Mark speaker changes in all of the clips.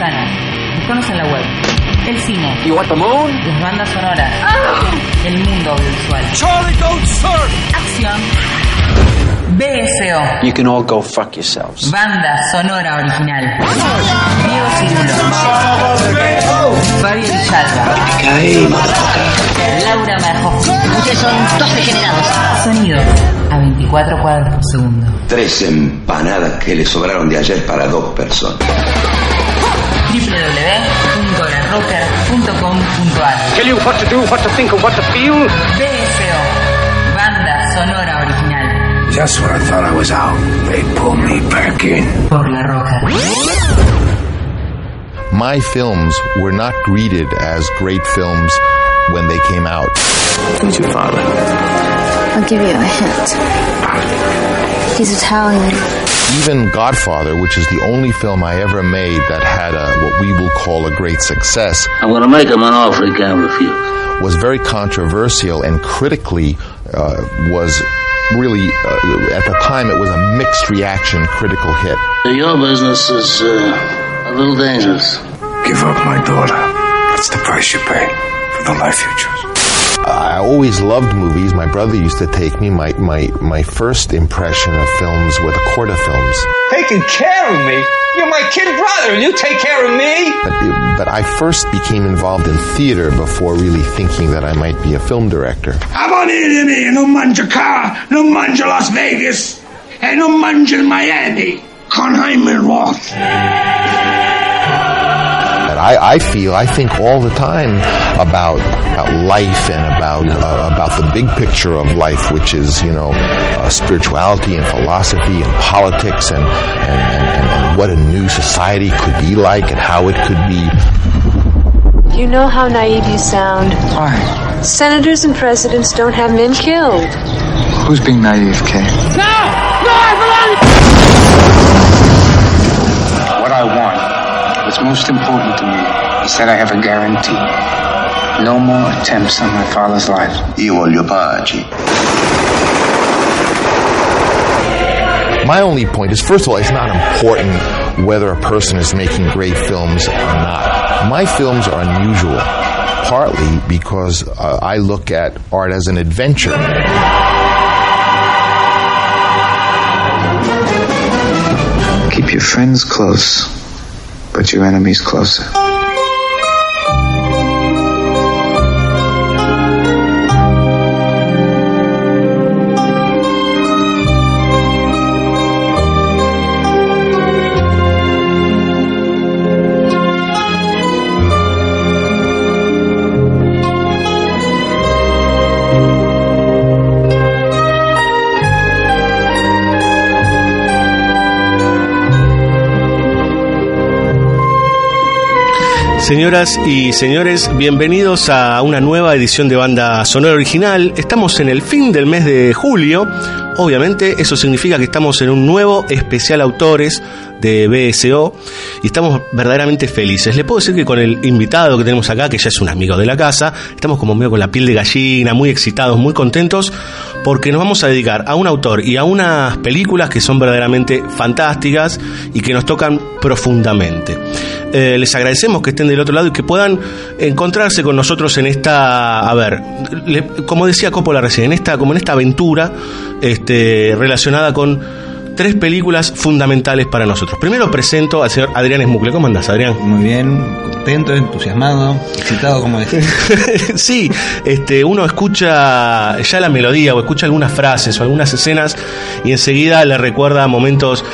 Speaker 1: Búscanos en la web. El cine.
Speaker 2: You want the moon?
Speaker 1: Las bandas sonoras. El mundo audiovisual.
Speaker 2: Charlie, don't surf!
Speaker 1: Acción. BSO.
Speaker 3: You can all go fuck yourselves.
Speaker 1: Banda sonora original. Diego Cirulo. Fabio Villalba. Laura Marjowski.
Speaker 4: Ustedes son dos degenerados.
Speaker 1: Sonido a 24 cuadros por segundo.
Speaker 5: Tres empanadas que le sobraron de ayer para dos personas.
Speaker 1: www.larocker.com.ar
Speaker 2: Tell you what to do, what to think, and what to feel?
Speaker 1: BSO. Banda sonora original.
Speaker 6: Just when I thought I was out, they pulled me back in.
Speaker 1: Por La Roca.
Speaker 7: My films were not greeted as great films when they came out.
Speaker 6: Who's your father?
Speaker 8: I'll give you a hint. He's Italian.
Speaker 7: Even Godfather, which is the only film I ever made that had a, what we will call a great success,
Speaker 9: I'm gonna make him an offer he can't refuse.
Speaker 7: was very controversial and critically uh, was really, uh, at the time, it was a mixed reaction critical hit.
Speaker 9: Your business is uh, a little dangerous.
Speaker 6: Give up my daughter. That's the price you pay for the life you choose.
Speaker 7: I always loved movies. My brother used to take me. My, my, my first impression of films were the Corda films.
Speaker 10: Taking care of me? You're my kid brother, and you take care of me?
Speaker 7: But, but I first became involved in theater before really thinking that I might be a film director.
Speaker 6: Abolire me, non mangio car, non mangio Las Vegas, e non mangio Miami. Con Hyman Roth.
Speaker 7: And I, I feel, I think all the time about, about life and about uh, about the big picture of life, which is you know uh, spirituality and philosophy and politics and and, and, and what a new society could be like and how it could be.
Speaker 11: You know how naive you sound.
Speaker 10: Why?
Speaker 11: Senators and presidents don't have men killed.
Speaker 10: Who's being naive, Kay? What what's most important to me, is that I have a guarantee. No more attempts on my father's life.
Speaker 5: Io voglio pace.
Speaker 7: My only point is, first of all, it's not important whether a person is making great films or not. My films are unusual, partly because uh, I look at art as an adventure.
Speaker 10: Keep your friends close, but your enemies closer.
Speaker 12: Señoras y señores, bienvenidos a una nueva edición de Banda Sonora Original. Estamos en el fin del mes de julio. Obviamente eso significa que estamos en un nuevo especial autores de BSO y estamos verdaderamente felices. Le puedo decir que con el invitado que tenemos acá, que ya es un amigo de la casa, estamos como medio con la piel de gallina, muy excitados, muy contentos, porque nos vamos a dedicar a un autor y a unas películas que son verdaderamente fantásticas y que nos tocan profundamente. Eh, les agradecemos que estén del otro lado y que puedan encontrarse con nosotros en esta, a ver, le- como decía Coppola recién, en esta, como en esta aventura este, relacionada con tres películas fundamentales para nosotros. Primero presento al señor Adrián Esmucle. ¿Cómo andás, Adrián?
Speaker 13: Muy bien, contento, entusiasmado, excitado, como decís.
Speaker 12: sí, este, uno escucha ya la melodía o escucha algunas frases o algunas escenas y enseguida le recuerda momentos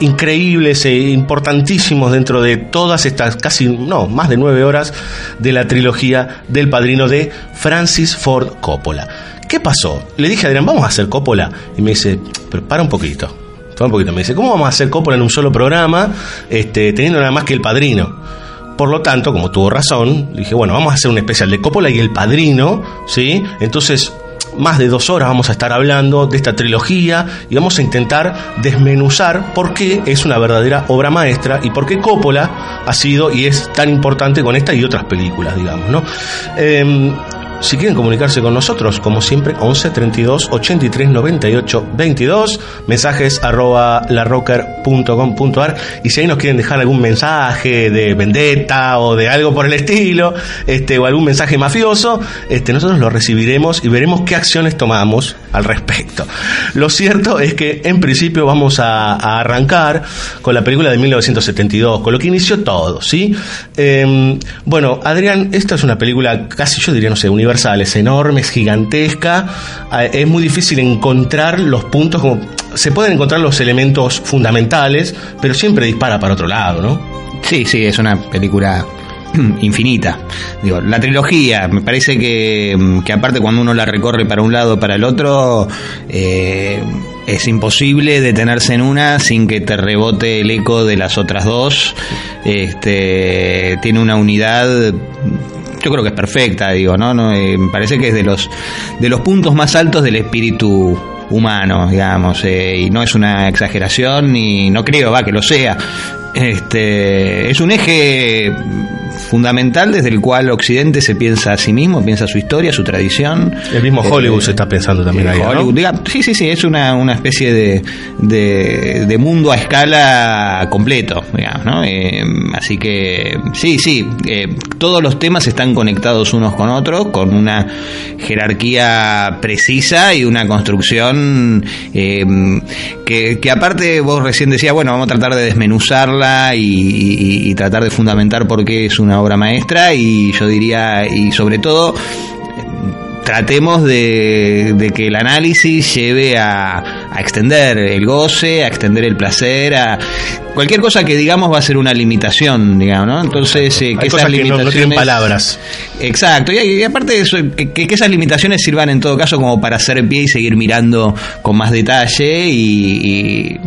Speaker 12: increíbles e importantísimos dentro de todas estas casi, no, más de nueve horas de la trilogía del padrino de Francis Ford Coppola. ¿Qué pasó? Le dije a Adrián, vamos a hacer Coppola. Y me dice, pero para un poquito. Para un poquito. Me dice, ¿cómo vamos a hacer Coppola en un solo programa, este, teniendo nada más que el padrino? Por lo tanto, como tuvo razón, dije, bueno, vamos a hacer un especial de Coppola y el padrino, ¿sí? Entonces, más de dos horas vamos a estar hablando de esta trilogía y vamos a intentar desmenuzar por qué es una verdadera obra maestra y por qué Coppola ha sido y es tan importante con esta y otras películas, digamos, ¿no? Em, si quieren comunicarse con nosotros, como siempre, 11 32 83 98 22, mensajes arroba larrocker.com.ar y si ahí nos quieren dejar algún mensaje de vendetta o de algo por el estilo, este, o algún mensaje mafioso, este, nosotros lo recibiremos y veremos qué acciones tomamos al respecto. Lo cierto es que en principio vamos a, arrancar con la película de 1972, con lo que inició todo, ¿sí? Eh, bueno, Adrián, esta es una película casi, yo diría, no sé, universal, es enorme, es gigantesca, eh, es muy difícil encontrar los puntos como... Se pueden encontrar los elementos fundamentales, pero siempre dispara para otro lado, ¿no?
Speaker 13: Sí, sí, es una película infinita. Digo, la trilogía, me parece que, que aparte cuando uno la recorre para un lado para el otro, eh, es imposible detenerse en una sin que te rebote el eco de las otras dos. Este, tiene una unidad yo creo que es perfecta, digo, ¿no? eh, me parece que es de los de los puntos más altos del espíritu humano, digamos, eh, y no es una exageración ni no creo, va, que lo sea. Este, es un eje fundamental desde el cual Occidente se piensa a sí mismo, piensa su historia, su tradición.
Speaker 12: El mismo Hollywood eh, se está pensando también ahí.
Speaker 13: Hollywood,
Speaker 12: ¿no?
Speaker 13: sí, sí, sí, es una, una especie de, de, de mundo a escala completo, digamos, ¿no? Eh, así que sí, sí, eh, todos los temas están conectados unos con otros, con una jerarquía precisa y una construcción que, que aparte vos recién decías, bueno, vamos a tratar de desmenuzarla y, tratar de fundamentar por qué es una obra maestra y yo diría, y sobre todo, tratemos de, de, que el análisis lleve a, a, extender el goce, a extender el placer, a cualquier cosa que digamos va a ser una limitación, digamos, ¿no? Entonces, eh,
Speaker 12: que esas limitaciones... Que no, no, palabras.
Speaker 13: Exacto, y, y aparte de eso, que, que, esas limitaciones sirvan en todo caso como para hacer pie y seguir mirando con más detalle y,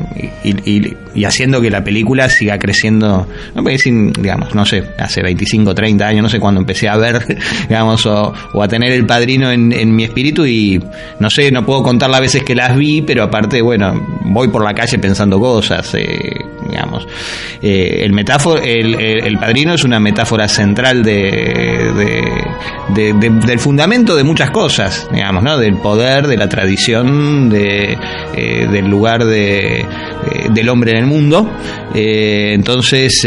Speaker 13: y, y haciendo que la película siga creciendo, no decir, digamos, no sé, hace 25, 30 años, no sé cuándo empecé a ver, digamos, o, o a tener el padrino en, en, mi espíritu y no sé, no puedo contar las veces que las vi, pero aparte, bueno, voy por la calle pensando cosas, eh, digamos. Eh, el, metáforo, el, el, padrino es una metáfora central de, de, de, del fundamento de muchas cosas, digamos, ¿no? Del poder, de la tradición, eh, del lugar de, del hombre en el mundo. entonces,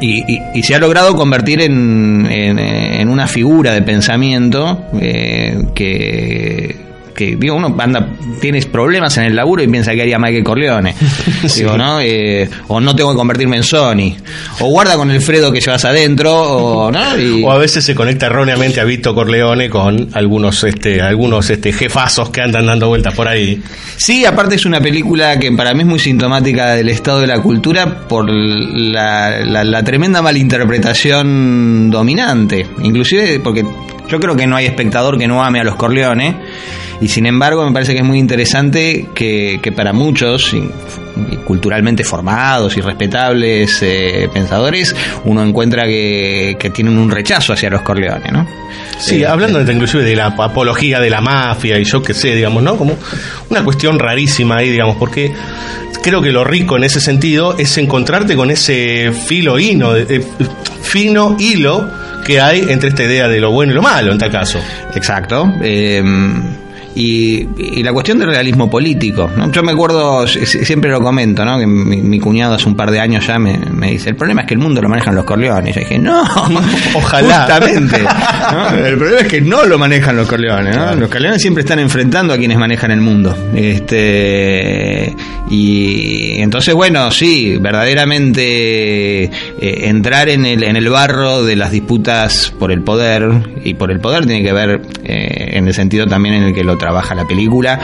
Speaker 13: y, y, se ha logrado convertir en, en, una figura de pensamiento eh, que, que digo, uno anda, tienes problemas en el laburo y piensa que haría Michael Corleone. sí. Digo, ¿no? Eh, o no tengo que convertirme en Sony. O guarda con el Fredo que llevas adentro, o, ¿no?
Speaker 12: Y... o a veces se conecta erróneamente a Vito Corleone con algunos este, algunos este jefazos que andan dando vueltas por ahí.
Speaker 13: Sí, aparte es una película que para mí es muy sintomática del estado de la cultura por la, la, la tremenda malinterpretación dominante. Inclusive porque yo creo que no hay espectador que no ame a los Corleone y sin embargo me parece que es muy interesante que, que para muchos y, y culturalmente formados y respetables eh, pensadores uno encuentra que, que, tienen un rechazo hacia los Corleone, ¿no?
Speaker 12: Sí, eh, hablando eh, inclusive de la apología de la mafia y yo qué sé, digamos, ¿no? Como una cuestión rarísima ahí, digamos, porque creo que lo rico en ese sentido es encontrarte con ese filo hino, eh, fino hilo que hay entre esta idea de lo bueno y lo malo en tal caso.
Speaker 13: Exacto. Eh, y, y, la cuestión del realismo político. ¿no? Yo me acuerdo, siempre lo comento, ¿no? que mi, mi cuñado hace un par de años ya me, me, dice, el problema es que el mundo lo manejan los Corleones. Y yo dije, no,
Speaker 12: ojalá.
Speaker 13: Justamente. ¿no? El problema es que no lo manejan los Corleones. ¿no? Claro. Los Corleones siempre están enfrentando a quienes manejan el mundo. Este Y entonces, bueno, sí, verdaderamente eh, entrar en el, en el barro de las disputas por el poder, y por el poder tiene que ver eh, en el sentido también en el que lo trabaja la película,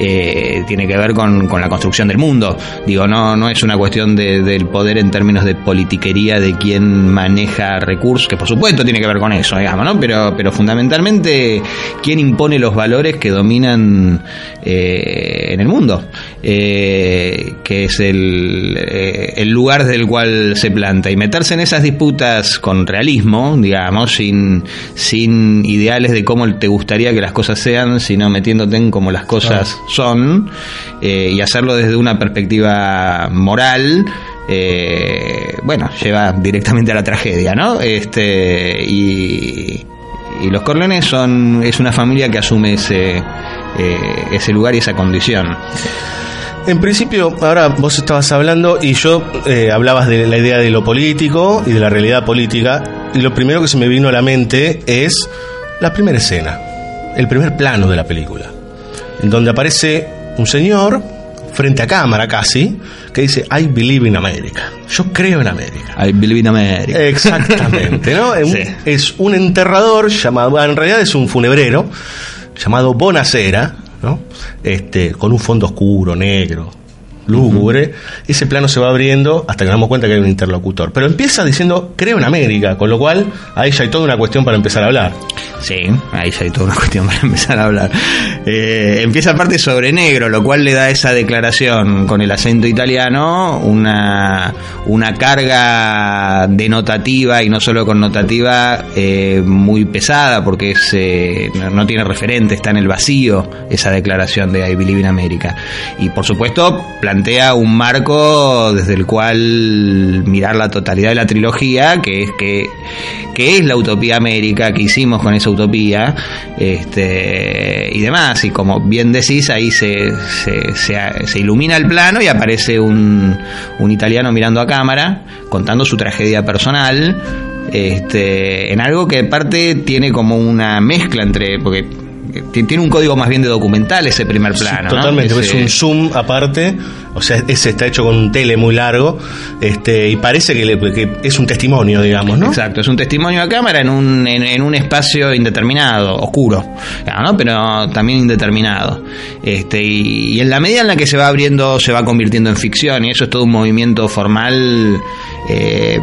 Speaker 13: eh, tiene que ver con, con, la construcción del mundo. Digo, no, no es una cuestión de, del poder en términos de politiquería de quién maneja recursos, que por supuesto tiene que ver con eso, digamos, ¿no? Pero, pero fundamentalmente, quién impone los valores que dominan eh, en el mundo, eh, que es el, eh, el lugar del cual se planta. Y meterse en esas disputas con realismo, digamos, sin, sin ideales de cómo te gustaría que las cosas sean, sino metiéndote en cómo las cosas son eh, y hacerlo desde una perspectiva moral. Eh, bueno, lleva directamente a la tragedia, ¿no? Este y, los Corleones son es una familia que asume ese eh, ese lugar y esa condición.
Speaker 12: En principio, ahora vos estabas hablando y yo eh, hablabas de la idea de lo político y de la realidad política y lo primero que se me vino a la mente es la primera escena, el primer plano de la película, en donde aparece un señor frente a cámara casi, que dice I believe in America. Yo creo en América.
Speaker 13: I believe in America.
Speaker 12: Exactamente, ¿no? Es un-
Speaker 13: Sí.
Speaker 12: Es un enterrador llamado, en realidad es un funebrero llamado Bonacera, ¿no? Este, con un fondo oscuro, negro, lúgubre. Ese plano se va abriendo hasta que nos damos cuenta que hay un interlocutor. Pero empieza diciendo creo en América, con lo cual ahí ya hay toda una cuestión para empezar a hablar.
Speaker 13: Sí, ahí ya hay toda una cuestión para empezar a hablar. Eh, empieza aparte sobre negro, lo cual le da esa declaración con el acento italiano una, una carga denotativa y no solo connotativa eh, muy pesada porque es, eh, no, no tiene referente, está en el vacío esa declaración de I Believe in America. Y por supuesto plantea un marco desde el cual mirar la totalidad de la trilogía, que es que, que es la utopía América, que hicimos con esa utopía, este, y demás. Y como bien decís, ahí se, se, se- se ilumina el plano y aparece un, un italiano mirando a cámara, contando su tragedia personal. Este, en algo que aparte tiene como una mezcla entre, porque tiene un código más bien de documental ese primer plano. ¿no?
Speaker 12: Totalmente, es
Speaker 13: Ese-
Speaker 12: un zoom aparte, o sea, ese está hecho con un tele muy largo, este, y parece que, le- que es un testimonio, digamos, ¿no?
Speaker 13: Exacto, es un testimonio a cámara en un, en, en un espacio indeterminado, oscuro, ¿no? pero también indeterminado. Este, y, y en la medida en la que se va abriendo, se va convirtiendo en ficción, y eso es todo un movimiento formal. eh,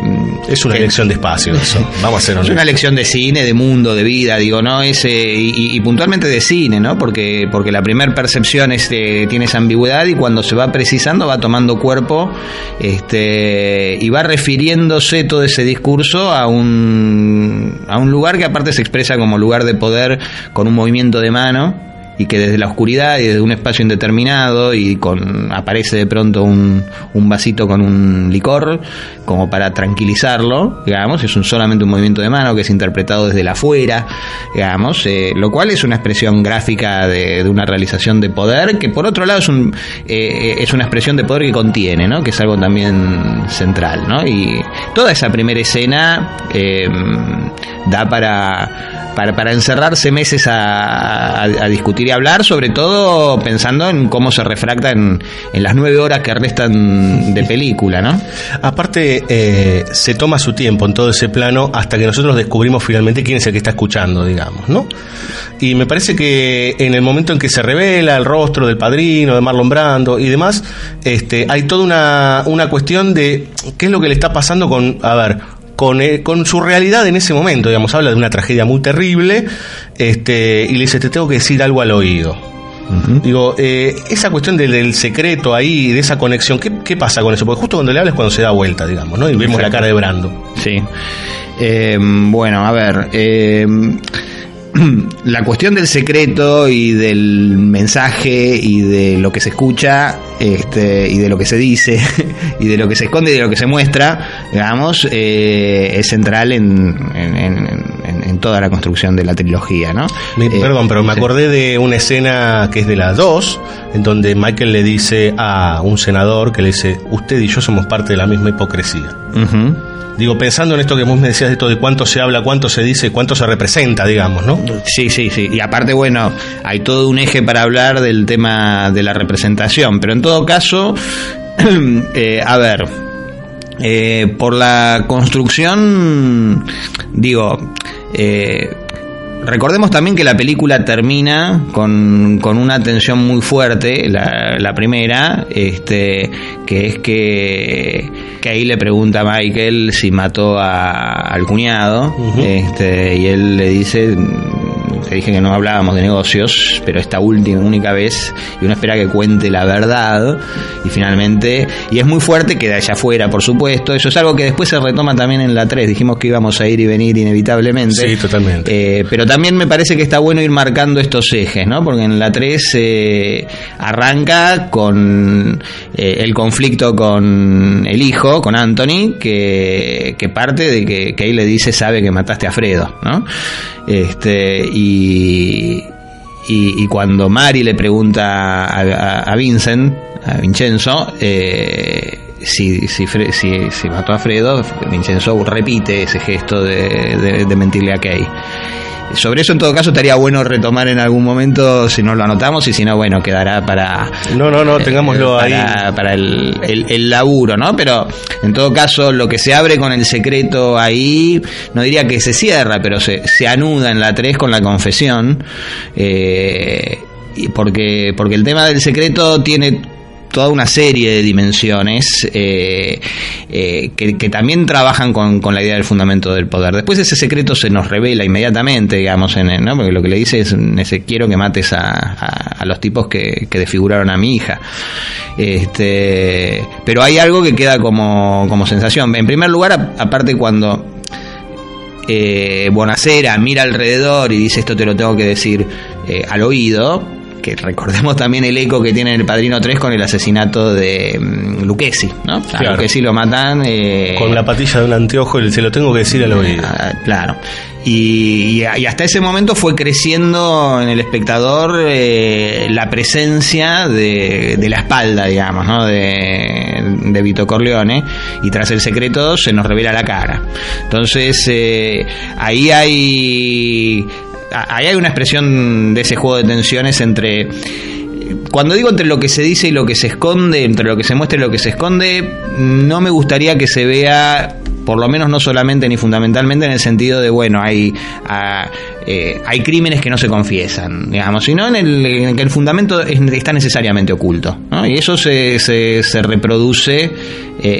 Speaker 12: Es una elección de espacio, eso. Vamos a ser
Speaker 13: es una lección de cine, de mundo, de vida, digo, ¿no? Ese, y, y- y de cine, ¿no? Porque, porque la primera percepción es, tiene esa ambigüedad y cuando se va precisando va tomando cuerpo este, y va refiriéndose todo ese discurso a un, a un lugar que aparte se expresa como lugar de poder con un movimiento de mano y que desde la oscuridad y desde un espacio indeterminado y con aparece de pronto un, un vasito con un licor como para tranquilizarlo, digamos, es un, solamente un movimiento de mano que es interpretado desde la afuera, digamos, eh, lo cual es una expresión gráfica de, una realización de poder que por otro lado es, un, eh, es una expresión de poder que contiene, ¿no? que es algo también central, ¿no? y toda esa primera escena eh, da para, para, para encerrarse meses a- a discutir hablar, sobre todo pensando en cómo se refracta en, en las nueve horas que restan de película, ¿no?
Speaker 12: Aparte, eh, se toma su tiempo en todo ese plano hasta que nosotros descubrimos finalmente quién es el que está escuchando, digamos, ¿no? Y me parece que en el momento en que se revela el rostro del padrino, de Marlon Brando y demás, este, hay toda una, una cuestión de qué es lo que le está pasando con, a ver, con, eh, con su realidad en ese momento, digamos, habla de una tragedia muy terrible, este, y le dice, te tengo que decir algo al oído. Digo, eh, esa cuestión del, del secreto ahí, de esa conexión, ¿qué, qué pasa con eso? Porque justo cuando le hablas es cuando se da vuelta, digamos, ¿no? Y vemos la cara de Brando.
Speaker 13: Sí. Eh, bueno, a ver. la cuestión del secreto y del mensaje y de lo que se escucha este, y de lo que se dice y de lo que se esconde y de lo que se muestra, digamos, eh, es central en, en- en- en- toda la construcción de la trilogía, ¿no?
Speaker 12: Me-
Speaker 13: Eh,
Speaker 12: perdón, pero me acordé de una escena que es de las dos, en donde Michael le dice a un senador que le dice, usted y yo somos parte de la misma hipocresía. Digo, pensando en esto que vos me decías de esto de cuánto se habla, cuánto se dice, cuánto se representa, digamos, ¿no?
Speaker 13: Sí, sí, sí. Y aparte, bueno, hay todo un eje para hablar del tema de la representación. Pero en todo caso, eh, a ver, eh, por la construcción, digo, eh, Recordemos también que la película termina con, con una tensión muy fuerte, la, la primera, este, que es que, que ahí le pregunta a Michael si mató a- al cuñado, este, y él le dice te dije que no hablábamos de negocios, pero esta última, única vez, y uno espera que cuente la verdad, y finalmente, y es muy fuerte que de allá afuera, por supuesto, eso es algo que después se retoma también en la 3, dijimos que íbamos a ir y venir inevitablemente.
Speaker 12: Sí, totalmente.
Speaker 13: Eh, pero también me parece que está bueno ir marcando estos ejes, ¿no? Porque en la 3 eh, arranca con eh, el conflicto con el hijo, con Anthony, que, que parte de que, que ahí le dice sabe que mataste a Fredo, ¿no? Este, y, y, y cuando Mari le pregunta a, Vincent, a Vincenzo, eh, si, si, si mató a Fredo, Vincenzo repite ese gesto de, de- de mentirle a Kay. Sobre eso, en todo caso, estaría bueno retomar en algún momento, si no lo anotamos, y si no, bueno, quedará para.
Speaker 12: No, no, no, tengámoslo
Speaker 13: eh,
Speaker 12: ahí.
Speaker 13: para, el, el, el laburo, ¿no? Pero, en todo caso, lo que se abre con el secreto ahí, no diría que se cierra, pero se, se anuda en la 3 con la confesión. Eh, y porque, porque el tema del secreto tiene toda una serie de dimensiones eh, eh, que, también trabajan con, la idea del fundamento del poder. Después ese secreto se nos revela inmediatamente, digamos, en el- ¿no? porque lo que le dice es, ese, quiero que mates a, a- los tipos que, que desfiguraron a mi hija. Este, pero hay algo que queda como, como sensación. En primer lugar, aparte cuando eh, Bonacera mira alrededor y dice esto te lo tengo que decir eh, al oído, que recordemos también el eco que tiene el Padrino 3 con el asesinato de mm, Lucchesi, ¿no? A
Speaker 12: Claro.
Speaker 13: Lo matan... eh,
Speaker 12: Con la patilla de un anteojo, y se lo tengo que decir al oído.
Speaker 13: Ah, Claro. Y, y- y hasta ese momento fue creciendo en el espectador eh, la presencia de, de la espalda, digamos, ¿no? de, de Vito Corleone. Y tras el secreto se nos revela la cara. Entonces, eh, ahí hay. Ahí hay una expresión de ese juego de tensiones entre cuando digo entre lo que se dice y lo que se esconde, entre lo que se muestra y lo que se esconde, no me gustaría que se vea, por lo menos no solamente ni fundamentalmente en el sentido de, bueno, hay, ah, eh, hay crímenes que no se confiesan, digamos, sino en el, que el fundamento es- está necesariamente oculto. ¿no? Y eso se, se, se reproduce eh,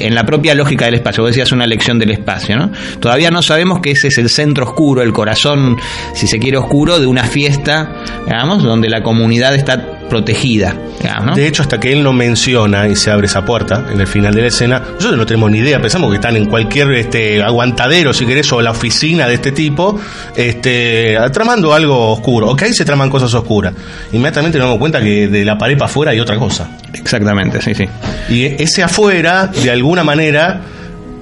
Speaker 13: en la propia lógica del espacio. Vos decías una lección del espacio, ¿no? Todavía no sabemos que ese es el centro oscuro, el corazón, si se quiere, oscuro de una fiesta, digamos, donde la comunidad está protegida. digamos, ¿no?
Speaker 12: De hecho, hasta que él no menciona y se abre esa puerta en el final de la escena, nosotros no tenemos ni idea, pensamos que están en cualquier este, aguantadero, si querés, o la oficina de este tipo, este, tramando algo oscuro, o que ahí se traman cosas oscuras. Inmediatamente nos damos cuenta que de la pared para afuera hay otra cosa.
Speaker 13: Exactamente, sí, sí.
Speaker 12: Y ese afuera, de alguna manera,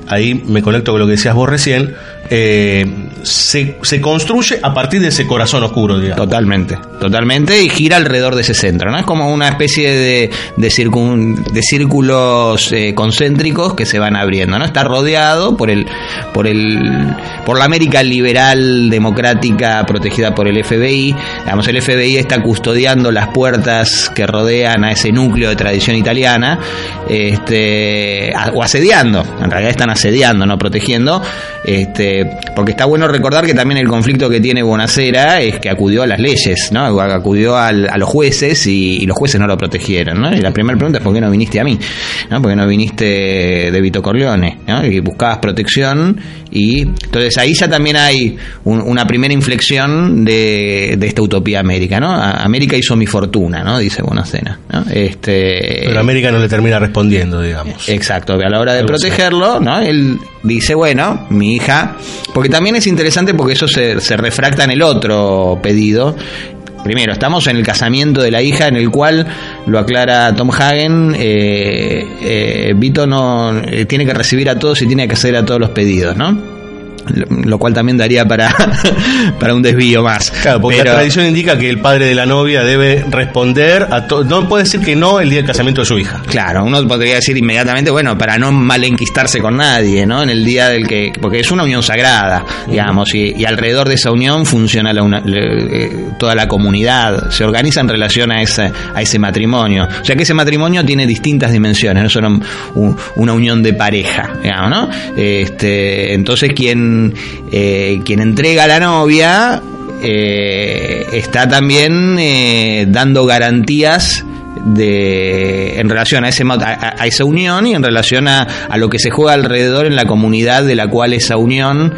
Speaker 12: ahí me conecto con lo que decías vos recién, eh, se, se construye a partir de ese corazón oscuro, digamos.
Speaker 13: Totalmente, totalmente, y gira alrededor de ese centro, ¿no? Es como una especie de, de, circun- de círculos eh, concéntricos que se van abriendo, ¿no? Está rodeado por el, por el, por la América liberal, democrática, protegida por el FBI. Digamos, el FBI está custodiando las puertas que rodean a ese núcleo de tradición italiana, este, o asediando, en realidad están asediando, no protegiendo, este, porque está bueno recordar que también el conflicto que tiene Bonacera es que acudió a las leyes, ¿no? Acudió al- a los jueces y, y los jueces no lo protegieron, ¿no? Y la primera pregunta es ¿por qué no viniste a mí? ¿No? ¿Por qué no viniste de Vito Corleone? ¿no? Y buscabas protección y entonces ahí ya también hay un- una primera inflexión de, de esta utopía América, ¿no? América hizo mi fortuna, ¿no? Dice Bonacera, ¿no? Este,
Speaker 12: Pero América no le termina respondiendo, digamos.
Speaker 13: Exacto, a la hora de
Speaker 12: Algo
Speaker 13: protegerlo, ¿no? Él dice, bueno, mi hija, porque también es interesante porque eso se, se refracta en el otro pedido. Primero, estamos en el casamiento de la hija en el cual lo aclara Tom Hagen, eh, eh, Vito no eh, tiene que recibir a todos y tiene que hacer a todos los pedidos, ¿no? Lo, cual también daría para, para un desvío más.
Speaker 12: Claro, porque
Speaker 13: Pero-
Speaker 12: la tradición indica que el padre de la novia debe responder a todo. No puede decir que no el día del casamiento de su hija.
Speaker 13: Claro, uno podría decir inmediatamente, bueno, para no malenquistarse con nadie, ¿no? En el día del que. Porque es una unión sagrada, digamos, y, y alrededor de esa unión funciona la una- le- eh, toda la comunidad, se organiza en relación a ese, a ese matrimonio. O sea que ese matrimonio tiene distintas dimensiones, no solo un- una unión de pareja, digamos, ¿no? Este, entonces, quien, eh, quien entrega a la novia. eh, está también eh, dando garantías de en relación a ese esa unión y en relación a, lo que se juega alrededor en la comunidad de la cual esa unión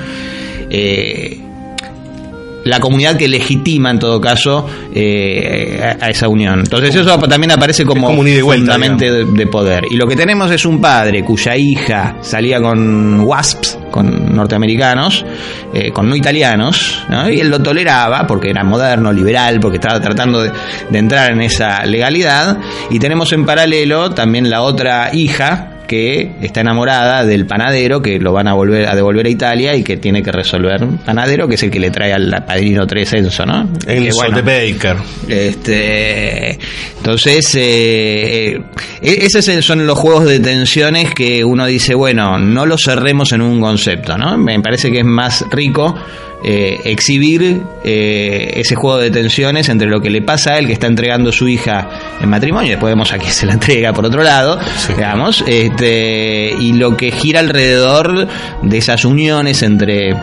Speaker 13: la comunidad que legitima en todo caso eh, a, esa unión. Entonces eso también aparece como,
Speaker 12: como un
Speaker 13: fundamente de, de poder. Y lo que tenemos es un padre cuya hija salía con wasps, con norteamericanos, eh, con no italianos, ¿no? y él lo toleraba porque era moderno, liberal, porque estaba tratando de, de entrar en esa legalidad. Y tenemos en paralelo también la otra hija que está enamorada del panadero que lo van a volver a devolver a Italia y que tiene que resolver panadero que es el que le trae al padrino tres Enzo, ¿no?
Speaker 12: El
Speaker 13: Que, bueno,
Speaker 12: de Baker.
Speaker 13: este, entonces, eh, eh, esos son los juegos de tensiones que uno dice, bueno, no los cerremos en un concepto, ¿no? Me parece que es más rico eh, exhibir eh, ese juego de tensiones entre lo que le pasa a él que está entregando su hija en matrimonio, después vemos a quién se la entrega por otro lado, digamos, este, y lo que gira alrededor de esas uniones entre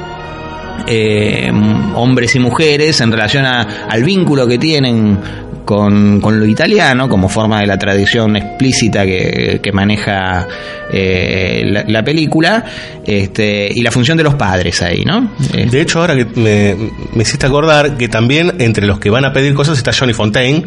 Speaker 13: eh, hombres y mujeres en relación a- al vínculo que tienen con, con lo italiano como forma de la tradición explícita que, que maneja eh, la, la película este, y la función de los padres ahí, ¿no? Eh,
Speaker 12: De hecho, ahora que me, me hiciste acordar que también entre los que van a pedir cosas está Johnny Fontaine.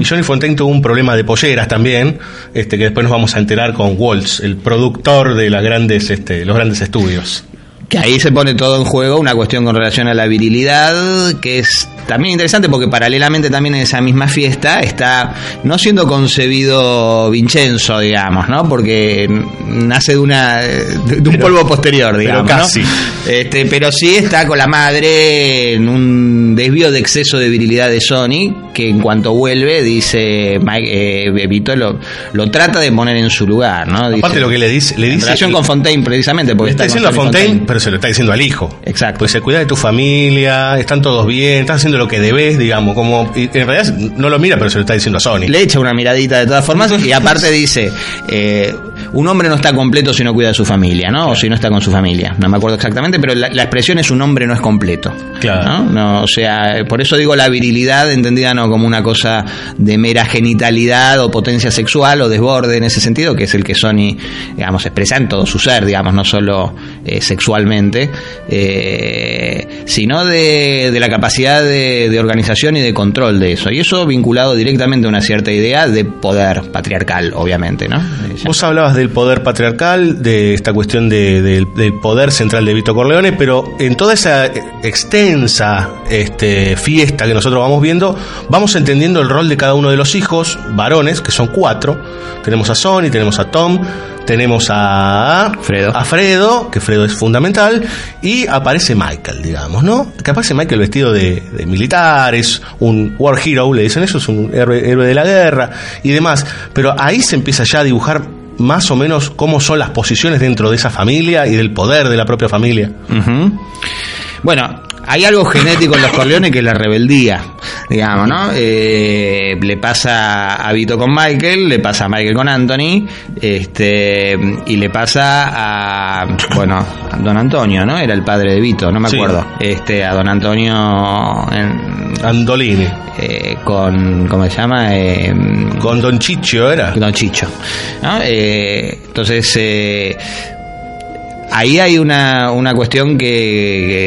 Speaker 12: Y Johnny Fontaine tuvo un problema de polleras también, este, que después nos vamos a enterar con Waltz, el productor de las grandes, este, los grandes estudios.
Speaker 13: Que ahí se pone todo en juego, una cuestión con relación a la virilidad, que es también interesante porque paralelamente también en esa misma fiesta está no siendo concebido Vincenzo, digamos, ¿no? Porque nace de una de, un polvo posterior, digamos, ¿no?
Speaker 12: casi.
Speaker 13: Este, pero sí está con la madre en un desvío de exceso de virilidad de Sony, que en cuanto vuelve dice Mike, eh, Vito lo, lo trata de poner en su lugar, ¿no? Dice-
Speaker 12: Aparte lo que le dice, le
Speaker 13: en
Speaker 12: dice
Speaker 13: relación con Fontaine precisamente, porque
Speaker 12: le está
Speaker 13: con
Speaker 12: diciendo a Fontaine, pero se lo está diciendo al hijo.
Speaker 13: Exacto.
Speaker 12: Pues se cuida de tu familia, están todos bien, estás haciendo lo que debes, digamos, como en realidad no lo mira, pero se lo está diciendo a Sony.
Speaker 13: Le echa una miradita de todas formas y aparte dice, eh, un hombre no está completo si no cuida de su familia, ¿no? O si no está con su familia. No me acuerdo exactamente, pero la, la expresión es un hombre no es completo.
Speaker 12: Claro.
Speaker 13: ¿no? No, o sea, por eso digo la virilidad entendida no como una cosa de mera genitalidad o potencia sexual o desborde en ese sentido, que es el que Sony, digamos, expresa en todo su ser, digamos, no solo eh, sexualmente, eh, sino de, de la capacidad de, de organización y de control de eso. Y eso vinculado directamente a una cierta idea de poder patriarcal, obviamente, ¿no?
Speaker 12: Vos hablabas del poder patriarcal, de esta cuestión de- del- del poder central de Vito Corleone, pero en toda esa extensa este, fiesta que nosotros vamos viendo, vamos entendiendo el rol de cada uno de los hijos, varones, que son cuatro. Tenemos a Sonny, tenemos a Tom, tenemos a
Speaker 13: Fredo.
Speaker 12: a Fredo, que Fredo es fundamental, y aparece Michael, digamos, ¿no? Que aparece Michael vestido de, de militar, es un war hero, le dicen eso, es un héroe, héroe de la guerra y demás. Pero ahí se empieza ya a dibujar más o menos cómo son las posiciones dentro de esa familia y del poder de la propia familia.
Speaker 13: Bueno, hay algo genético en los Corleones que es la rebeldía, digamos, ¿no? Eh, le pasa a Vito con Michael, le pasa a Michael con Anthony, este, y le pasa a, bueno, a Don Antonio, ¿no? Era el padre de Vito, no me
Speaker 12: Sí.
Speaker 13: acuerdo. Este, a Don Antonio en-
Speaker 12: Andolini.
Speaker 13: eh, con, ¿cómo se llama? Eh,
Speaker 12: Con Don Chicho era.
Speaker 13: Don Chicho. ¿no? Eh, entonces, eh, ahí hay una, una cuestión que,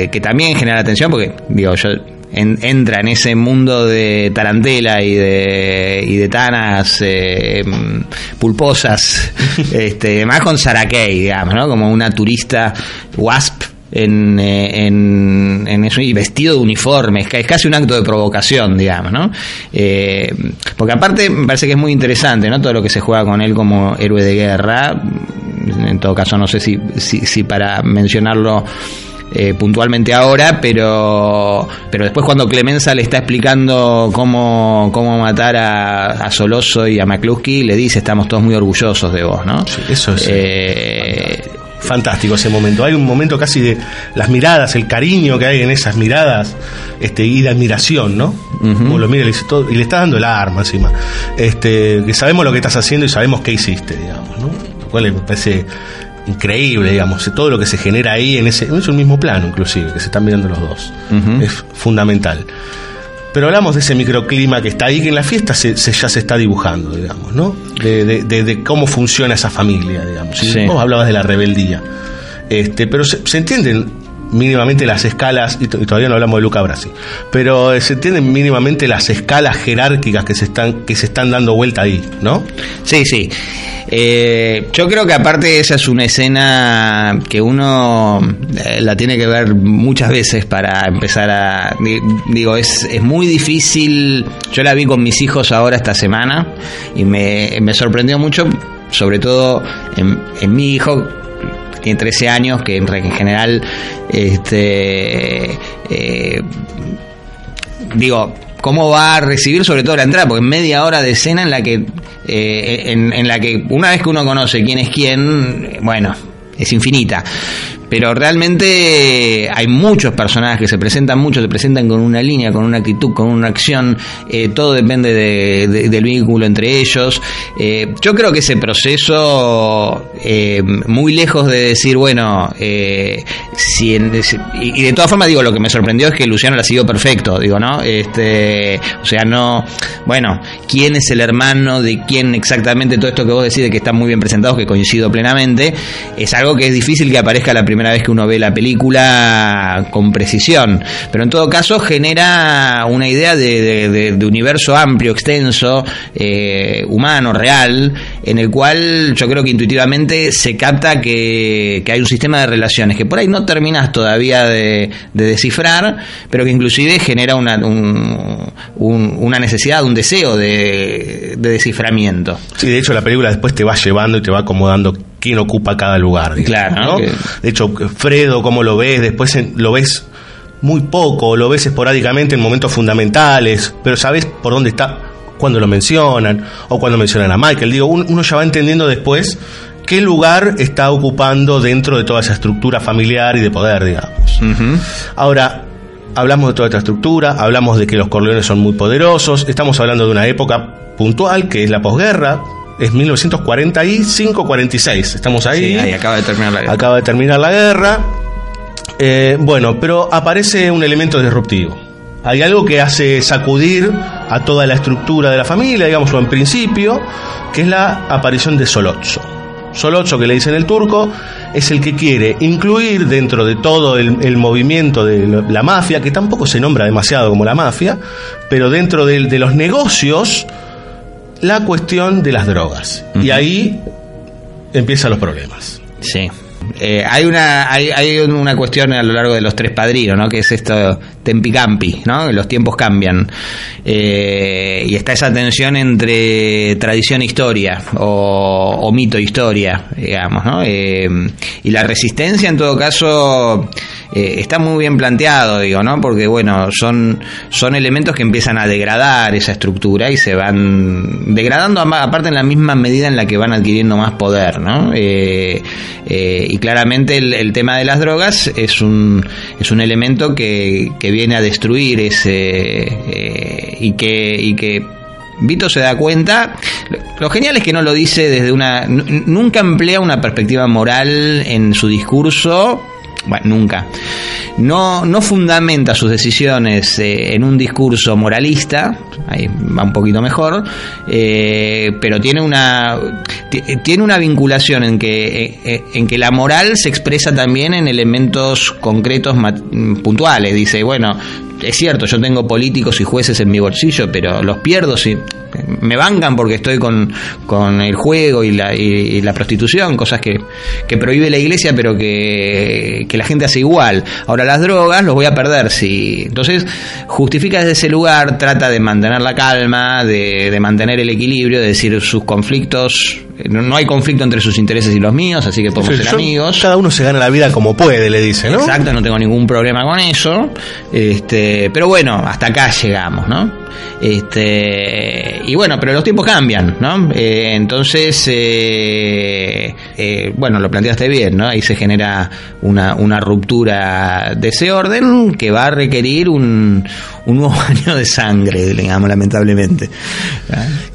Speaker 13: que, que también genera atención, porque, digo, yo en- entra en ese mundo de tarantela y de, y de tanas eh, pulposas, este, más con Sarakei, digamos, ¿no? Como una turista wasp en, eh, en, en eso y vestido de uniforme, es casi un acto de provocación, digamos, ¿no? Eh, porque aparte me parece que es muy interesante, ¿no? Todo lo que se juega con él como héroe de guerra, en todo caso no sé si, si, si para mencionarlo eh, puntualmente ahora, pero pero después cuando Clemenza le está explicando cómo, cómo matar a, a Soloso y a McCluskey, le dice estamos todos muy orgullosos de vos, ¿no?
Speaker 12: eso es.
Speaker 13: Eh,
Speaker 12: fantástico ese momento. Hay un momento casi de las miradas, el cariño que hay en esas miradas, este, y de admiración, ¿no? Como lo mira y le, todo- y le está dando el arma encima. Este, que sabemos lo que estás haciendo y sabemos qué hiciste, digamos, ¿no? Cual me parece increíble, digamos, todo lo que se genera ahí en ese, es un mismo plano, inclusive, que se están mirando los dos. Es fundamental. Pero hablamos de ese microclima que está ahí, que en la fiesta se, se- ya se está dibujando, digamos, ¿no? De, de- de- de cómo funciona esa familia, digamos.
Speaker 13: Sí.
Speaker 12: Vos hablabas de la rebeldía. Este, pero se, se entienden mínimamente las escalas, y, todavía no hablamos de Luca Brasi, pero eh, se entienden mínimamente las escalas jerárquicas que se están, que se están dando vuelta ahí, ¿no?
Speaker 13: Sí, sí. Eh, yo creo que aparte esa es una escena que uno eh, la tiene que ver muchas veces para empezar a... Digo, es, es muy difícil, yo la vi con mis hijos ahora esta semana y me, me sorprendió mucho, sobre todo en, en mi hijo, tiene 13 años, que en, general, este, eh, digo, cómo va a recibir sobre todo la entrada, porque media hora de escena en la que, eh, en, la que una vez que uno conoce quién es quién, bueno, es infinita pero realmente hay muchos personajes que se presentan mucho, se presentan con una línea, con una actitud, con una acción, eh, todo depende del vínculo entre ellos. Eh, yo creo que ese proceso, eh, muy lejos de decir, bueno, si y, de todas formas digo, lo que me sorprendió es que Luciano la siguió perfecto, digo, ¿no? Este, o sea, no, bueno, quién es el hermano de quién exactamente, todo esto que vos decís de que están muy bien presentados, que coincido plenamente, es algo que es difícil que aparezca la primera vez que uno ve la película con precisión. Pero en todo caso genera una idea de, universo amplio, extenso, eh, humano, real, en el cual yo creo que intuitivamente se capta que, hay un sistema de relaciones que por ahí no terminas todavía de, descifrar, pero que inclusive genera una, una necesidad, un deseo de, desciframiento.
Speaker 12: Sí, de hecho la película después te va llevando y te va acomodando quién ocupa cada lugar.
Speaker 13: claro.
Speaker 12: De hecho, Fredo, ¿cómo lo ves? Después lo ves muy poco, lo ves esporádicamente en momentos fundamentales, pero sabes por dónde está cuando lo mencionan o cuando mencionan a Michael. Digo, uno ya va entendiendo después qué lugar está ocupando dentro de toda esa estructura familiar y de poder, digamos. Ahora, hablamos de toda esta estructura, hablamos de que los Corleones son muy poderosos, estamos hablando de una época puntual que es la posguerra, es 1945-46. Estamos ahí.
Speaker 13: ahí acaba de terminar la guerra.
Speaker 12: Acaba de terminar la guerra. Eh, bueno, pero aparece un elemento disruptivo. Hay algo que hace sacudir a toda la estructura de la familia, digamos, o en principio, que es la aparición de Solozzo. Solozzo, que le dicen el turco, es el que quiere incluir dentro de todo el, movimiento de la mafia, que tampoco se nombra demasiado como la mafia, pero dentro de, de los negocios la cuestión de las drogas. Y ahí empiezan los problemas.
Speaker 13: Sí. Eh, hay una hay, hay, una cuestión a lo largo de los tres padrinos, ¿no? Que es esto tempicampi, ¿no? Los tiempos cambian eh, y está esa tensión entre tradición e historia o, o mito e historia, digamos, ¿no? Eh, y la resistencia, en todo caso, eh, está muy bien planteado, digo, ¿no? Porque, bueno, son, son elementos que empiezan a degradar esa estructura y se van degradando, aparte en la misma medida en la que van adquiriendo más poder, ¿no? Eh, eh, y claramente el, tema de las drogas es un, es un elemento que, que viene a destruir ese. y que. Y que Vito se da cuenta. Lo genial es que no lo dice desde una. Nunca emplea una perspectiva moral en su discurso, bueno, nunca. No, no fundamenta sus decisiones eh, en un discurso moralista, ahí va un poquito mejor, eh, pero tiene una, tiene una vinculación en que, eh, en que la moral se expresa también en elementos concretos puntuales. Dice, bueno, es cierto, yo tengo políticos y jueces en mi bolsillo, pero los pierdo si me bancan porque estoy con, con el juego y la, y, la prostitución, cosas que, que, prohíbe la iglesia, pero que, que, la gente hace igual. Ahora las drogas los voy a perder, si Entonces justifica desde ese lugar, trata de mantener la calma, de, de mantener el equilibrio, de decir sus conflictos no hay conflicto entre sus intereses y los míos, así que podemos ser amigos.
Speaker 12: Cada uno se gana la vida como puede, le dice, ¿no?
Speaker 13: Exacto, no tengo ningún problema con eso. Este, pero bueno, hasta acá llegamos, ¿no? Este, y bueno, pero los tiempos cambian, ¿no? Eh, entonces, eh, eh, bueno, lo planteaste bien, ¿no? Ahí se genera una, una ruptura de ese orden que va a requerir un, un nuevo año de sangre, digamos, lamentablemente.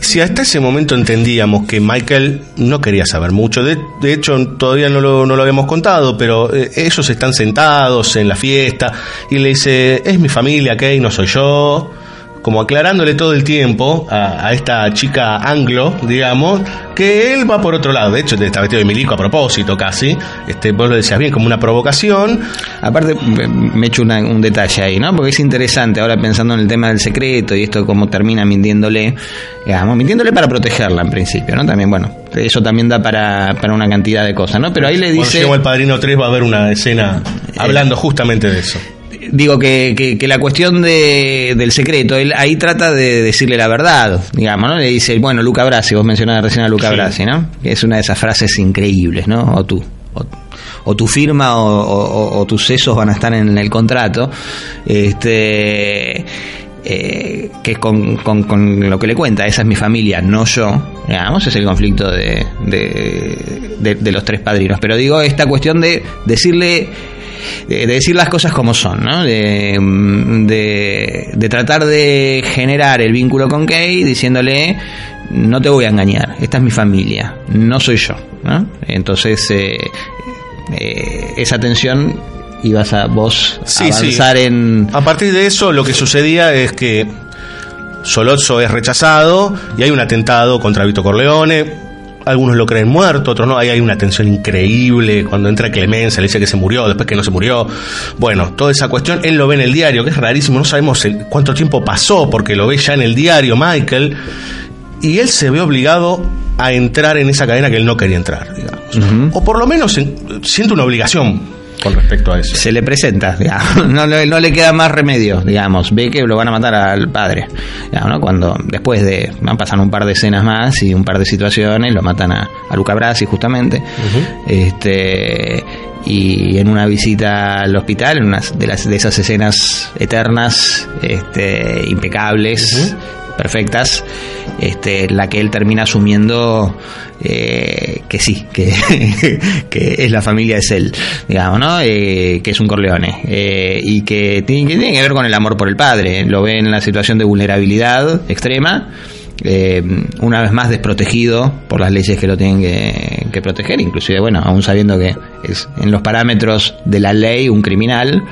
Speaker 12: Si hasta ese momento entendíamos que Michael no quería saber mucho, de, hecho todavía no lo, no lo habíamos contado, pero ellos están sentados en la fiesta y le dice, es mi familia, ¿qué? No soy yo como aclarándole todo el tiempo a, a, esta chica anglo, digamos, que él va por otro lado. De hecho, está vestido de milico a propósito casi. Este, vos lo decías bien, como una provocación.
Speaker 13: Aparte, me echo una, un detalle ahí, ¿no? Porque es interesante, ahora pensando en el tema del secreto y esto cómo termina mintiéndole, digamos, mintiéndole para protegerla en principio, ¿no? También, bueno, eso también da para, para una cantidad de cosas, ¿no? Pero ahí le dice...
Speaker 12: Cuando el Padrino 3 va a haber una escena hablando justamente de eso
Speaker 13: digo que, que, que, la cuestión de, del secreto, él ahí trata de decirle la verdad, digamos, ¿no? Le dice, bueno, Luca Brasi, vos mencionabas recién a Luca sí. Brasi, ¿no? Que es una de esas frases increíbles, ¿no? O tú. O, o tu firma o, o, o, tus sesos van a estar en el contrato. Este. Eh, que es con, con, con, lo que le cuenta, esa es mi familia, no yo, digamos, es el conflicto de, de, de, de los tres padrinos. Pero digo, esta cuestión de decirle de, de, decir las cosas como son, ¿no? De, de, de, tratar de generar el vínculo con Kay diciéndole, no te voy a engañar, esta es mi familia, no soy yo, ¿no? Entonces, eh, eh, esa tensión ibas a vos
Speaker 12: sí,
Speaker 13: avanzar
Speaker 12: sí.
Speaker 13: en...
Speaker 12: A partir de eso lo que sucedía es que Solozzo es rechazado y hay un atentado contra Vito Corleone, algunos lo creen muerto, otros no. Ahí hay una tensión increíble cuando entra Clemencia, le dice que se murió, después que no se murió. Bueno, toda esa cuestión, él lo ve en el diario, que es rarísimo, no sabemos cuánto tiempo pasó, porque lo ve ya en el diario Michael, y él se ve obligado a entrar en esa cadena que él no quería entrar, digamos. Uh -huh. O por lo menos siente una obligación con respecto a eso.
Speaker 13: Se le presenta, digamos, no, no, le queda más remedio, digamos, ve que lo van a matar al padre, digamos, ¿no? cuando después de, van pasando un par de escenas más y un par de situaciones, lo matan a, a Luca Brasi justamente, uh -huh. este y en una visita al hospital, en una de, las, de esas escenas eternas, este, impecables, uh -huh. perfectas, este, la que él termina asumiendo eh, que sí, que, que, es la familia es él, digamos, ¿no? Eh, que es un Corleone eh, y que tiene, que tiene, que ver con el amor por el padre. Lo ve en la situación de vulnerabilidad extrema. Eh, una vez más desprotegido por las leyes que lo tienen que, que, proteger, inclusive, bueno, aún sabiendo que es en los parámetros de la ley un criminal,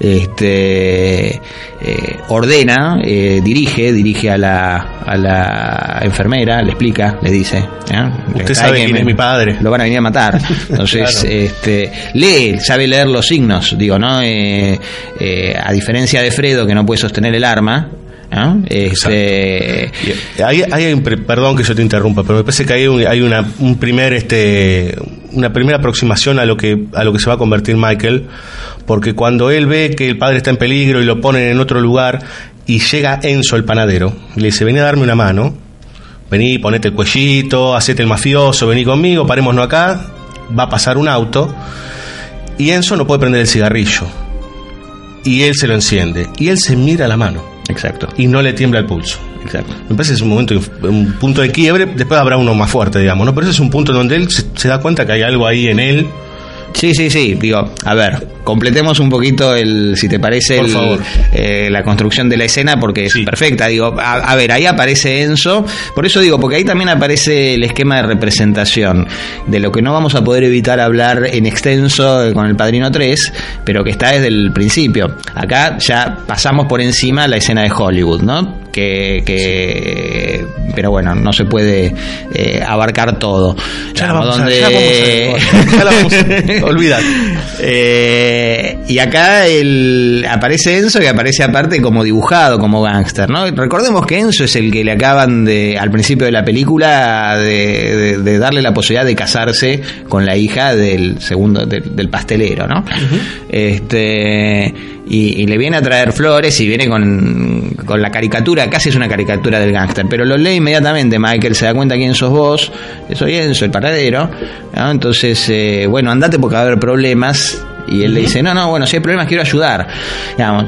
Speaker 13: este eh, ordena, eh, dirige, dirige a la, a la enfermera, le explica, le dice,
Speaker 12: ¿eh? usted sabe quién me, es mi padre,
Speaker 13: lo van a venir a matar, entonces claro. este, lee, sabe leer los signos, digo, no, eh, a diferencia de Fredo que no puede sostener el arma, ¿no? Este...
Speaker 12: Hay, perdón que yo te interrumpa, pero me parece que hay, un, hay una, un primer, este, una primera aproximación a lo que a lo que se va a convertir Michael, porque cuando él ve que el padre está en peligro y lo ponen en otro lugar y llega Enzo el panadero, y le dice vení a darme una mano, vení, ponete el cuellito, hacete el mafioso, vení conmigo, parémonos acá, va a pasar un auto y Enzo no puede prender el cigarrillo. Y él se lo enciende. Y él se mira la mano
Speaker 13: Exacto.
Speaker 12: Y no le tiembla el pulso.
Speaker 13: Exacto.
Speaker 12: Me parece que es un momento, un punto de quiebre. Después habrá uno más fuerte, digamos, ¿no? Pero ese es un punto donde él se, se da cuenta que hay algo ahí en él
Speaker 13: Sí, sí, sí. Digo, a ver, completemos un poquito el, si te parece,
Speaker 12: Por
Speaker 13: el,
Speaker 12: favor.
Speaker 13: Eh, la construcción de la escena porque es perfecta. Digo, a, a, ver, ahí aparece Enzo. Por eso digo, porque ahí también aparece el esquema de representación de lo que no vamos a poder evitar hablar en extenso con el Padrino 3, pero que está desde el principio. Acá ya pasamos por encima la escena de Hollywood, ¿no? Que, que sí. pero bueno, no se puede eh, abarcar todo.
Speaker 12: Ya, vamos donde... a, ya vamos olvidar.
Speaker 13: Eh, y acá el, aparece Enzo y aparece aparte como dibujado, como gángster, ¿no? Recordemos que Enzo es el que le acaban de, al principio de la película, de, de, de darle la posibilidad de casarse con la hija del segundo, de, del pastelero, ¿no? Uh -huh. Este, y, y, le viene a traer flores y viene con, con la caricatura, casi es una caricatura del gángster, pero lo lee inmediatamente, Michael se da cuenta quién sos vos, soy Enzo, el paradero, entonces, eh, bueno, andate porque va a haber problemas, y él uh -huh. le dice, no, no, bueno, si hay problemas quiero ayudar. Digamos,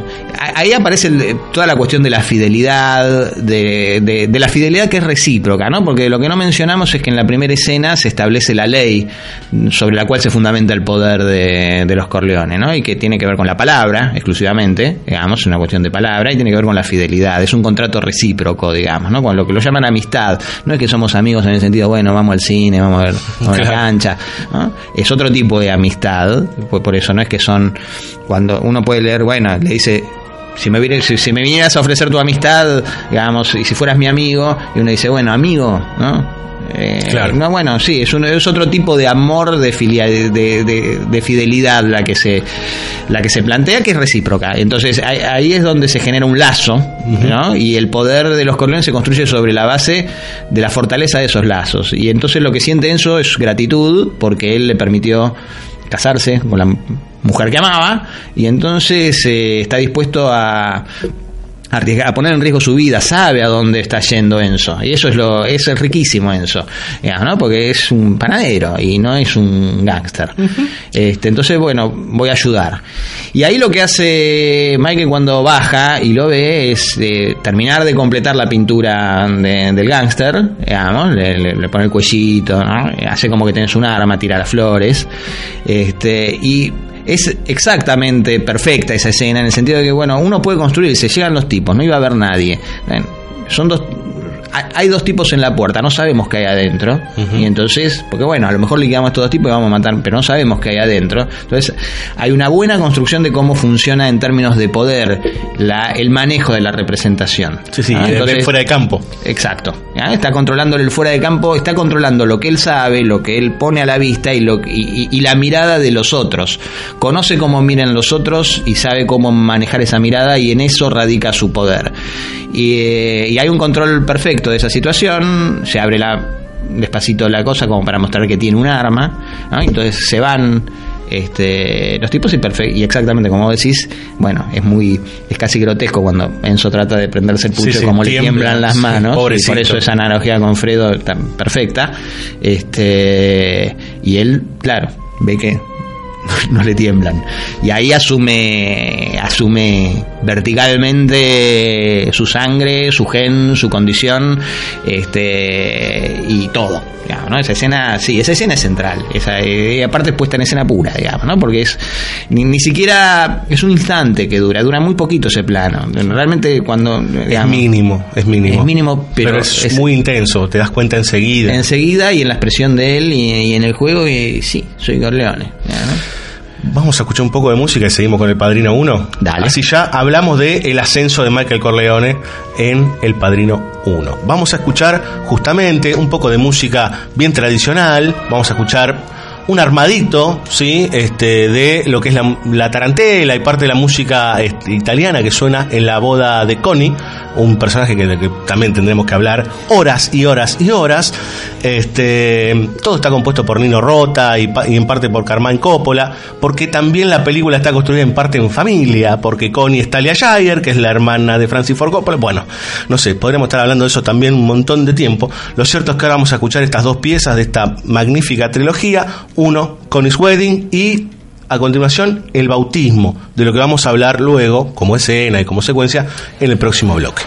Speaker 13: ahí aparece el, toda la cuestión de la fidelidad, de, de, de, la fidelidad que es recíproca, ¿no? Porque lo que no mencionamos es que en la primera escena se establece la ley sobre la cual se fundamenta el poder de, de los Corleones, ¿no? Y que tiene que ver con la palabra, exclusivamente, digamos, una cuestión de palabra, y tiene que ver con la fidelidad. Es un contrato recíproco, digamos, ¿no? Con lo que lo llaman amistad. No es que somos amigos en el sentido, bueno, vamos al cine, vamos a ver, vamos a la cancha, ¿no? Es otro tipo de amistad, por eso no es que son cuando uno puede leer, bueno, le dice si me, si, si me vinieras a ofrecer tu amistad, digamos, y si fueras mi amigo, y uno dice, bueno, amigo, ¿no? Eh,
Speaker 12: Claro.
Speaker 13: No, bueno, sí, es, un- es otro tipo de amor, de, filia- de, de- de fidelidad la que se la que se plantea, que es recíproca. Entonces ahí, ahí es donde se genera un lazo, ¿no? Y el poder de los Corleones se construye sobre la base de la fortaleza de esos lazos. Y entonces lo que siente Enzo es gratitud porque él le permitió casarse con la mujer que amaba y entonces eh, está dispuesto a a poner en riesgo su vida, sabe a dónde está yendo Enzo. Y eso es lo es riquísimo Enzo, digamos, ¿no? Porque es un panadero y no es un gángster. este, entonces, bueno, voy a ayudar. Y ahí lo que hace Michael cuando baja y lo ve es eh, terminar de completar la pintura de- del gángster, digamos, le, le- le pone el cuellito, ¿no? hace como que tenés un arma, tira las flores. Este, y es exactamente perfecta esa escena en el sentido de que, bueno, uno puede construirse, llegan los tipos, no iba a haber nadie. Son dos. Hay- dos tipos en la puerta, no sabemos qué hay adentro. Y entonces, porque bueno, a lo mejor liquidamos a estos dos tipos y vamos a matar, pero no sabemos qué hay adentro. Entonces, hay una buena construcción de cómo funciona en términos de poder la, el manejo de la representación.
Speaker 12: Sí, sí,
Speaker 13: ¿Ah? Entonces-
Speaker 12: fuera de campo.
Speaker 13: Exacto. ¿ya? Está controlando el fuera de campo, está controlando lo que él sabe, lo que él pone a la vista y, lo, y, y- y la mirada de los otros. Conoce cómo miran los otros y sabe cómo manejar esa mirada y en eso radica su poder. Y, eh, y hay un control perfecto de esa situación, se abre la despacito la cosa como para mostrar que tiene un arma, ¿no? entonces se van este, los tipos y, y exactamente como decís, bueno, es muy es casi grotesco cuando Enzo trata de prenderse el pucho
Speaker 12: Sí, sí,
Speaker 13: como le
Speaker 12: tiembla,
Speaker 13: tiemblan las
Speaker 12: sí,
Speaker 13: manos y por eso esa analogía con Fredo está perfecta este y él claro ve que no le tiemblan y ahí asume asume verticalmente su sangre su gen su condición este y todo digamos, ¿no? esa escena sí esa escena es central esa eh, y aparte es puesta en escena pura digamos ¿no? porque es ni, ni siquiera es un instante que dura dura muy poquito ese plano realmente cuando
Speaker 12: Es mínimo, es mínimo.
Speaker 13: Es mínimo, pero
Speaker 12: es,
Speaker 13: es-
Speaker 12: muy intenso, te das cuenta enseguida.
Speaker 13: enseguida y en la expresión de él y, y en el juego y sí, soy Corleone. ¿no?
Speaker 12: Vamos a escuchar un poco de música y seguimos con El Padrino 1.
Speaker 13: Dale.
Speaker 12: Así ya hablamos de el ascenso de Michael Corleone en El Padrino 1. Vamos a escuchar justamente un poco de música bien tradicional. Vamos a escuchar un armadito, ¿sí? Este, de lo que es la, la tarantela y parte de la música este, italiana que suena en la boda de Connie, un personaje que, que también tendremos que hablar horas y horas y horas. Este, todo está compuesto por Nino Rota y, en parte por Carmine Coppola, porque también la película está construida en parte en familia, porque Connie es Talia Shire, que es la hermana de Francis Ford Coppola. Bueno, no sé, podremos estar hablando de eso también un montón de tiempo. Lo cierto es que ahora vamos a escuchar estas dos piezas de esta magnífica trilogía. Uno, Connie's Wedding y a continuación el bautismo, de lo que vamos a hablar luego, como escena y como secuencia, en el próximo bloque.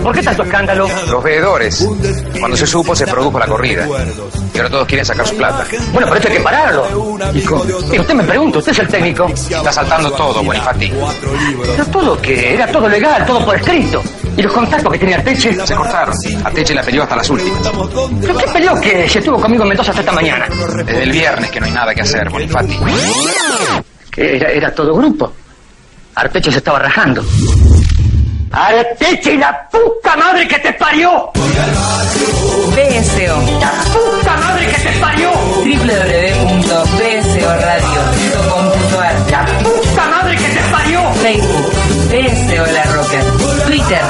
Speaker 14: ¿Por qué tanto escándalo?
Speaker 15: Los veedores. Cuando se supo, se produjo la corrida. Y ahora todos quieren sacar su plata.
Speaker 14: Bueno, pero esto hay que pararlo. Y usted me pregunta, usted es el técnico.
Speaker 15: Está saltando todo, Bonifati.
Speaker 14: ¿Pero todo qué? Era todo legal, todo por escrito. ¿Y los contactos que tenía Arteche?
Speaker 15: Se cortaron. Arteche la peleó hasta las últimas.
Speaker 14: ¿Pero qué peleó que se estuvo conmigo en Mendoza hasta esta mañana?
Speaker 15: Desde el viernes que no hay nada que hacer, Bonifati.
Speaker 14: Era, era todo grupo. Arteche se estaba rajando. Arteche y la puta madre que te parió.
Speaker 1: BSO.
Speaker 14: La puta madre que te parió.
Speaker 1: www.bsoradio.com.ar
Speaker 14: La puta madre que te parió.
Speaker 1: Facebook. BSO La Roca. Twitter.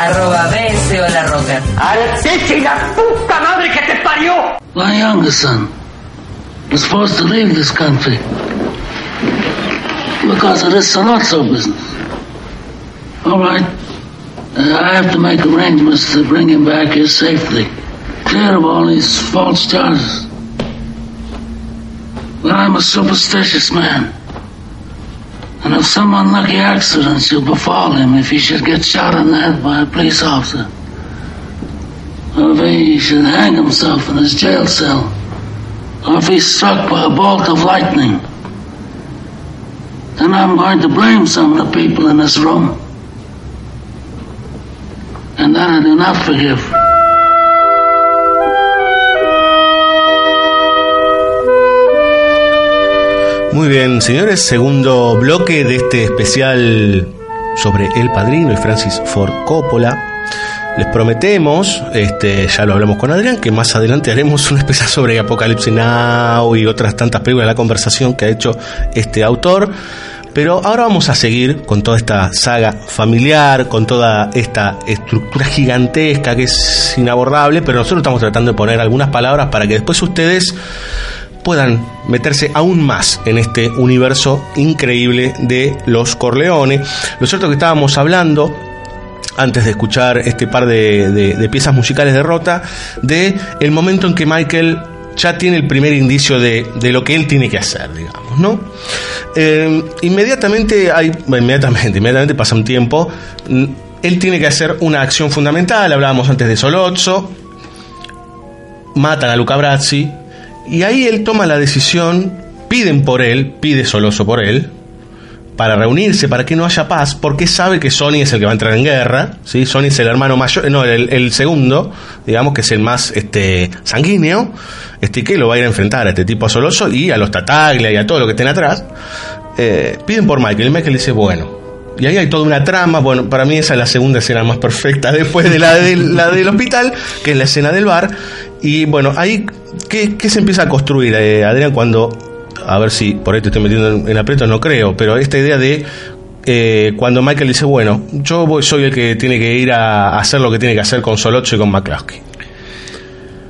Speaker 1: Arroba BSO La Roca.
Speaker 14: Arteche y la puta madre que te parió.
Speaker 9: My youngest son was forced to leave this country because of this Sonozo business. All right. I have to make arrangements to bring him back here safely, clear of all these false charges. But I'm a superstitious man. And if some unlucky accident should befall him, if he should get shot in the head by a police officer, or if he should hang himself in his jail cell, or if he's struck by a bolt of lightning, then I'm going to blame some of the people in this room. And I do not.
Speaker 12: Muy bien, señores, segundo bloque de este especial sobre El Padrino y Francis Ford Coppola. Les prometemos, este, ya lo hablamos con Adrián, que más adelante haremos un especial sobre Apocalipsis Now y otras tantas películas la conversación que ha hecho este autor. Pero ahora vamos a seguir con toda esta saga familiar, con toda esta estructura gigantesca que es inabordable, pero nosotros estamos tratando de poner algunas palabras para que después ustedes puedan meterse aún más en este universo increíble de los Corleones. Lo cierto es que estábamos hablando antes de escuchar este par de, de, de, piezas musicales de Rota, de el momento en que Michael ya tiene el primer indicio de, de lo que él tiene que hacer, digamos, ¿no? Eh, inmediatamente hay, inmediatamente, inmediatamente pasa un tiempo, él tiene que hacer una acción fundamental, hablábamos antes de Solozzo, matan a Luca Brazzi, y ahí él toma la decisión, piden por él, pide Soloso por él, para reunirse, para que no haya paz, porque sabe que Sony es el que va a entrar en guerra, ¿sí? Sony es el hermano mayor, no, el, segundo, digamos que es el más este, sanguíneo, este, que lo va a ir a enfrentar a este tipo Soloso y a los Tataglia y a todo lo que estén atrás. Eh, piden por Michael, y Michael dice, bueno, y ahí hay toda una trama, bueno, para mí esa es la segunda escena más perfecta después de la, la del hospital, que es la escena del bar, y bueno, ahí, ¿qué, qué se empieza a construir, eh, Adrián, cuando a ver si por ahí te estoy metiendo en, en aprieto, no creo, pero esta idea de eh, cuando Michael dice, bueno, yo voy, soy el que tiene que ir a hacer lo que tiene que hacer con Solocho y con McCluskey.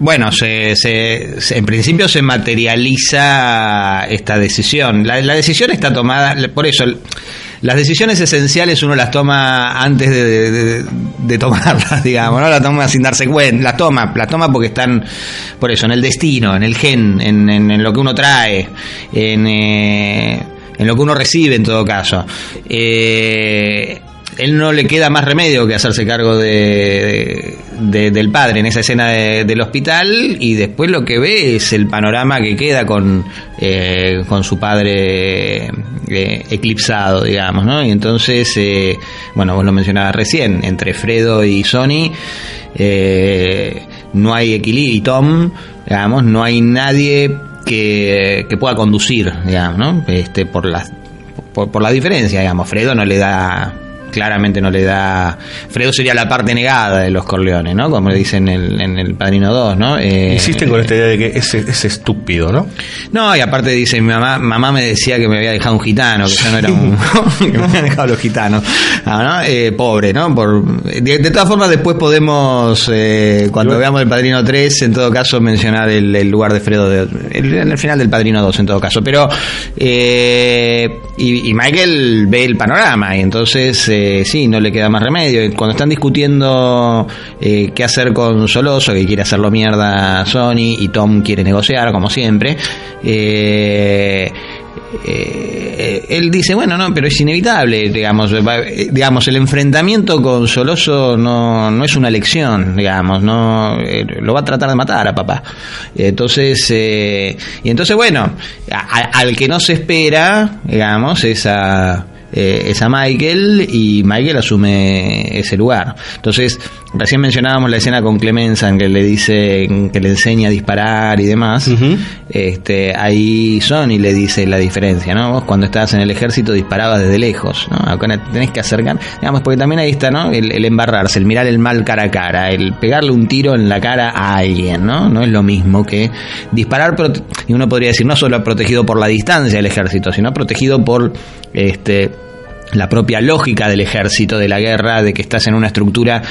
Speaker 13: Bueno, se, se, en principio se materializa esta decisión. La, la, decisión está tomada, por eso, las decisiones esenciales uno las toma antes de, tomarlas, digamos, no las toma sin darse cuenta, las toma, las toma porque están, por eso, en el destino, en el gen, en, en, en lo que uno trae, en, eh, en lo que uno recibe en todo caso. Eh, él no le queda más remedio que hacerse cargo de, de, del padre en esa escena de, del hospital y después lo que ve es el panorama que queda con, eh, con su padre eh, eclipsado, digamos, ¿no? Y entonces, eh, bueno, vos lo mencionabas recién, entre Fredo y Sony eh, no hay equilibrio, y Tom, digamos, no hay nadie que, que pueda conducir, digamos, ¿no? Este, por la, por, por la diferencia, digamos, Fredo no le da claramente no le da. Fredo sería la parte negada de los Corleones, ¿no? Como le dicen en el, en el Padrino 2, ¿no?
Speaker 12: Eh, Insisten con esta idea de que es, es estúpido, ¿no?
Speaker 13: No, y aparte dice: mi mamá, mamá me decía que me había dejado un gitano, que yo no era un. que me habían dejado los gitanos. ¿no? Eh, pobre, ¿no? Por, de, de, todas formas, después podemos, eh, cuando Yo... veamos el Padrino 3, en todo caso, mencionar el, el lugar de Fredo de, el, en el final del Padrino 2, en todo caso. Pero. Eh, y, y Michael ve el panorama, y entonces eh, sí, no le queda más remedio. Cuando están discutiendo eh, qué hacer con Soloso, que quiere hacerlo mierda Sony, y Tom quiere negociar, como siempre, eh, eh, él dice, bueno, no, pero es inevitable, digamos, digamos, el enfrentamiento con Soloso no, no es una elección, digamos, no, lo va a tratar de matar a papá. Entonces, eh, y entonces, bueno, al que no se espera, digamos, es a, eh, es a Michael y Michael asume ese lugar. Entonces, recién mencionábamos la escena con Clemenza en que le dice, que le enseña a disparar y demás. este, ahí Sony le dice la diferencia, ¿no? Vos cuando estabas en el ejército disparabas desde lejos, ¿no? Acá tenés que acercar, digamos, porque también ahí está, ¿no? El, el embarrarse, el mirar el mal cara a cara, el pegarle un tiro en la cara a alguien, ¿no? No es lo mismo que disparar, y uno podría decir, no solo protegido por la distancia del ejército, sino protegido por, este, la propia lógica del ejército, de la guerra, de que estás en una estructura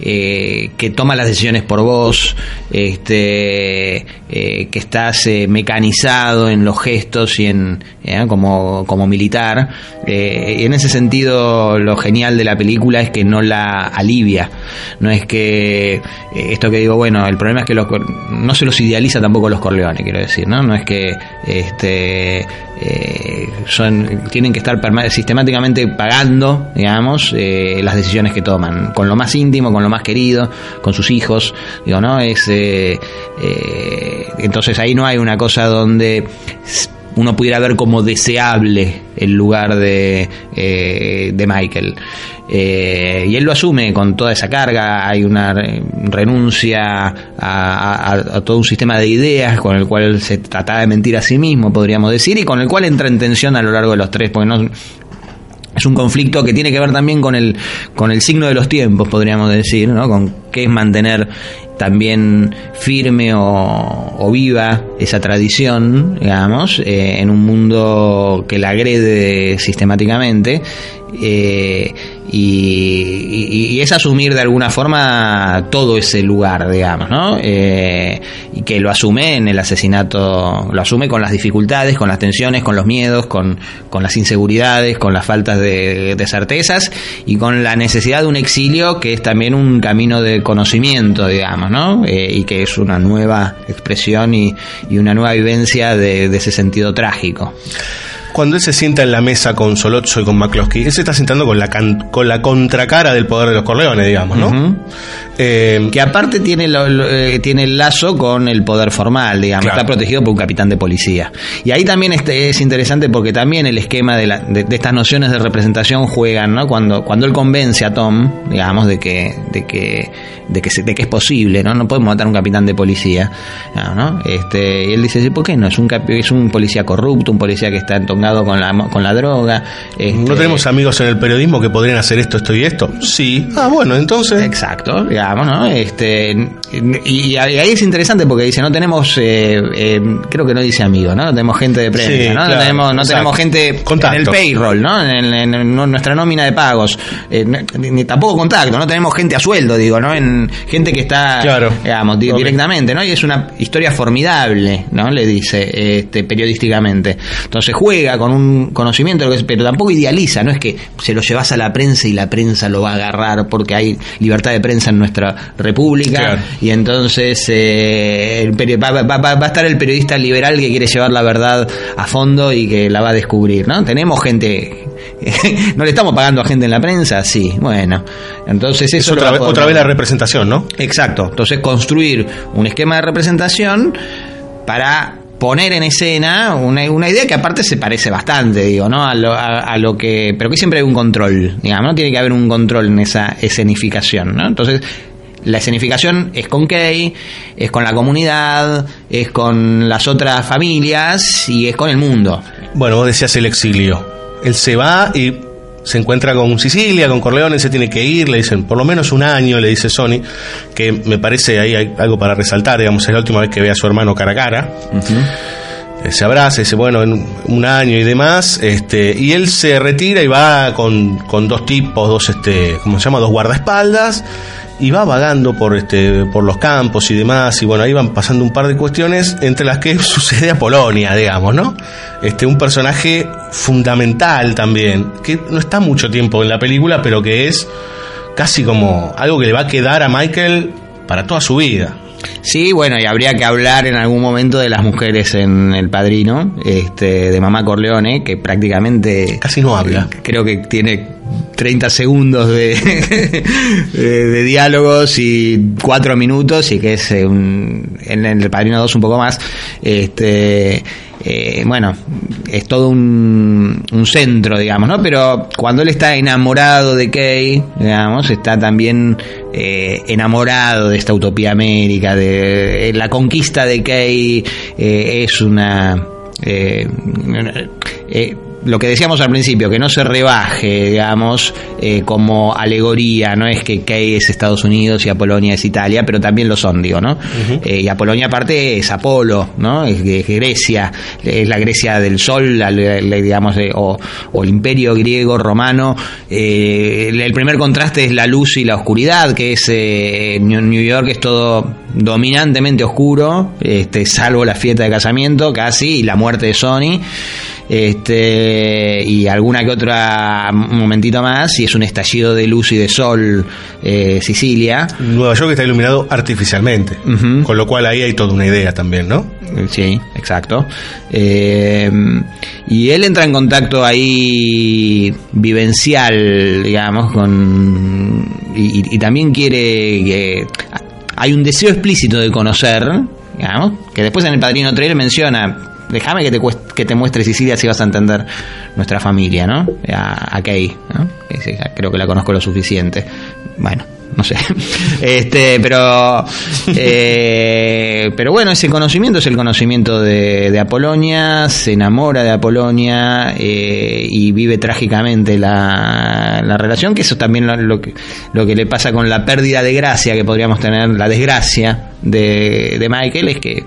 Speaker 13: eh, que toma las decisiones por vos, este, eh, que estás eh, mecanizado en los gestos y en como, como militar. Y en ese sentido, lo genial de la película es que no la alivia. No es que esto que digo, bueno, el problema es que los, no se los idealiza tampoco los Corleones, quiero decir, ¿no? No es que este eh, son tienen que estar sistemáticamente pagando, digamos, eh, las decisiones que toman, con lo más íntimo, con lo más querido, con sus hijos, digo, ¿no? Es eh, eh, entonces ahí no hay una cosa donde uno pudiera ver como deseable el lugar de, eh, de Michael. Eh, y él lo asume con toda esa carga, hay una re- renuncia a, a- todo un sistema de ideas con el cual se trata de mentir a sí mismo, podríamos decir, y con el cual entra en tensión a lo largo de los tres, porque no, es un conflicto que tiene que ver también con el con el signo de los tiempos podríamos decir no con qué es mantener también firme o, o viva esa tradición digamos eh, en un mundo que la agrede sistemáticamente eh, y, y- es asumir de alguna forma todo ese lugar, digamos, ¿no? Eh, y que lo asume en el asesinato, lo asume con las dificultades, con las tensiones, con los miedos, con, con las inseguridades, con las faltas de, de certezas y con la necesidad de un exilio que es también un camino de conocimiento, digamos, ¿no? Eh, y que es una nueva expresión y, y una nueva vivencia de, de ese sentido trágico.
Speaker 12: Cuando él se sienta en la mesa con Solozzo y con McCloskey, él se está sentando con la, con la contracara del poder de los Corleones, digamos, ¿no?
Speaker 13: Ujú. que aparte tiene, lo- lo- eh, tiene el lazo con el poder formal, digamos,
Speaker 12: Claro.
Speaker 13: está protegido por un capitán de policía. Y ahí también este es interesante porque también el esquema de, la- de- de estas nociones de representación juegan, ¿no? Cuando, cuando él convence a Tom, digamos, de que, de que, de que, se- de que es posible, ¿no? No podemos matar a un capitán de policía, ¿no? Este, y él dice, sí, ¿por qué no? Es un, es un policía corrupto, un policía que está entongado con la, con la droga. este,
Speaker 12: ¿No tenemos amigos en el periodismo que podrían hacer esto, esto y esto? Sí. Ah, bueno, entonces.
Speaker 13: Exacto, digamos, ¿no? Este, y, y ahí es interesante porque dice, no tenemos, eh, eh, creo que no dice amigos, ¿no? No tenemos gente de prensa,
Speaker 12: Sí,
Speaker 13: ¿no?
Speaker 12: claro,
Speaker 13: no tenemos, no tenemos gente
Speaker 12: Contacto.
Speaker 13: en el payroll, ¿no? En, en- en nuestra nómina de pagos. Eh, ni, tampoco contacto, no tenemos gente a sueldo, digo, ¿no? En gente que está,
Speaker 12: Claro.
Speaker 13: digamos, di- directamente, ¿no? Y es una historia formidable, ¿no? Le dice, este, periodísticamente. Entonces juega con un conocimiento, pero tampoco idealiza, no es que se lo llevas a la prensa y la prensa lo va a agarrar porque hay libertad de prensa en nuestra república
Speaker 12: Claro.
Speaker 13: y entonces eh, el va, va- va- va a estar el periodista liberal que quiere llevar la verdad a fondo y que la va a descubrir, ¿no? Tenemos gente, no le estamos pagando a gente en la prensa, sí, bueno, entonces
Speaker 12: Es
Speaker 13: eso lo
Speaker 12: otra, vez, otra vez la representación, ¿no?
Speaker 13: Exacto. Entonces construir un esquema de representación para poner en escena una, una idea que aparte se parece bastante, digo, ¿no? A lo, a- a lo que... Pero que siempre hay un control, digamos, ¿no? Tiene que haber un control en esa escenificación, ¿no? Entonces... La escenificación es con Kay, es con la comunidad, es con las otras familias y es con el mundo.
Speaker 12: Bueno, vos decías el exilio. Él se va y se encuentra con Sicilia, con Corleone, se tiene que ir, le dicen por lo menos un año, le dice Sony, que me parece ahí hay algo para resaltar, digamos, es la última vez que ve a su hermano cara a cara. Eh, se abraza dice, bueno, en un año y demás, este, y él se retira y va con, con dos tipos, dos, este, ¿cómo se llama? Dos guardaespaldas, y va vagando por, este, por los campos y demás, y bueno, ahí van pasando un par de cuestiones, entre las que sucede a Polonia, digamos, ¿no? Este, un personaje fundamental también, que no está mucho tiempo en la película, pero que es casi como algo que le va a quedar a Michael para toda su vida.
Speaker 13: Sí, bueno, y habría que hablar en algún momento de las mujeres en El Padrino, este, de Mamá Corleone, que prácticamente...
Speaker 12: Casi no habla.
Speaker 13: Creo que tiene 30 segundos de, diálogos y 4 minutos y que es eh, un, en El Padrino 2 un poco más. Este, eh, bueno, es todo un, un, centro, digamos, ¿no? Pero cuando él está enamorado de Kay, digamos, está también eh, enamorado de esta utopía américa, de eh, la conquista de Kay eh, es una... Eh, lo que decíamos al principio, que no se rebaje, digamos, eh, como alegoría, no es que Key es Estados Unidos y Apolonia es Italia, pero también lo son, digo, ¿no? Uh -huh. eh, y Apolonia aparte es Apolo, ¿no? Es, es Grecia, es la Grecia del Sol, la, la, digamos, eh, o, o, el imperio griego, romano. Eh, el, primer contraste es la luz y la oscuridad, que es eh, New York es todo dominantemente oscuro, este, salvo la fiesta de casamiento casi y la muerte de Sony este y alguna que otra momentito más y es un estallido de luz y de sol eh, Sicilia
Speaker 12: Nueva York está iluminado artificialmente uh -huh. con lo cual ahí hay toda una idea también ¿no?
Speaker 13: sí exacto eh, y él entra en contacto ahí vivencial digamos con y, y también quiere que hay un deseo explícito de conocer digamos que después en el Padrino 3 menciona déjame que te, que te muestre Sicilia si vas a entender nuestra familia, ¿no? A, a Kay, ¿no? Creo que la conozco lo suficiente. Bueno, no sé. Este, pero, eh, pero bueno, ese conocimiento es el conocimiento de, de Apolonia, se enamora de Apolonia eh, y vive trágicamente la, la, relación, que eso también lo, lo, que, lo que le pasa con la pérdida de gracia que podríamos tener, la desgracia de, de Michael, es que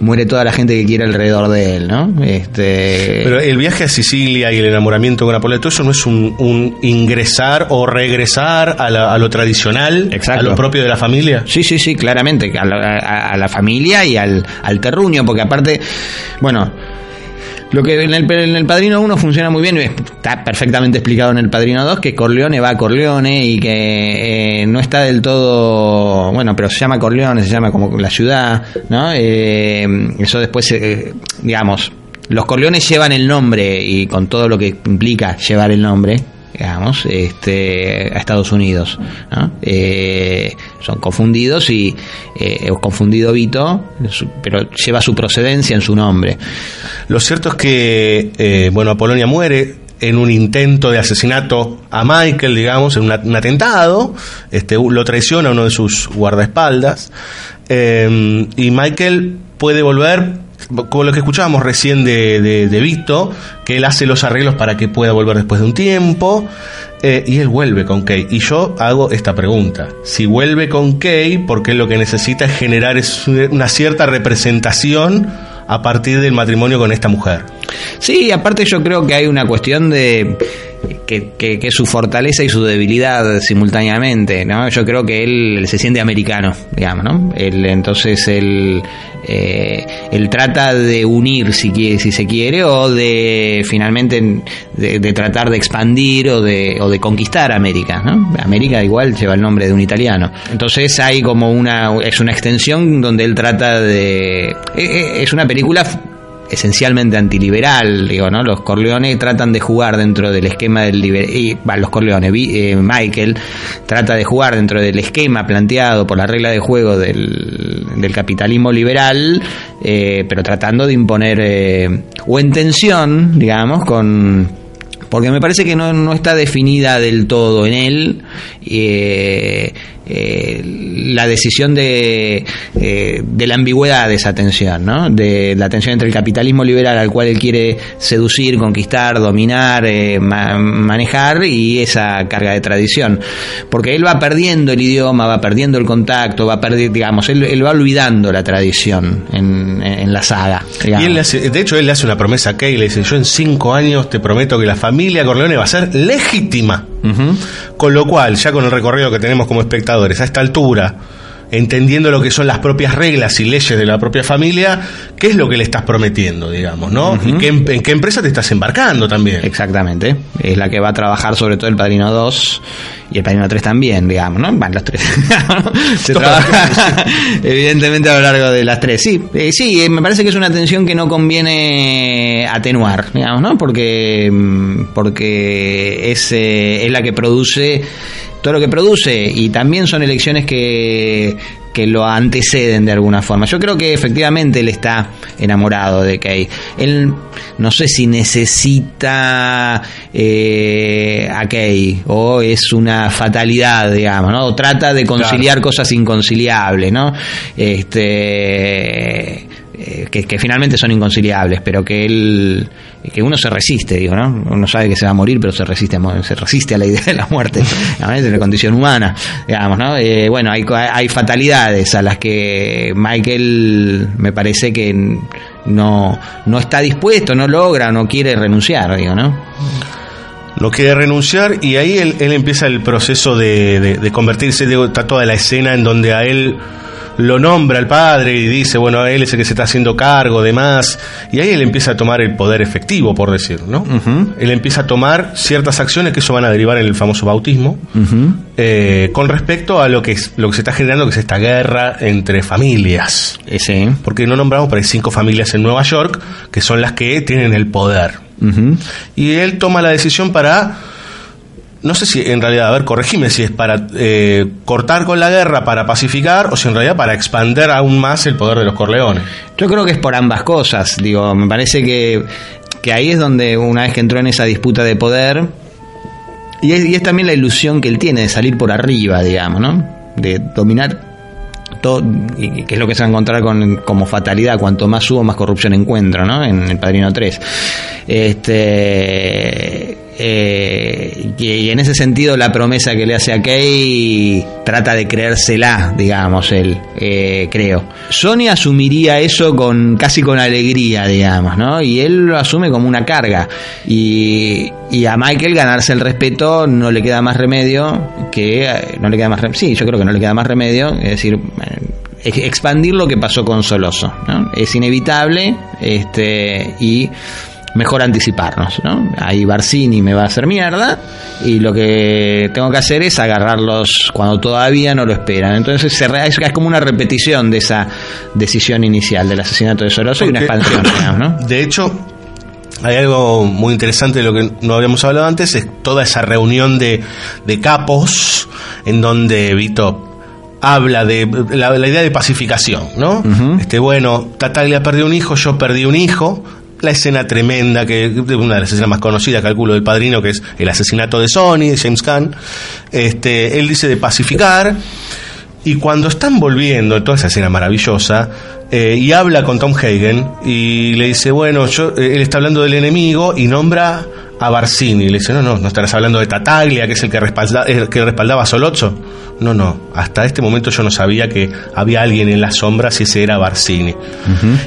Speaker 13: muere toda la gente que quiere alrededor de él, ¿no? Este...
Speaker 12: Pero el viaje a Sicilia y el enamoramiento con Apolo, todo eso no es un, un ingresar o regresar a, la, a, lo tradicional,
Speaker 13: Exacto.
Speaker 12: a lo propio de la familia.
Speaker 13: Sí, sí, sí, claramente, a la, a, a la familia y al, al terruño, porque aparte, bueno, lo que en el, en el Padrino 1 funciona muy bien, está perfectamente explicado en el Padrino 2, que Corleone va a Corleone y que eh, no está del todo, bueno, pero se llama Corleone, se llama como la ciudad, ¿no? Eh, eso después, eh, digamos, los Corleones llevan el nombre y con todo lo que implica llevar el nombre, digamos, este, a Estados Unidos. Eh, son confundidos y eh, confundido Vito, pero lleva su procedencia en su nombre.
Speaker 12: Lo cierto es que, eh, bueno, Apolonia muere en un intento de asesinato a Michael, digamos, en un atentado, este, lo traiciona uno de sus guardaespaldas, eh, y Michael puede volver como lo que escuchábamos recién de, de, Vito, que él hace los arreglos para que pueda volver después de un tiempo, eh, y él vuelve con Kay. Y yo hago esta pregunta, si vuelve con Kay, porque lo que necesita es generar una cierta representación a partir del matrimonio con esta mujer.
Speaker 13: Sí, aparte yo creo que hay una cuestión de que, que, que, su fortaleza y su debilidad simultáneamente, ¿no? Yo creo que él, se siente americano, digamos, ¿no? Él, entonces él, eh, él trata de unir, si, quiere, si se quiere, o de finalmente de, de, tratar de expandir o de, o de conquistar América, ¿no? América igual lleva el nombre de un italiano. Entonces hay como una, es una extensión donde él trata de... Es una película esencialmente antiliberal, digo, ¿no? Los Corleones tratan de jugar dentro del esquema del y, los Corleones, eh, Michael trata de jugar dentro del esquema planteado por la regla de juego del, del capitalismo liberal, eh, pero tratando de imponer eh, o en tensión, digamos, con porque me parece que no, no está definida del todo en él eh, eh, la decisión de, eh, de la ambigüedad de esa tensión, ¿no? de la tensión entre el capitalismo liberal al cual él quiere seducir, conquistar, dominar, eh, ma manejar y esa carga de tradición. Porque él va perdiendo el idioma, va perdiendo el contacto, va perdiendo, digamos, él, él, va olvidando la tradición en, en la saga.
Speaker 12: Digamos. Y él hace, de hecho, él le hace una promesa a Kay, le dice, yo en cinco años te prometo que la familia Corleone va a ser legítima. Con lo cual, ya con el recorrido que tenemos como espectadores a esta altura, entendiendo lo que son las propias reglas y leyes de la propia familia, qué es lo que le estás prometiendo, digamos, ¿no? Y qué, em, en qué empresa te estás embarcando también.
Speaker 13: Exactamente. Es la que va a trabajar sobre todo el Padrino 2 y el Padrino 3 también, digamos, ¿no? Van los tres. Se trabaja evidentemente a lo largo de las tres. Sí, eh, sí, eh, me parece que es una tensión que no conviene atenuar, digamos, ¿no? Porque, mm, porque es, eh, es la que produce todo lo que produce y también son elecciones que, que lo anteceden de alguna forma. Yo creo que efectivamente él está enamorado de Kay. Él no sé si necesita eh, a Kay o es una fatalidad, digamos, ¿no? O trata de conciliar cosas inconciliables, ¿no? Este eh, que, finalmente son inconciliables, pero que él que uno se resiste, digo, ¿no? Uno sabe que se va a morir, pero se resiste, se resiste a la idea de la muerte, es una condición humana, digamos, ¿no? Eh, bueno, hay, fatalidades a las que Michael me parece que no, no está dispuesto, no logra, no quiere renunciar, digo, ¿no?
Speaker 12: no quiere renunciar y ahí él, empieza el proceso de, de, convertirse, está toda la escena en donde a él lo nombra el padre y dice, bueno, él es el que se está haciendo cargo, demás, y ahí él empieza a tomar el poder efectivo, por decir, ¿no? Él empieza a tomar ciertas acciones que eso van a derivar en el famoso bautismo, eh, con respecto a lo que, es, lo que se está generando, que es esta guerra entre familias.
Speaker 13: Sí.
Speaker 12: Porque no nombramos, pero hay cinco familias en Nueva York que son las que tienen el poder. Y él toma la decisión para no sé si en realidad, a ver, corregime si es para eh, cortar con la guerra, para pacificar, o si en realidad para expander aún más el poder de los Corleones.
Speaker 13: Yo creo que es por ambas cosas. Digo, me parece que, que ahí es donde una vez que entró en esa disputa de poder, y es, y es también la ilusión que él tiene de salir por arriba, digamos, ¿no? De dominar todo, y que es lo que se va a encontrar con, como fatalidad, cuanto más subo, más corrupción encuentro, ¿no? En el Padrino 3. Este eh, y, en ese sentido la promesa que le hace a Kay trata de creérsela, digamos, él, eh, creo. Sony asumiría eso con casi con alegría, digamos, ¿no? Y él lo asume como una carga. Y, a Michael ganarse el respeto no le queda más remedio que... Eh, no le queda más Sí, yo creo que no le queda más remedio, es decir eh, expandir lo que pasó con Soloso. Es inevitable este, y mejor anticiparnos, ¿no? Ahí Barcini me va a hacer mierda y lo que tengo que hacer es agarrarlos cuando todavía no lo esperan. Entonces se es, como una repetición de esa decisión inicial del asesinato de Soroso y una expansión, ¿no?
Speaker 12: De hecho, hay algo muy interesante de lo que no habíamos hablado antes, es toda esa reunión de, de capos en donde Vito habla de la, idea de pacificación, ¿no? Este, bueno, Tataglia perdió un hijo, yo perdí un hijo, la escena tremenda, que una de las escenas más conocidas, calculo, del padrino, que es el asesinato de Sony, de James Caan. Este, él dice de pacificar. Y cuando están volviendo, toda esa escena maravillosa, eh, y habla con Tom Hagen, y le dice, bueno, yo, eh, él está hablando del enemigo y nombra a Barcini. Le dice, no, no, no estarás hablando de Tataglia, que es el que, respalda, el que respaldaba a Solozzo. No, no, hasta este momento yo no sabía que había alguien en las sombras y ese era Barcini.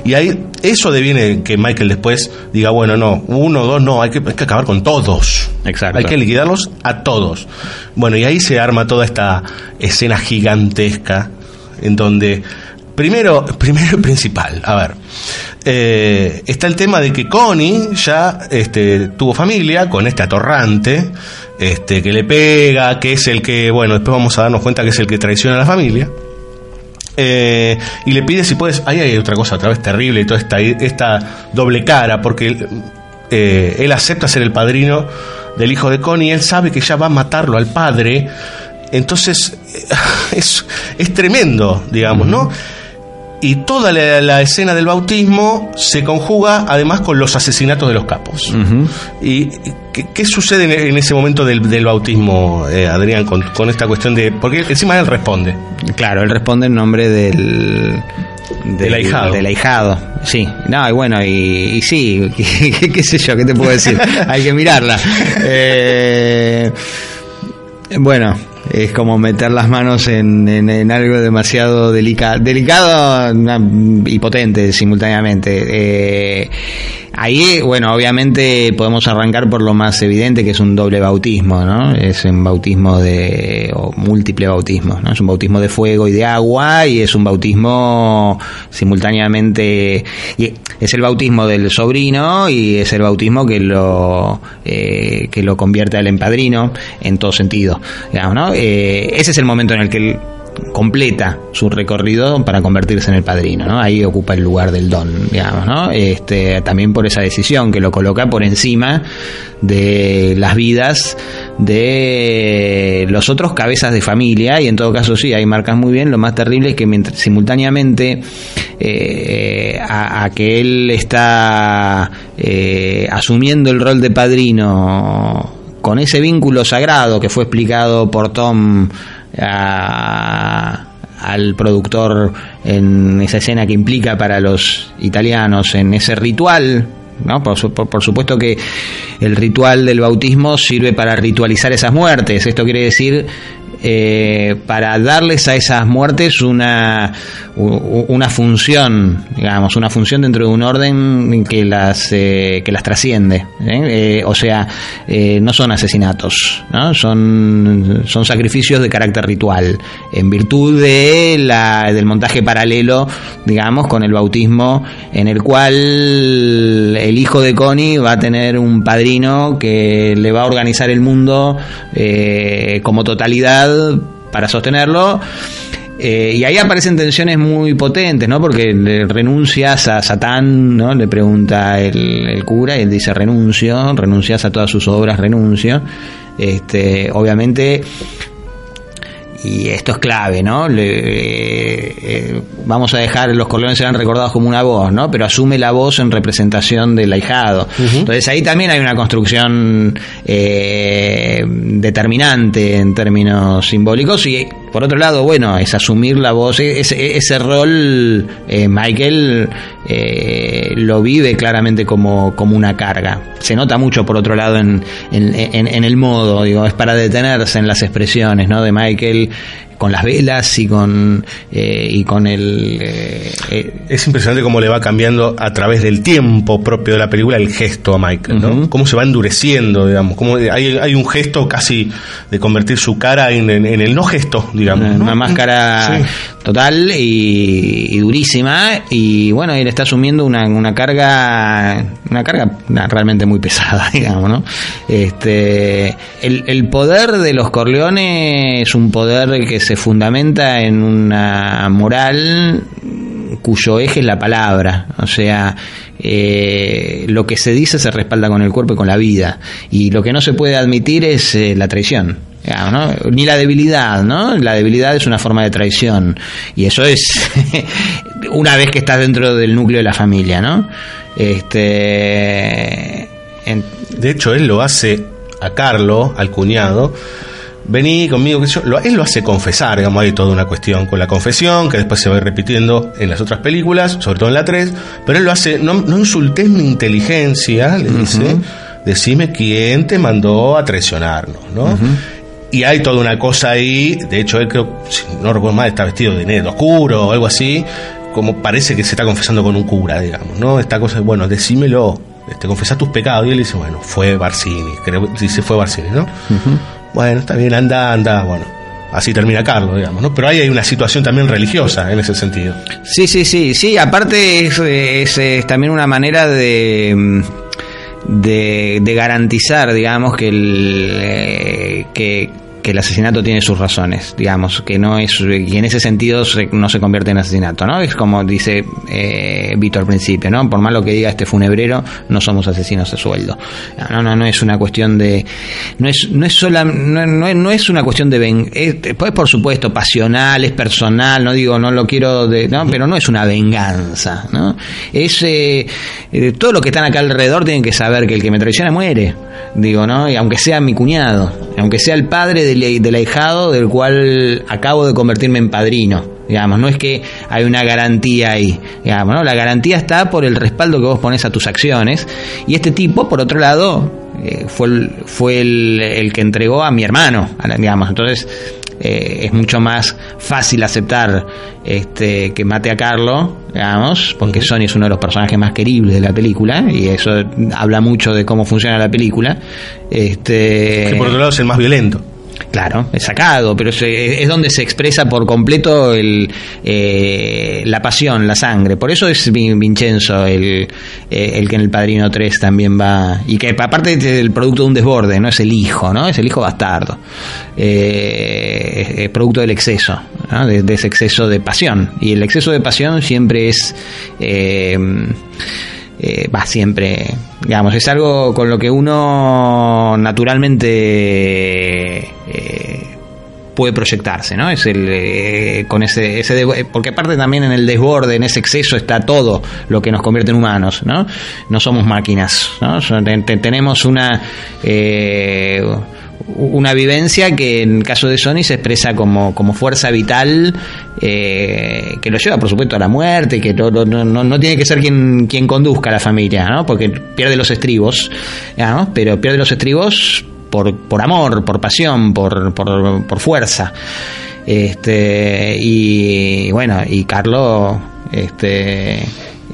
Speaker 12: Y ahí eso deviene que Michael después diga, bueno, no, uno, dos, no, hay que, hay que acabar con todos.
Speaker 13: Exacto.
Speaker 12: Hay que liquidarlos a todos. Bueno, y ahí se arma toda esta escena gigantesca en donde primero, primero y principal, a ver, eh, está el tema de que Connie ya este, tuvo familia con este atorrante, este, que le pega, que es el que, bueno, después vamos a darnos cuenta que es el que traiciona a la familia. Eh, y le pide si puedes. Ahí hay otra cosa otra vez terrible y toda esta, esta doble cara, porque eh, él acepta ser el padrino del hijo de Connie, él sabe que ya va a matarlo al padre, entonces es, es tremendo, digamos, ¿no? Y toda la, escena del bautismo se conjuga además con los asesinatos de los capos. ¿Y qué, sucede en, ese momento del, bautismo, eh, Adrián, con, esta cuestión de... Porque encima él responde.
Speaker 13: Claro, él responde en nombre del...
Speaker 12: Del, ahijado.
Speaker 13: Del ahijado, sí. No, y bueno, y, sí, qué, sé yo, qué te puedo decir. Hay que mirarla. Eh, bueno, es como meter las manos en, en- en algo demasiado delica- delicado y potente simultáneamente. Eh, ahí, bueno, obviamente podemos arrancar por lo más evidente que es un doble bautismo, ¿no? Es un bautismo de, o múltiple bautismo, ¿no? Es un bautismo de fuego y de agua y es un bautismo simultáneamente, y es el bautismo del sobrino y es el bautismo que lo, eh, que lo convierte al empadrino en todo sentido, digamos, ¿no? Eh, ese es el momento en el que él completa su recorrido para convertirse en el padrino, ¿no? Ahí ocupa el lugar del don, digamos, ¿no? Este, también por esa decisión que lo coloca por encima de las vidas de los otros cabezas de familia y en todo caso sí, ahí marcas muy bien, lo más terrible es que mientras, simultáneamente eh, a, que él está eh, asumiendo el rol de padrino con ese vínculo sagrado que fue explicado por Tom a- al productor en esa escena que implica para los italianos en ese ritual. ¿no? Por, por- por supuesto que el ritual del bautismo sirve para ritualizar esas muertes. Esto quiere decir eh, para darles a esas muertes una, una función, digamos, una función dentro de un orden que las, eh, que las trasciende. ¿eh? Eh, o sea, eh, no son asesinatos, ¿no? Son, son sacrificios de carácter ritual, en virtud de la, del montaje paralelo, digamos, con el bautismo, en el cual el hijo de Connie va a tener un padrino que le va a organizar el mundo como totalidad para sostenerlo. Eh, y ahí aparecen tensiones muy potentes, ¿no? Porque le renuncias a Satán, ¿no? Le pregunta el, cura y él dice renuncio, renuncias a todas sus obras, renuncio. Este, obviamente, y esto es clave, ¿no? Le- eh, vamos a dejar, los Corleones serán recordados como una voz, ¿no? Pero asume la voz en representación del ahijado. Entonces ahí también hay una construcción eh, determinante en términos simbólicos y por otro lado, bueno, es asumir la voz, e- ese, ese rol eh, Michael eh, lo vive claramente como, como una carga. Se nota mucho por otro lado en, en, en- en el modo, digo, es para detenerse en las expresiones, ¿no? De Michael con las velas y con eh, y con el eh, eh,
Speaker 12: Es impresionante cómo le va cambiando a través del tiempo propio de la película el gesto a Michael, ¿no? Cómo se va endureciendo, digamos. Cómo hay, hay un gesto casi de convertir su cara en, en- en el no gesto, digamos. ¿no?
Speaker 13: una máscara
Speaker 12: Sí.
Speaker 13: total y, y durísima y bueno él está asumiendo una, una carga una carga realmente muy pesada digamos no este el, el poder de los Corleones es un poder que se fundamenta en una moral cuyo eje es la palabra, o sea, eh, lo que se dice se respalda con el cuerpo y con la vida, y lo que no se puede admitir es eh, la traición. ¿no? Ni la debilidad, ¿no? La debilidad es una forma de traición. Y eso es una vez que estás dentro del núcleo de la familia, ¿no? Este.
Speaker 12: De hecho, él lo hace a Carlo, al cuñado. Vení conmigo, que yo, lo- él lo hace confesar, digamos, hay toda una cuestión con la confesión, que después se va a ir repitiendo en las otras películas, sobre todo en la 3, pero él lo hace, no, no insultes mi inteligencia, le dice, decime quién te mandó a traicionarnos, ¿no? Y hay toda una cosa ahí, de hecho él creo, si no recuerdo mal, está vestido de negro oscuro o algo así, como parece que se está confesando con un cura, digamos, ¿no? Esta cosa, bueno, decímelo, este, confesá tus pecados. Y él dice, bueno, fue Barcini, creo, dice fue Barcini, ¿no? Bueno, está bien, anda, anda, bueno. Así termina Carlos, digamos, ¿no? Pero ahí hay una situación también religiosa en ese sentido.
Speaker 13: Sí, sí, sí, sí. Aparte es, también una manera de, mm, de, de garantizar, digamos, que el, eh, que, que el asesinato tiene sus razones, digamos, que no es, y en ese sentido se- no se convierte en asesinato, ¿no? Es como dice eh, Vito al principio, ¿no? Por más lo que diga este funebrero, no somos asesinos a sueldo. No, no, no es una cuestión de, no es, no es sola, no, no no es una cuestión de ven, es, después por supuesto pasional, es personal, no digo, no lo quiero, de, ¿no? pero no es una venganza, ¿no? Es eh, eh, todo lo que están acá alrededor tienen que saber que el que me traiciona muere, digo, ¿no? Y aunque sea mi cuñado, aunque sea el padre del, del ahijado del cual acabo de convertirme en padrino. digamos, no es que hay una garantía ahí, digamos, ¿no? La garantía está por el respaldo que vos pones a tus acciones y este tipo, por otro lado, eh, fue el, fue el, el que entregó a mi hermano, digamos, entonces eh, es mucho más fácil aceptar este que mate a Carlo, digamos, porque Sony es uno de los personajes más queribles de la película y eso habla mucho de cómo funciona la película. Este
Speaker 12: Que por otro lado es el más violento.
Speaker 13: Claro, es sacado, pero es, donde se expresa por completo el, eh, la pasión, la sangre. Por eso es Vin- Vincenzo el, eh, el que en el Padrino 3 también va. Y que aparte es el producto de un desborde, no es el hijo, ¿no? Es el hijo bastardo. Eh, es producto del exceso, ¿no? de, de ese exceso de pasión. Y el exceso de pasión siempre es. eh, eh, va siempre, digamos, es algo con lo que uno naturalmente eh, puede proyectarse, ¿no? Es el eh, con ese, ese de- porque aparte también en el desborde, en ese exceso está todo lo que nos convierte en humanos, ¿no? No somos máquinas, ¿no? Tenemos una eh, una vivencia que en el caso de Sony se expresa como, como fuerza vital eh, que lo lleva por supuesto a la muerte que no, no, no, no tiene que ser quien, quien conduzca a la familia ¿no? porque pierde los estribos ¿no? pero pierde los estribos por, por amor, por pasión, por, por, por fuerza este y bueno y Carlos este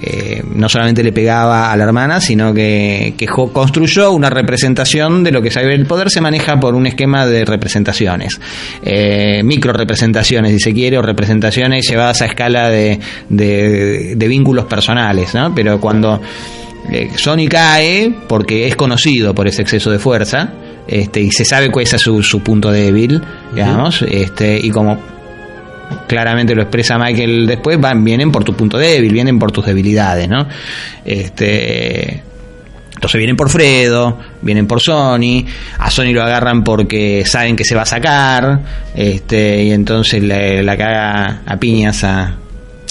Speaker 13: eh, no solamente le pegaba a la hermana, sino que, construyó una representación de lo que sabe el poder se maneja por un esquema de representaciones, eh, micro representaciones, si se quiere, o representaciones llevadas a escala de, de, de vínculos personales, ¿no? Pero cuando eh, Sony cae, porque es conocido por ese exceso de fuerza, este, y se sabe cuál es su, su punto débil, digamos, este, y como claramente lo expresa Michael después, van, vienen por tu punto débil, vienen por tus debilidades, ¿no? Este. Entonces vienen por Fredo, vienen por Sony, a Sony lo agarran porque saben que se va a sacar, este, y entonces le, la caga a piñas a,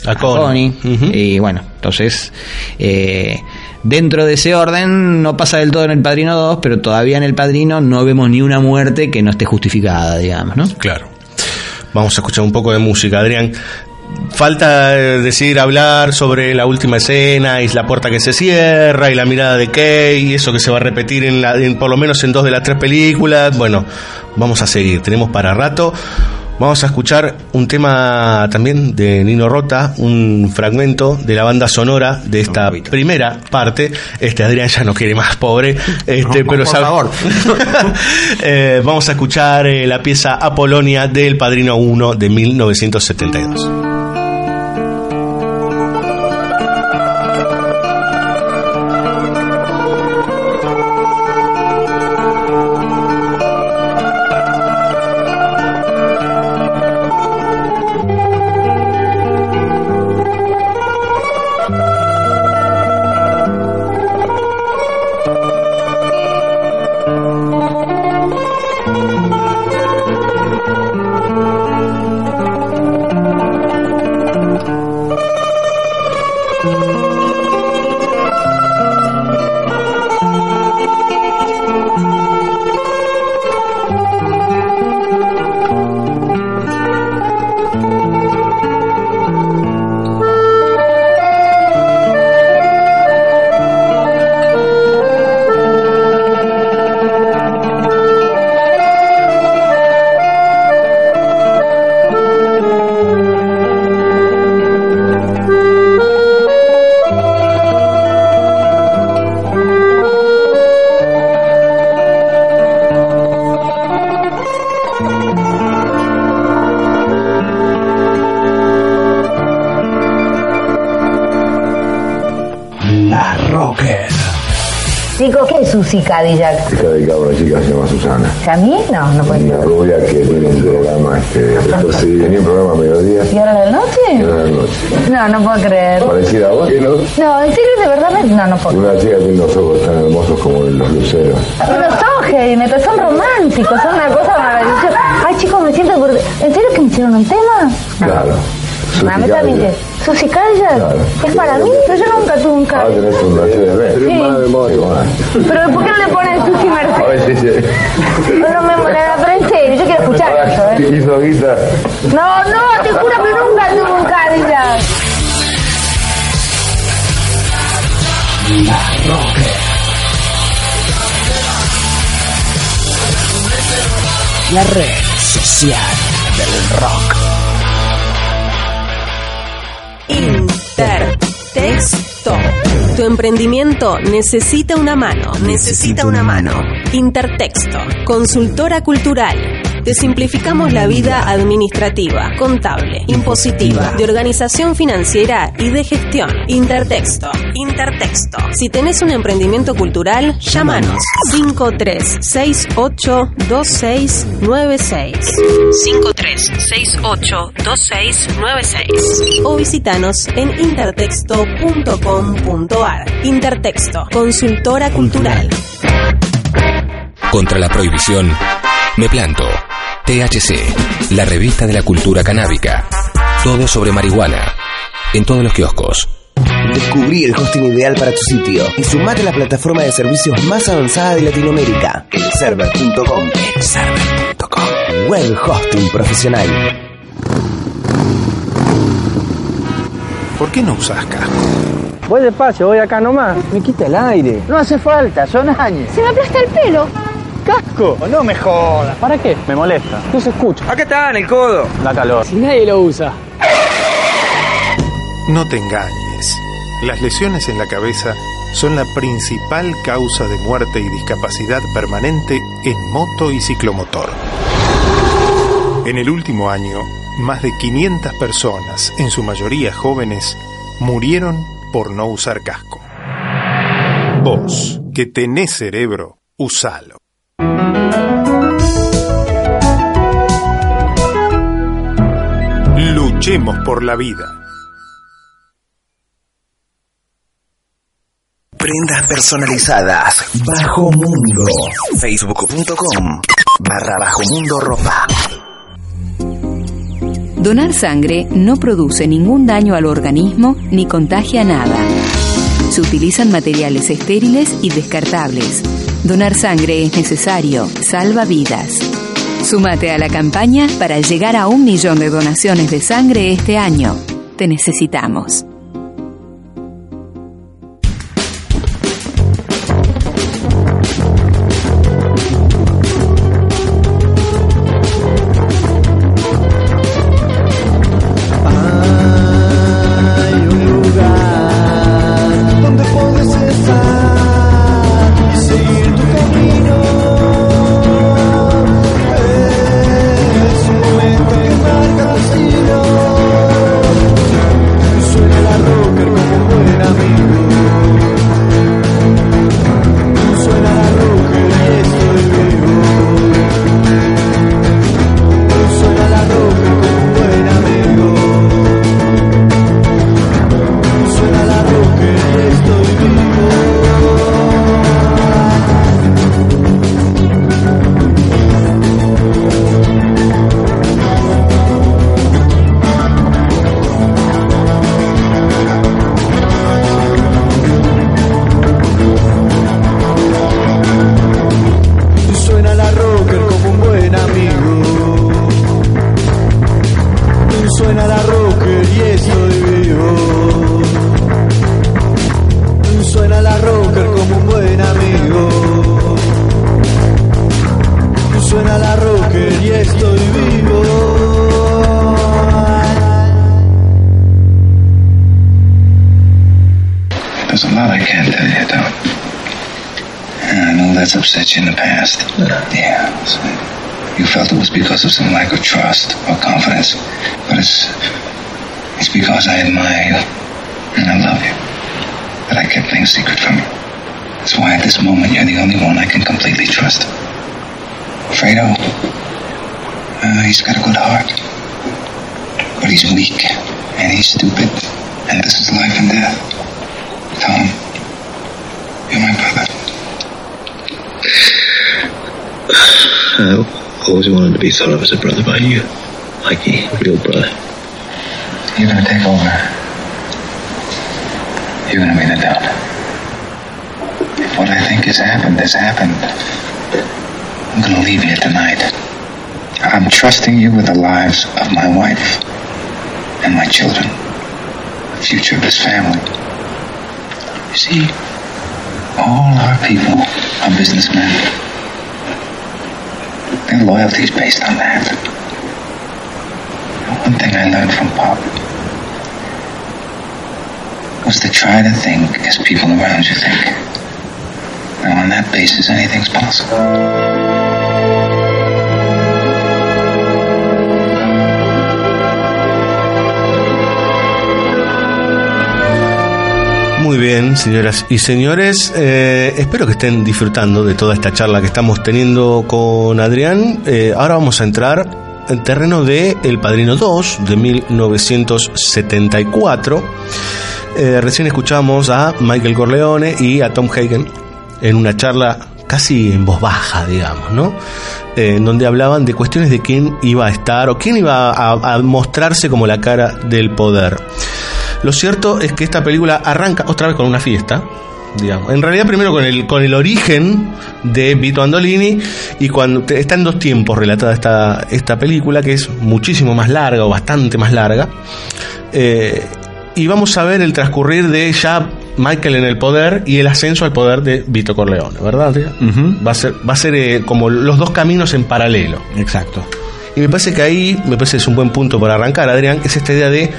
Speaker 13: a Connie. Y bueno, entonces, eh, dentro de ese orden, no pasa del todo en el Padrino 2, pero todavía en el Padrino no vemos ni una muerte que no esté justificada, digamos, ¿no?
Speaker 12: Claro. Vamos a escuchar un poco de música, Adrián. Falta eh, decir, hablar sobre la última escena y la puerta que se cierra y la mirada de Kay y eso que se va a repetir en, la, en por lo menos en dos de las tres películas. Bueno, vamos a seguir, tenemos para rato. Vamos a escuchar un tema también de Nino Rota, un fragmento de la banda sonora de esta primera parte. Este Adrián ya no quiere más, pobre. Este,
Speaker 13: No,
Speaker 12: pero
Speaker 13: por favor.
Speaker 12: Eh, vamos a escuchar eh, la pieza Apolonia del Padrino 1 de 1972.
Speaker 16: Susi Cadillac?
Speaker 17: Está dedicado a una chica que se llama Susana.
Speaker 16: ¿A mí? No, no puede
Speaker 17: Una rubia que tiene un programa, este, entonces tenía un programa a mediodía
Speaker 16: ¿Y ahora de la
Speaker 17: y
Speaker 16: noche?
Speaker 17: una de la noche.
Speaker 16: No, no puedo creer.
Speaker 17: Parecida a vos, que no.
Speaker 16: No, en serio, de verdad, no, no puedo.
Speaker 17: Una chica tiene unos ojos tan hermosos como los luceros.
Speaker 16: Unos ojos, pero son románticos, son una cosa maravillosa. Ay, chicos, me siento por... ¿En serio que me hicieron un tema?
Speaker 17: Claro.
Speaker 16: A mí también que. ¿Susi Callas? ¿Es para mí? Pero yo nunca tuve un
Speaker 18: Ah,
Speaker 16: Callas.
Speaker 18: tenés un Mercedes Benz.
Speaker 16: Sí.
Speaker 18: Memoria.
Speaker 16: Pero ¿por qué no le ponen Susi Mercedes?
Speaker 18: Ay, sí, sí.
Speaker 16: No, no me molesta, pero en serio, yo quiero escuchar eso, ¿eh?
Speaker 18: Hizo guita.
Speaker 16: No, no, te juro que nunca tuve un Cadillac.
Speaker 19: La red social del rock.
Speaker 20: Intertexto. Tu emprendimiento necesita una mano. Necesita una mano. Intertexto. Consultora cultural. Te simplificamos la vida administrativa, contable, impositiva, de organización financiera y de gestión. Intertexto. Intertexto. Si tenés un emprendimiento cultural, llámanos 53682696. 53682696 o visitanos en intertexto.com.ar. Intertexto, consultora cultural.
Speaker 21: Contra la prohibición, me planto. THC, la revista de la cultura canábica. Todo sobre marihuana. En todos los kioscos.
Speaker 19: Descubrí el hosting ideal para tu sitio y sumate a la plataforma de servicios más avanzada de Latinoamérica, elserver.com. Elserver.com. Web hosting profesional.
Speaker 22: ¿Por qué no usas casco?
Speaker 23: Voy despacio, voy acá nomás. Me quita el aire.
Speaker 24: No hace falta, son años.
Speaker 16: Se me aplasta el pelo.
Speaker 23: ¡Casco! No me jodas. ¿Para qué? Me molesta. No se escucha.
Speaker 24: Acá está, en el codo.
Speaker 23: Da calor. Si nadie lo usa.
Speaker 22: No te engañes. Las lesiones en la cabeza son la principal causa de muerte y discapacidad permanente en moto y ciclomotor. En el último año, más de 500 personas, en su mayoría jóvenes, murieron por no usar casco. Vos, que tenés cerebro, usalo. Luchemos por la vida.
Speaker 19: Prendas personalizadas. Bajo Mundo. Facebook.com. Barra Bajo Mundo Ropa.
Speaker 10: Donar sangre no produce ningún daño al organismo ni contagia nada. Se utilizan materiales estériles y descartables. Donar sangre es necesario, salva vidas. Súmate a la campaña para llegar a un millón de donaciones de sangre este año. Te necesitamos.
Speaker 25: Always wanted to be thought of as a brother by you. Mikey, a real brother.
Speaker 10: You're gonna take over. You're gonna be the Don. If what I think has happened has happened, I'm gonna leave here tonight. I'm trusting you with the lives of my wife and my children, the future of this family. You see, all our people are businessmen. Loyalty is based on that. One thing I learned from Pop was to try to think as people around you think. Now, on that basis, anything's possible.
Speaker 12: Muy bien, señoras y señores, eh, espero que estén disfrutando de toda esta charla que estamos teniendo con Adrián. Eh, ahora vamos a entrar en terreno de El Padrino 2 de 1974. Eh, recién escuchamos a Michael Corleone y a Tom Hagen en una charla casi en voz baja, digamos, ¿no? Eh, en donde hablaban de cuestiones de quién iba a estar o quién iba a, a mostrarse como la cara del poder. Lo cierto es que esta película arranca otra vez con una fiesta. Digamos. En realidad primero con el, con el origen de Vito Andolini y cuando está en dos tiempos relatada esta, esta película que es muchísimo más larga o bastante más larga Eh, y vamos a ver el transcurrir de ya Michael en el poder y el ascenso al poder de Vito Corleone, ¿verdad? Va a ser, va a ser eh, como los dos caminos en paralelo.
Speaker 13: Exacto.
Speaker 12: Y me parece que ahí, me parece que es un buen punto para arrancar, Adrián, es esta idea de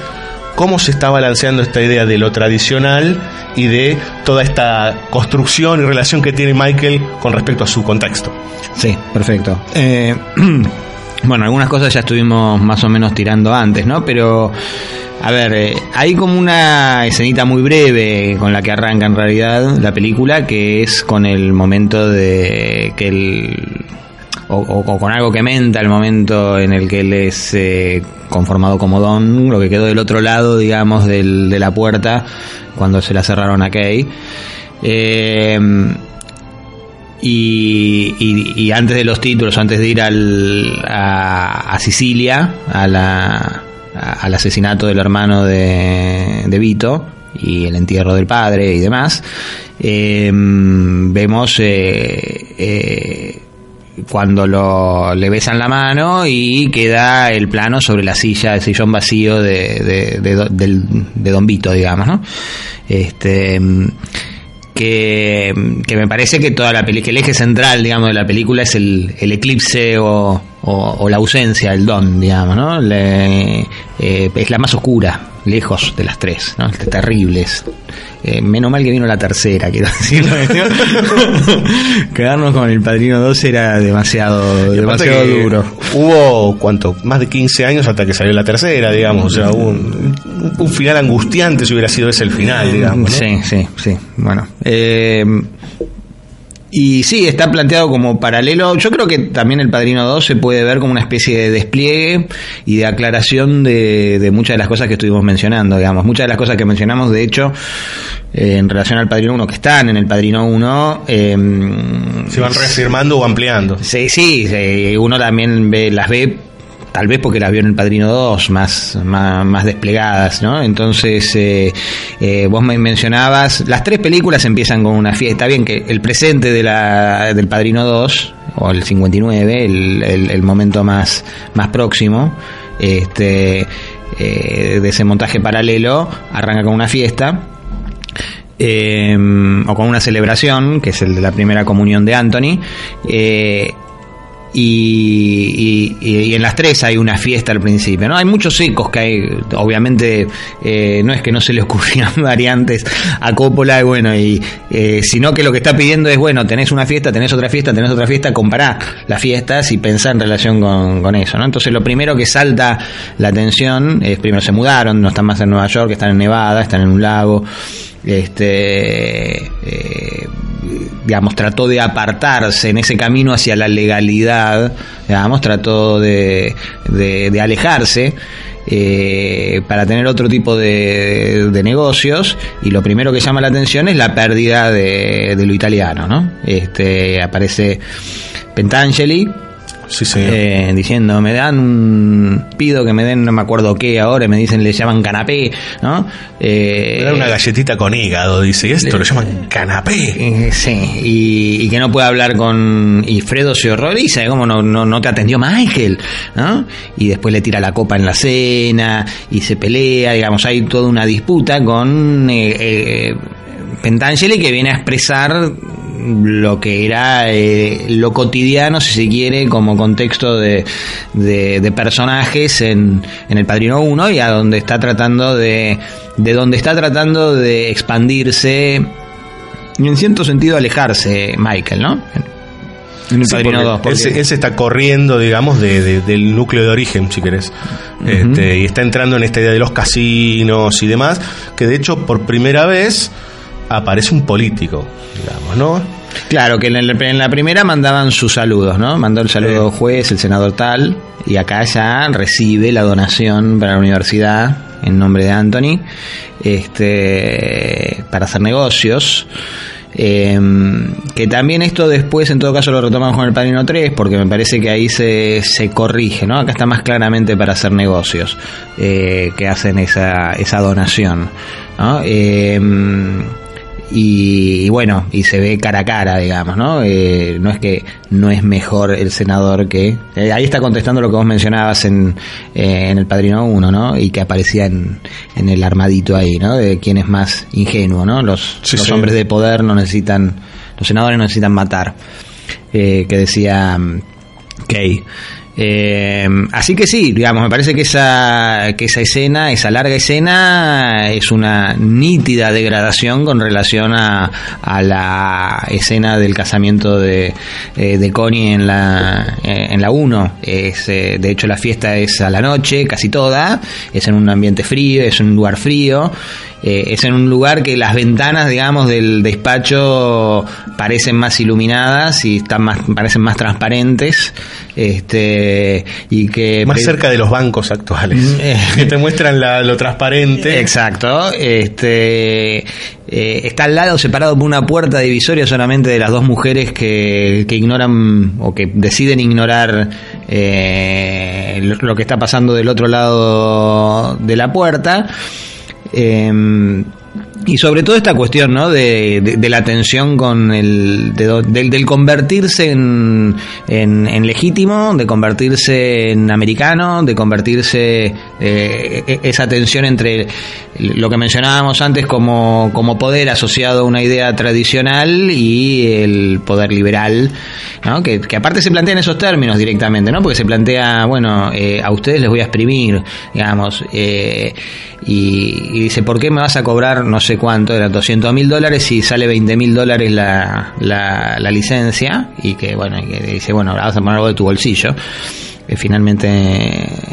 Speaker 12: cómo se está balanceando esta idea de lo tradicional y de toda esta construcción y relación que tiene Michael con respecto a su contexto.
Speaker 13: Sí, perfecto. Eh, bueno, algunas cosas ya estuvimos más o menos tirando antes, ¿no? Pero, a ver, eh, hay como una escenita muy breve con la que arranca en realidad la película, que es con el momento de que el... O, con algo que menta el momento en el que él es eh, conformado como Don, lo que quedó del otro lado, digamos, del- de la puerta cuando se la cerraron a Kay. Eh, y, antes de los títulos, antes de ir al, a, a Sicilia, a la, al asesinato del hermano de, de Vito y el entierro del padre y demás, eh, vemos eh, eh, cuando lo, le besan la mano y queda el plano sobre la silla, el sillón vacío de, de, de de Don Vito, digamos, ¿no? Este que, que me parece que toda la peli- que el eje central, digamos, de la película es el, el eclipse o, o- o la ausencia, el don, digamos, ¿no? Le- eh, es la más oscura, lejos de las tres, ¿no? Terribles. Eh, menos mal que vino la tercera, quiero decirlo. Quedarnos con el Padrino 2 era demasiado, demasiado duro.
Speaker 12: Hubo, ¿cuánto? Más de 15 años hasta que salió la tercera, digamos. O sea, un, un final angustiante si hubiera sido ese el final, digamos. ¿no?
Speaker 13: Sí, sí, sí. Bueno. eh, y sí, está planteado como paralelo. Yo creo que también el Padrino 2 se puede ver como una especie de despliegue y de aclaración de, de muchas de las cosas que estuvimos mencionando, digamos. Muchas de las cosas que mencionamos, de hecho, eh, en relación al Padrino 1, que están en el Padrino 1, eh,
Speaker 12: Se van reafirmando o ampliando.
Speaker 13: Sí, sí, sí, uno también ve, las ve, tal vez porque las vio en el Padrino 2, más, más, más desplegadas, ¿no? Entonces, eh, eh, vos me mencionabas, las tres películas empiezan con una fiesta, bien que el presente de la, del Padrino 2, o el 59, el, el, momento más, más próximo, este, eh, de ese montaje paralelo, arranca con una fiesta, o con una celebración, que es el de la primera comunión de Anthony. Y, y- en las tres hay una fiesta al principio, ¿no? Hay muchos ecos que hay, obviamente eh, no es que no se le ocurrían variantes a Coppola, y bueno, y eh, sino que lo que está pidiendo es, bueno, tenés una fiesta, tenés otra fiesta, tenés otra fiesta, compará las fiestas y pensá en relación con, con eso, ¿no? Entonces lo primero que salta la atención es, primero se mudaron, no están más en Nueva York, están en Nevada, están en un lago, este... eh, digamos, trató de apartarse en ese camino hacia la legalidad, digamos, trató de, de, alejarse eh, para tener otro tipo de, de negocios y lo primero que llama la atención es la pérdida de, de lo italiano, ¿no? Este, aparece Pentangeli, Eh, diciendo, me dan un... pido que me den, no me acuerdo qué ahora, me dicen, le llaman canapé, ¿no?
Speaker 12: Eh, me dan una galletita con hígado, dice, y esto lo llaman canapé.
Speaker 13: Eh, sí, y, y, que no puede hablar con... Y Fredo se horroriza, ¿cómo no, no, no te atendió Michael? ¿no? Y después le tira la copa en la cena, y se pelea, digamos, hay toda una disputa con... Eh, Pentangeli que viene a expresar lo que era eh, lo cotidiano, si se quiere, como contexto de, de, personajes en, en, El Padrino 1 y a donde está tratando de, de donde está tratando de expandirse y en cierto sentido alejarse Michael, ¿no?
Speaker 12: En el Padrino 2. Él, se, está corriendo, digamos, de, del núcleo de origen, si querés. este, y está entrando en esta idea de los casinos y demás, que de hecho por primera vez aparece un político, digamos, ¿no?
Speaker 13: Claro, que en, la primera mandaban sus saludos, ¿no? Mandó el saludo juez, el senador tal, y acá ya recibe la donación para la universidad en nombre de Anthony, este, para hacer negocios. Em, que también esto después en todo caso lo retomamos con el Padrino 3 porque me parece que ahí se, se corrige, ¿no? Acá está más claramente para hacer negocios eh, que hacen esa, esa donación, ¿no? Em, y, bueno, y se ve cara a cara, digamos, ¿no? Eh, no es que no es mejor el senador que... Eh, ahí está contestando lo que vos mencionabas en, eh, en El Padrino 1, ¿no? Y que aparecía en, en el armadito ahí, ¿no? De quién es más ingenuo, ¿no? Los, los hombres de poder no necesitan... Los senadores no necesitan matar. que decía mm, Kay. Eh, así que sí, digamos, me parece que esa, que esa escena, esa larga escena, es una nítida degradación con relación a, a la escena del casamiento de, eh, de Connie en la, eh, en la 1. Es, eh, de hecho, la fiesta es a la noche, casi toda, es en un ambiente frío, es un lugar frío, eh, es en un lugar que las ventanas, digamos, del despacho parecen más iluminadas y están más, parecen más transparentes, este, y que
Speaker 12: más cerca de los bancos actuales, mm, eh. que te muestran lo transparente.
Speaker 13: Exacto, este, eh, está al lado, separado por una puerta divisoria solamente de las dos mujeres que, que ignoran o que deciden ignorar lo que está pasando del otro lado de la puerta. Eh, y sobre todo esta cuestión ¿no? de, la tensión con el del, convertirse en, en, legítimo, de convertirse en americano, de convertirse eh, e, esa tensión entre lo que mencionábamos antes como, como poder asociado a una idea tradicional y el poder liberal, ¿no? que, aparte se plantea en esos términos directamente, ¿no? porque se plantea, bueno, eh, a ustedes les voy a exprimir, digamos, eh, y, y dice, ¿por qué me vas a cobrar, no sé cuánto, era 200 mil dólares y sale 20 mil dólares la, la, licencia y que bueno, que dice, bueno, ahora vas a poner algo de tu bolsillo. Eh, finalmente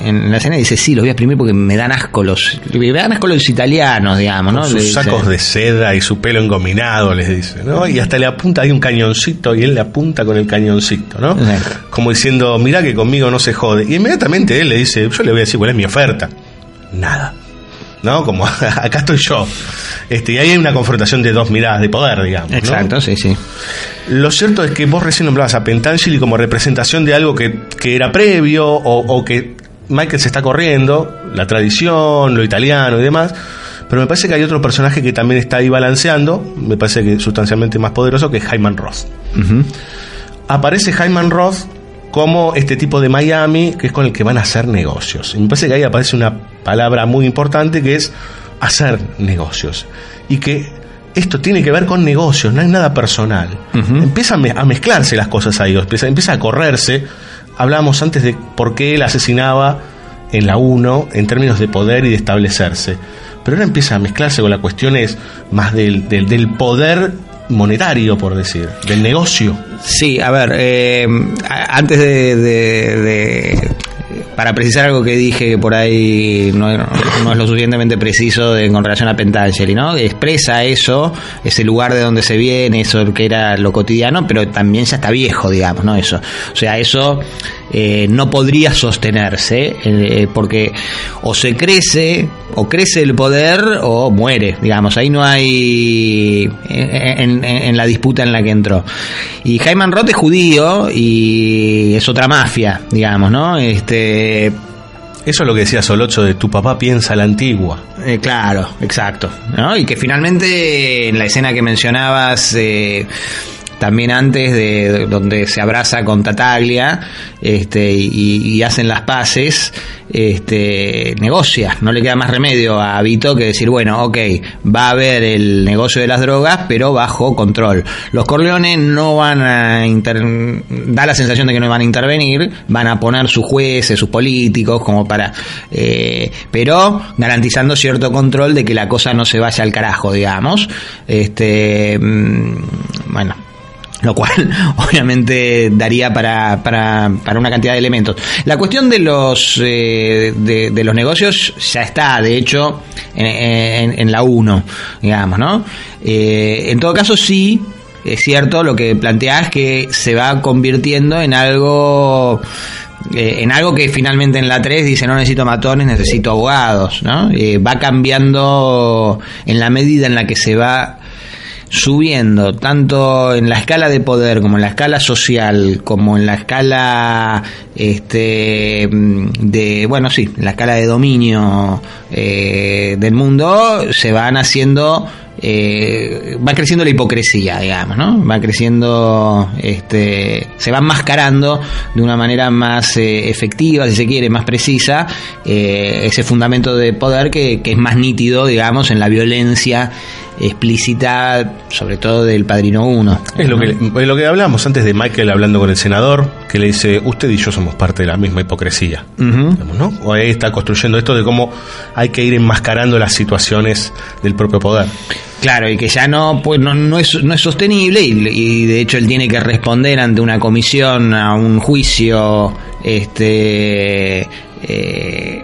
Speaker 13: en la escena dice, sí, los voy a exprimir porque me dan asco los, me dan asco los italianos, digamos, ¿no?
Speaker 12: sus sacos de seda y su pelo engominado, les dice, ¿no? Y hasta le apunta, hay un cañoncito y él le apunta con el cañoncito, ¿no? Como diciendo, mira que conmigo no se jode. Y inmediatamente él le dice, yo le voy a decir cuál es mi oferta. Nada. ¿no? Como acá estoy yo. Este, y ahí hay una confrontación de dos miradas de poder, digamos.
Speaker 13: Exacto, sí, sí.
Speaker 12: Lo cierto es que vos recién nombrabas a Pentangeli como representación de algo que, que era previo o, o, que Michael se está corriendo, la tradición, lo italiano y demás. Pero me parece que hay otro personaje que también está ahí balanceando, me parece que sustancialmente más poderoso, que es Hyman Roth. Aparece Hyman Roth como este tipo de Miami, que es con el que van a hacer negocios. Y me parece que ahí aparece una palabra muy importante que es hacer negocios. Y que esto tiene que ver con negocios, no es nada personal. Empiezan a mezclarse las cosas ahí, empieza, empieza a correrse. Hablábamos antes de por qué él asesinaba en la 1 en términos de poder y de establecerse. Pero ahora empieza a mezclarse con las cuestiones más del, del, del poder monetario, por decir, del negocio.
Speaker 13: Sí, a ver, eh, antes de, para precisar algo que dije que por ahí no, es lo suficientemente preciso de, con relación a Pentangeli, ¿no? Expresa eso, ese lugar de donde se viene, eso que era lo cotidiano, pero también ya está viejo, digamos, ¿no? Eso. O sea, eso eh, no podría sostenerse, eh, porque o se crece, o crece el poder, o muere, digamos, ahí no hay en, en- en la disputa en la que entró. Y Jaime Roth es judío y es otra mafia, digamos, ¿no? Este,
Speaker 12: Eso es lo que decía Solocho de tu papá piensa la antigua.
Speaker 13: eh, claro, exacto. ¿no? Y que finalmente en la escena que mencionabas eh, también antes de donde se abraza con Tataglia este, y, hacen las paces, este, negocia. No le queda más remedio a Vito que decir, bueno, ok, va a haber el negocio de las drogas, pero bajo control. Los Corleones no van a inter- da la sensación de que no van a intervenir, van a poner sus jueces, sus políticos, como para, eh, pero garantizando cierto control de que la cosa no se vaya al carajo, digamos. Este, mm, bueno, lo cual obviamente daría para, para, para una cantidad de elementos. La cuestión de los eh, de, los negocios ya está, de hecho, en, en- en la 1, digamos, ¿no? Eh, en todo caso, sí, es cierto, lo que planteás que se va convirtiendo en algo eh, en algo que finalmente en la 3 dice no necesito matones, necesito abogados, ¿no? Eh, va cambiando en la medida en la que se va subiendo tanto en la escala de poder como en la escala social como en la escala este de bueno sí en la escala de dominio eh, del mundo se van haciendo eh, va creciendo la hipocresía digamos no va creciendo este se va enmascarando de una manera más eh, efectiva si se quiere más precisa eh, ese fundamento de poder que, que es más nítido digamos en la violencia explícita, sobre todo del Padrino 1.
Speaker 12: Es lo, que, es lo que hablamos antes de Michael hablando con el senador, que le dice, usted y yo somos parte de la misma hipocresía. Digamos, ¿no? O ahí está construyendo esto de cómo hay que ir enmascarando las situaciones del propio poder.
Speaker 13: Claro, y que ya no, pues no, no es, no es sostenible y, y de hecho él tiene que responder ante una comisión, a un juicio, este... eh,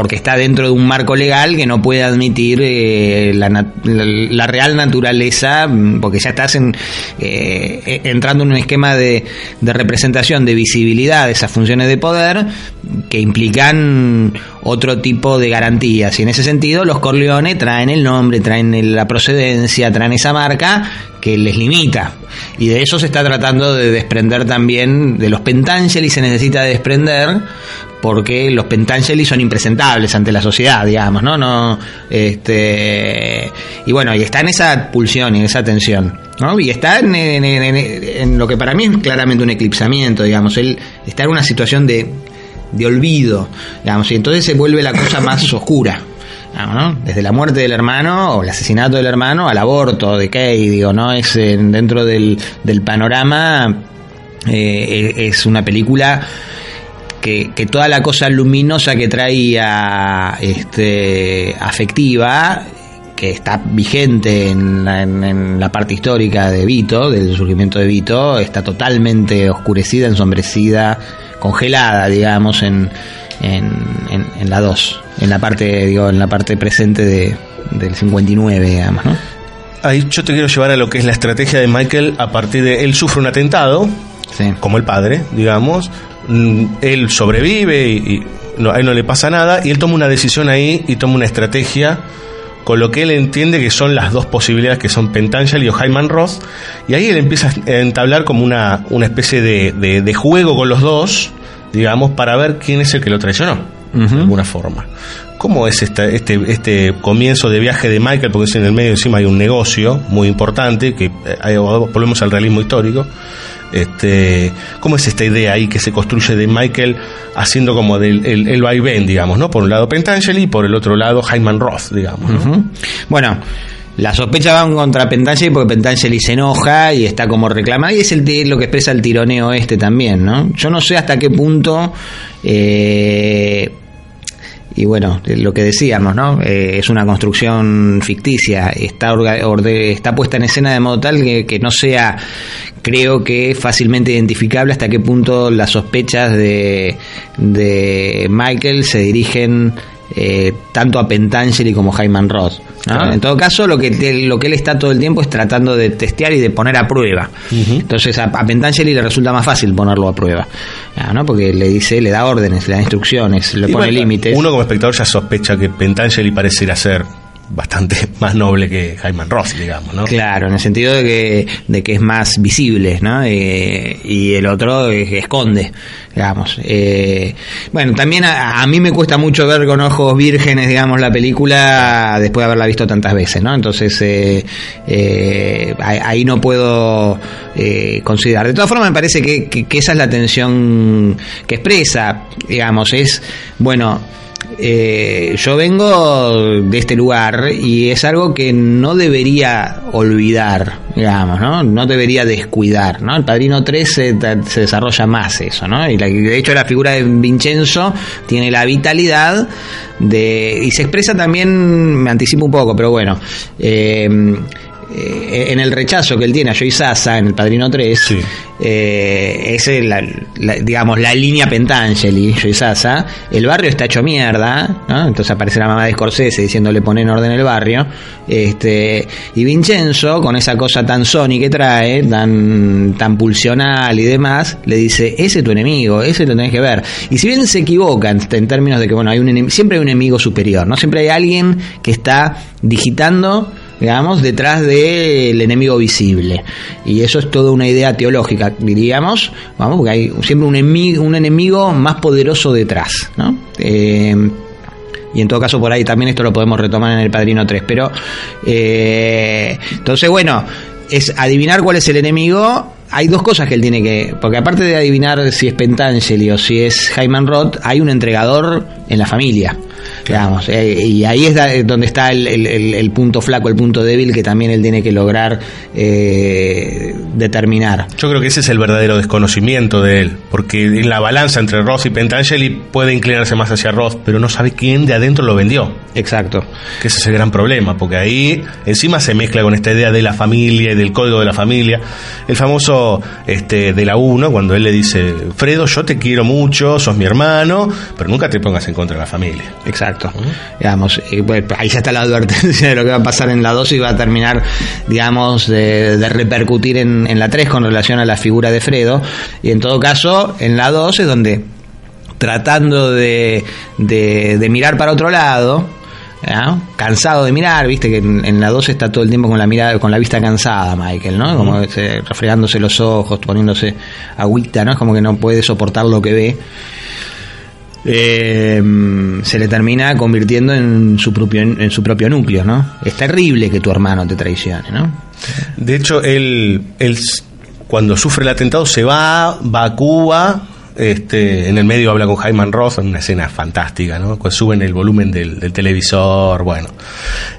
Speaker 13: porque está dentro de un marco legal que no puede admitir eh, la, la- la real naturaleza, mm, porque ya estás en, eh, eh, entrando en un esquema de, de representación, de visibilidad de esas funciones de poder que implican otro tipo de garantías. Y en ese sentido, los Corleone traen el nombre, traen la procedencia, traen esa marca que les limita. Y de eso se está tratando de desprender también, de los Pentangeli se necesita desprender porque los Pentangeli son impresentables ante la sociedad, digamos, ¿no? no este Y bueno, y está en esa pulsión y en esa tensión, ¿no? Y está en, en- en- en- en lo que para mí es claramente un eclipsamiento, digamos, él está en una situación de, de olvido, digamos, y entonces se vuelve la cosa más oscura. ¿no? Desde la muerte del hermano o el asesinato del hermano al aborto de Kay, digo, ¿no? Es eh, dentro del, del panorama eh, es una película que, que toda la cosa luminosa que traía este, afectiva, que está vigente en la, en- en la parte histórica de Vito, del surgimiento de Vito, está totalmente oscurecida, ensombrecida, congelada, digamos, en, en, en- en la 2, en la parte, digo, en la parte presente de, del 59, digamos, ¿no?
Speaker 12: Ahí yo te quiero llevar a lo que es la estrategia de Michael a partir de él sufre un atentado, como el padre, digamos, él sobrevive y, y no, a él no le pasa nada y él toma una decisión ahí y toma una estrategia con lo que él entiende que son las dos posibilidades que son Pentangeli o Hyman Roth y ahí él empieza a entablar como una, una especie de, de- de juego con los dos, digamos, para ver quién es el que lo traicionó, de alguna forma. ¿Cómo es esta- este, este comienzo de viaje de Michael? Porque en el medio encima hay un negocio muy importante, que eh, volvemos al realismo histórico. Este, ¿Cómo es esta idea ahí que se construye de Michael haciendo como del, el, vaivén, digamos, ¿no? Por un lado Pentangeli y por el otro lado Hyman Roth, digamos.
Speaker 13: Bueno, la sospecha van contra Pentangeli porque Pentangeli se enoja y está como reclamada y es lo que expresa el tironeo este también, ¿no? Yo no sé hasta qué punto eh, y bueno, lo que decíamos, ¿no? Eh, es una construcción ficticia, está, orde- está puesta en escena de modo tal que, que no sea, creo que fácilmente identificable hasta qué punto las sospechas de, de Michael se dirigen eh, tanto a Pentangeli como Hyman. ¿no?
Speaker 12: Claro.
Speaker 13: En todo caso, lo que, te- lo que él está todo el tiempo es tratando de testear y de poner a prueba. Entonces a, a Pentangeli le resulta más fácil ponerlo a prueba, ah, ¿no? porque le dice, le da órdenes, le da instrucciones, le
Speaker 12: Y
Speaker 13: pone
Speaker 12: bueno,
Speaker 13: límites.
Speaker 12: Uno como espectador ya sospecha que Pentangeli pareciera ser bastante más noble que Hyman Roth, digamos, ¿no?
Speaker 13: Claro, en el sentido de que, de que es más visible, ¿no? Eh, y el otro esconde, digamos. Eh, bueno, también a, a mí me cuesta mucho ver con ojos vírgenes, digamos, la película después de haberla visto tantas veces, ¿no? Entonces, eh, eh, ahí ahí no puedo eh, considerar. De todas formas, me parece que, que- que esa es la tensión que expresa, digamos, es, bueno, eh, yo vengo de este lugar y es algo que no debería olvidar, digamos, ¿no? No debería descuidar, ¿no? El Padrino 3 se, desarrolla más eso, ¿no? Y la- de hecho la figura de Vincenzo tiene la vitalidad de... y se expresa también, me anticipo un poco, pero bueno, eh, eh, en el rechazo que él tiene a Joey Sasa en El Padrino 3, eh, es la, la- digamos, la línea Pentangeli, Joey Sasa, el barrio está hecho mierda, ¿no? entonces aparece la mamá de Scorsese diciéndole poner en orden el barrio, este, y Vincenzo, con esa cosa tan Sony que trae, tan, tan pulsional y demás, le dice, ese es tu enemigo, ese lo tenés que ver. Y si bien se equivoca en, en términos de que, bueno, hay un siempre hay un enemigo superior, ¿no? Siempre hay alguien que está digitando digamos, detrás del enemigo visible. Y eso es toda una idea teológica, diríamos, vamos, porque hay siempre un enemigo, un enemigo más poderoso detrás, ¿no? Eh, y en todo caso por ahí también esto lo podemos retomar en el Padrino 3. Pero, eh, entonces, bueno, es adivinar cuál es el enemigo. Hay dos cosas que él tiene que... Porque aparte de adivinar si es Pentangeli o si es Hyman Roth, hay un entregador en la familia. Digamos, eh, y ahí es da- donde está el, el- el- el punto flaco, el punto débil que también él tiene que lograr eh, determinar.
Speaker 12: Yo creo que ese es el verdadero desconocimiento de él, porque en la balanza entre Roth y Pentangeli puede inclinarse más hacia Roth, pero no sabe quién de adentro lo vendió.
Speaker 13: Exacto.
Speaker 12: Que ese es el gran problema, porque ahí encima se mezcla con esta idea de la familia y del código de la familia. El famoso este, de la 1, cuando él le dice, Fredo, yo te quiero mucho, sos mi hermano, pero nunca te pongas en contra de la familia.
Speaker 13: Exacto. Digamos, y, pues, ahí ya está la advertencia de lo que va a pasar en la 2 y va a terminar, digamos, de, de repercutir en, en la 3 con relación a la figura de Fredo. Y en todo caso, en la 2 es donde, tratando de, de, de mirar para otro lado, ¿ya? cansado de mirar, viste que en, en la 2 está todo el tiempo con la mirada, con la vista cansada, Michael, ¿no? Como refregándose los ojos, poniéndose agüita, ¿no? Es como que no puede soportar lo que ve eh, se le termina convirtiendo en su propio en su propio núcleo, ¿no? Es terrible que tu hermano te traicione, ¿no?
Speaker 12: De hecho, él, él cuando sufre el atentado se va, va a Cuba, este, en el medio habla con Hyman Roth, en una escena fantástica, ¿no? Suben el volumen del televisor, bueno,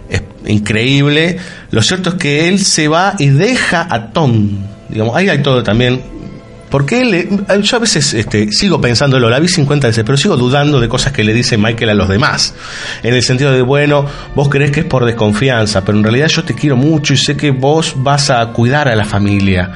Speaker 12: es increíble. Lo cierto es que él se va y deja a Tom, digamos, ahí hay todo también. Porque él, eh, yo a veces este, sigo pensándolo, la vi 50 veces, pero sigo dudando de cosas que le dice Michael a los demás. En el sentido de, bueno, vos crees que es por desconfianza, pero en realidad yo te quiero mucho y sé que vos vas a cuidar a la familia.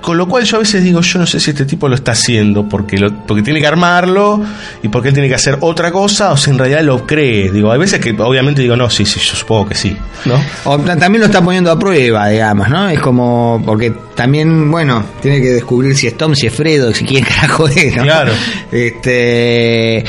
Speaker 12: Con lo cual yo a veces digo, yo no sé si este tipo lo está haciendo porque, lo, porque tiene que armarlo y porque él tiene que hacer otra cosa o si en realidad lo cree. Digo, hay veces que obviamente digo, no, sí, sí, yo supongo que sí. ¿no?
Speaker 13: O ta- también lo está poniendo a prueba, digamos, ¿no? Es como, porque también, bueno, tiene que descubrir si es Tom, si es Fredo, si quién carajo es, ¿no?
Speaker 12: Claro.
Speaker 13: Este.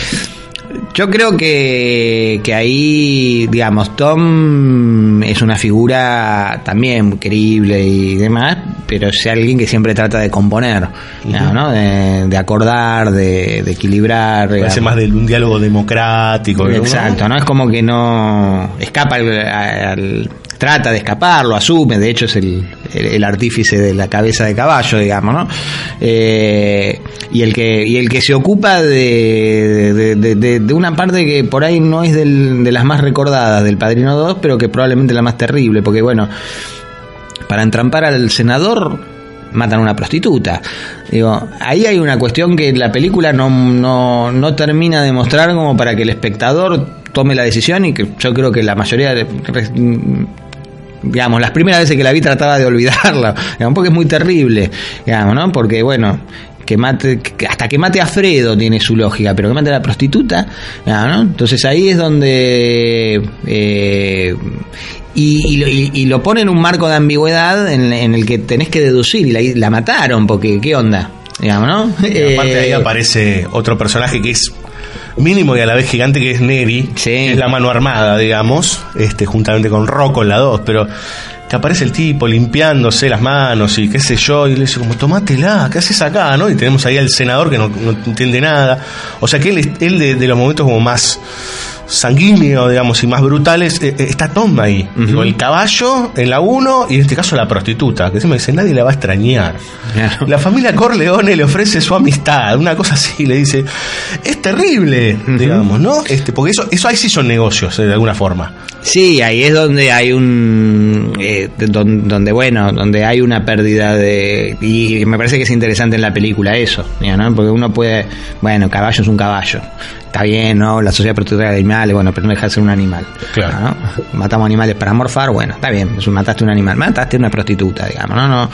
Speaker 13: Yo creo que, que ahí, digamos, Tom es una figura también creíble y demás, pero es alguien que siempre trata de componer, ¿no? De, de acordar, de, de equilibrar.
Speaker 12: Parece más de un diálogo democrático. ¿no?
Speaker 13: Exacto, ¿no? Es como que no escapa al, al- trata de escapar, lo asume, de hecho es el, el, artífice de la cabeza de caballo, digamos, ¿no? Eh, y el que y el que se ocupa de, de, de- de- de una parte que por ahí no es del- de las más recordadas del Padrino 2, pero que probablemente la más terrible, porque bueno, para entrampar al senador matan a una prostituta. Digo, ahí hay una cuestión que la película no, no, no termina de mostrar como para que el espectador tome la decisión y que yo creo que la mayoría de digamos, las primeras veces que la vi trataba de olvidarla, digamos, porque es muy terrible, digamos, ¿no? Porque, bueno, que mate, hasta que mate a Fredo tiene su lógica, pero que mate a la prostituta, ¿no? Entonces ahí es donde eh, y, y lo- y- y lo pone en un marco de ambigüedad en, en el que tenés que deducir y la, la mataron porque qué onda, digamos, ¿no?
Speaker 12: Y aparte ahí
Speaker 13: Eh,
Speaker 12: aparece otro personaje que es mínimo y a la vez gigante que es Neri, que es la mano armada, digamos, este juntamente con Rocco en la 2, pero que aparece el tipo limpiándose las manos y qué sé yo, y le dice como, tomátela, ¿qué haces acá? ¿no? Y tenemos ahí al senador que no, no entiende nada. O sea que él, él de, de los momentos como más sanguíneo, digamos, y más brutales, eh, eh, está Tom ahí. Digo, el caballo en la 1 y en este caso la prostituta, que se me dice, nadie la va a extrañar. La familia Corleone le ofrece su amistad, una cosa así, le dice, es terrible, digamos, ¿no? Este, porque eso, eso ahí sí son negocios, eh, de alguna forma.
Speaker 13: Sí, ahí es donde hay un. eh, don- donde, bueno, donde hay una pérdida de. Y me parece que es interesante en la película eso, ¿no? Porque uno puede. Bueno, caballo es un caballo. Está bien, ¿no? La sociedad protectora de animales, bueno, pero no deja de ser un animal.
Speaker 12: Claro.
Speaker 13: ¿no? Matamos animales para morfar, bueno, está bien, mataste un animal, mataste una prostituta, digamos, ¿no? no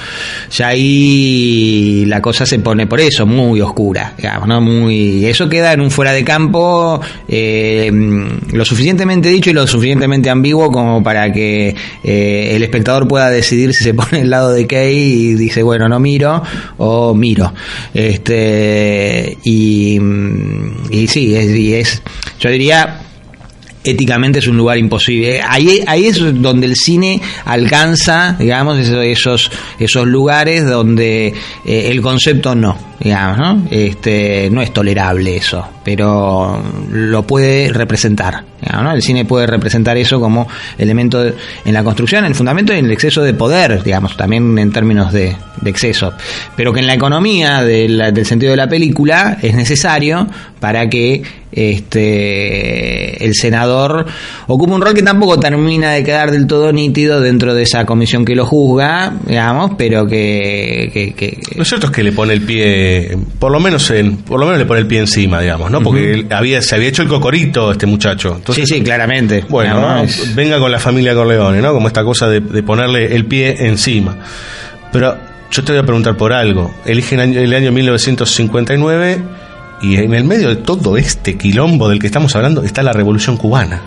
Speaker 13: Ya ahí la cosa se pone por eso, muy oscura, digamos, ¿no? Muy. Eso queda en un fuera de campo eh, lo suficientemente dicho y lo suficientemente ambiguo como para que eh, el espectador pueda decidir si se pone el lado de Kay y dice, bueno, no miro o miro. Este, y, y sí, es, y es, yo diría, éticamente es un lugar imposible. Ahí, ahí es donde el cine alcanza, digamos, esos, esos, lugares donde eh, el concepto no, digamos, ¿no? Este, no es tolerable eso, pero lo puede representar. digamos. El cine puede representar eso como elemento en la construcción, en el fundamento y en el exceso de poder, digamos, también en términos de, exceso. Pero que en la economía del sentido de la película es necesario para que este el senador ocupe un rol que tampoco termina de quedar del todo nítido dentro de esa comisión que lo juzga, digamos, pero que, que- que-
Speaker 12: que le pone el pie, por lo menos en, por lo menos le pone el pie encima, digamos, ¿no? Porque él había, se había hecho el cocorito este muchacho. Entonces,
Speaker 13: sí, sí, claramente.
Speaker 12: Bueno,
Speaker 13: Digamos,
Speaker 12: ¿no?
Speaker 13: es-
Speaker 12: venga con la familia Corleone, ¿no? Como esta cosa de, de ponerle el pie encima. Pero yo te voy a preguntar por algo. Eligen año- el año 1959 y en el medio de todo este quilombo del que estamos hablando está la Revolución Cubana.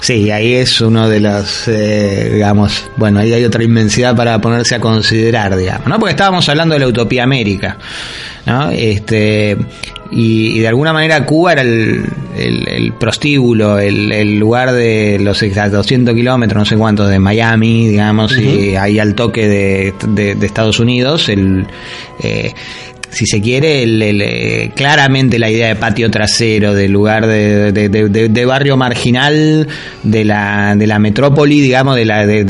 Speaker 13: Sí, ahí es uno de los, eh, digamos, bueno, ahí hay otra inmensidad para ponerse a considerar, digamos, ¿no? Porque estábamos hablando de la utopía América, ¿no? Este, y, y de alguna manera Cuba era el, el- el prostíbulo, el, el lugar de los exa- 200 kilómetros, no sé cuántos, de Miami, digamos, y ahí al toque de, de- de Estados Unidos, el... eh, si se quiere, el- el, eh, claramente la idea de patio trasero, del lugar de, de- de- barrio marginal de la, de la metrópoli, digamos, de la de-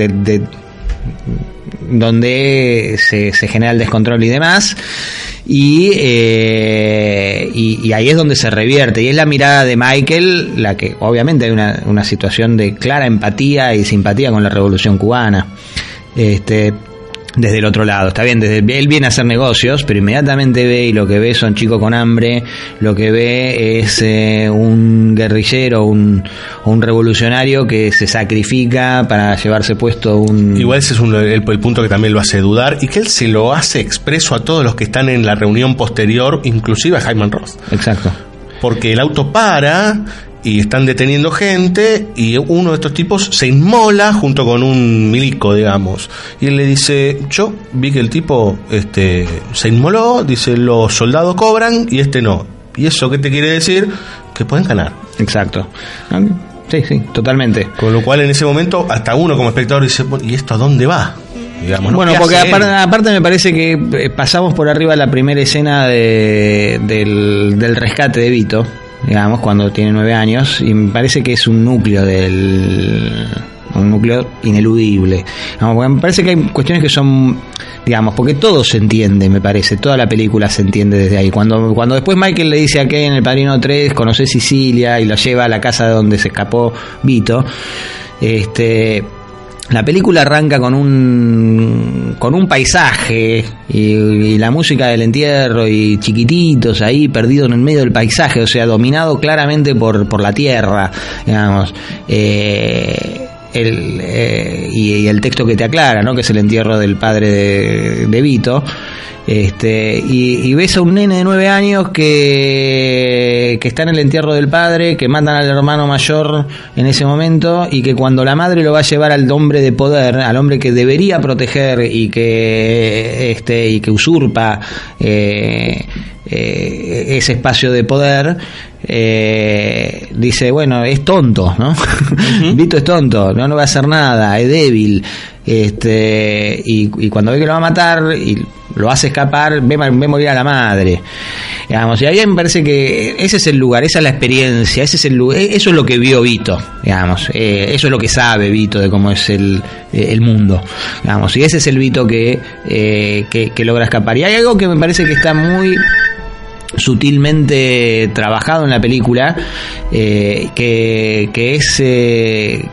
Speaker 13: donde se, se genera el descontrol y demás. Y, eh, y, ahí es donde se revierte. Y es la mirada de Michael, la que obviamente hay una, una situación de clara empatía y simpatía con la revolución cubana. Este, desde el otro lado. Está bien, desde él viene a hacer negocios, pero inmediatamente ve y lo que ve son chicos con hambre, lo que ve es eh, un guerrillero, un, un revolucionario que se sacrifica para llevarse puesto un...
Speaker 12: Igual ese es un- el, el punto que también lo hace dudar y que él se lo hace expreso a todos los que están en la reunión posterior, inclusive a Jaime Ross.
Speaker 13: Exacto.
Speaker 12: Porque el auto para y están deteniendo gente y uno de estos tipos se inmola junto con un milico, digamos. Y él le dice, yo vi que el tipo este, se inmoló, dice, los soldados cobran y este no. ¿Y eso qué te quiere decir? Que pueden ganar.
Speaker 13: Exacto. Sí, sí, totalmente.
Speaker 12: Con lo cual en ese momento hasta uno como espectador dice, "Bueno, ¿y esto a dónde va? Digamos, ¿no?
Speaker 13: Bueno,
Speaker 12: ¿Qué
Speaker 13: porque aparte, aparte me parece que eh, pasamos por arriba la primera escena de- del, del rescate de Vito, digamos, cuando tiene nueve años, y me parece que es un núcleo del un núcleo ineludible. Digamos, me parece que hay cuestiones que son, digamos, porque todo se entiende, me parece, toda la película se entiende desde ahí. Cuando, cuando después Michael le dice a Kay en El Padrino 3, conoce Sicilia y lo lleva a la casa de donde se escapó Vito, este la película arranca con un con un paisaje y, la música del entierro y chiquititos ahí perdidos en el medio del paisaje, o sea, dominado claramente por, por la tierra, digamos. Eh, el, eh, y, el texto que te aclara, ¿no? que es el entierro del padre de, Vito. Este, y, y ves a un nene de nueve años que, que está en el entierro del padre, que matan al hermano mayor en ese momento y que cuando la madre lo va a llevar al hombre de poder, al hombre que debería proteger y que este y que usurpa eh, eh, ese espacio de poder, eh, dice, bueno, es tonto, ¿no? Vito es tonto, no, no va a hacer nada, es débil. Este, y, y cuando ve que lo va a matar y lo hace escapar, ve, ve morir a la madre. Digamos, y ahí me parece que ese es el lugar, esa es la experiencia, ese es el lugar, eso es lo que vio Vito, digamos, eh, eso es lo que sabe Vito de cómo es el, eh, el mundo, digamos, y ese es el Vito que, eh, que, que logra escapar. Y hay algo que me parece que está muy sutilmente trabajado en la película eh, que, que es eh,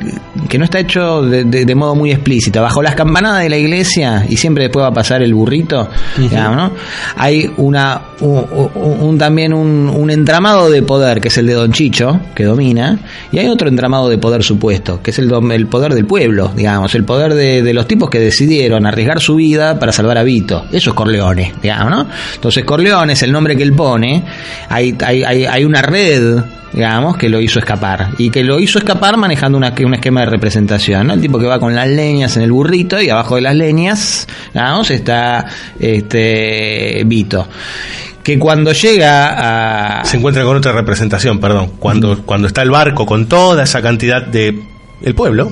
Speaker 13: que no está hecho de, de- de modo muy explícito bajo las campanadas de la iglesia y siempre después va a pasar el burrito digamos, ¿no? hay una un, un- un- también un, un entramado de poder que es el de Don Chicho que domina y hay otro entramado de poder supuesto que es el, el poder del pueblo digamos el poder de, de los tipos que decidieron arriesgar su vida para salvar a Vito eso es Corleone digamos ¿no? entonces Corleone es el nombre que él pone hay, hay, hay, hay una red digamos, que lo hizo escapar. Y que lo hizo escapar manejando una, un esquema de representación. El tipo que va con las leñas en el burrito y abajo de las leñas, digamos, está este Vito. Que cuando llega a...
Speaker 12: Se encuentra con otra representación, perdón. Cuando, cuando está el barco con toda esa cantidad de el pueblo,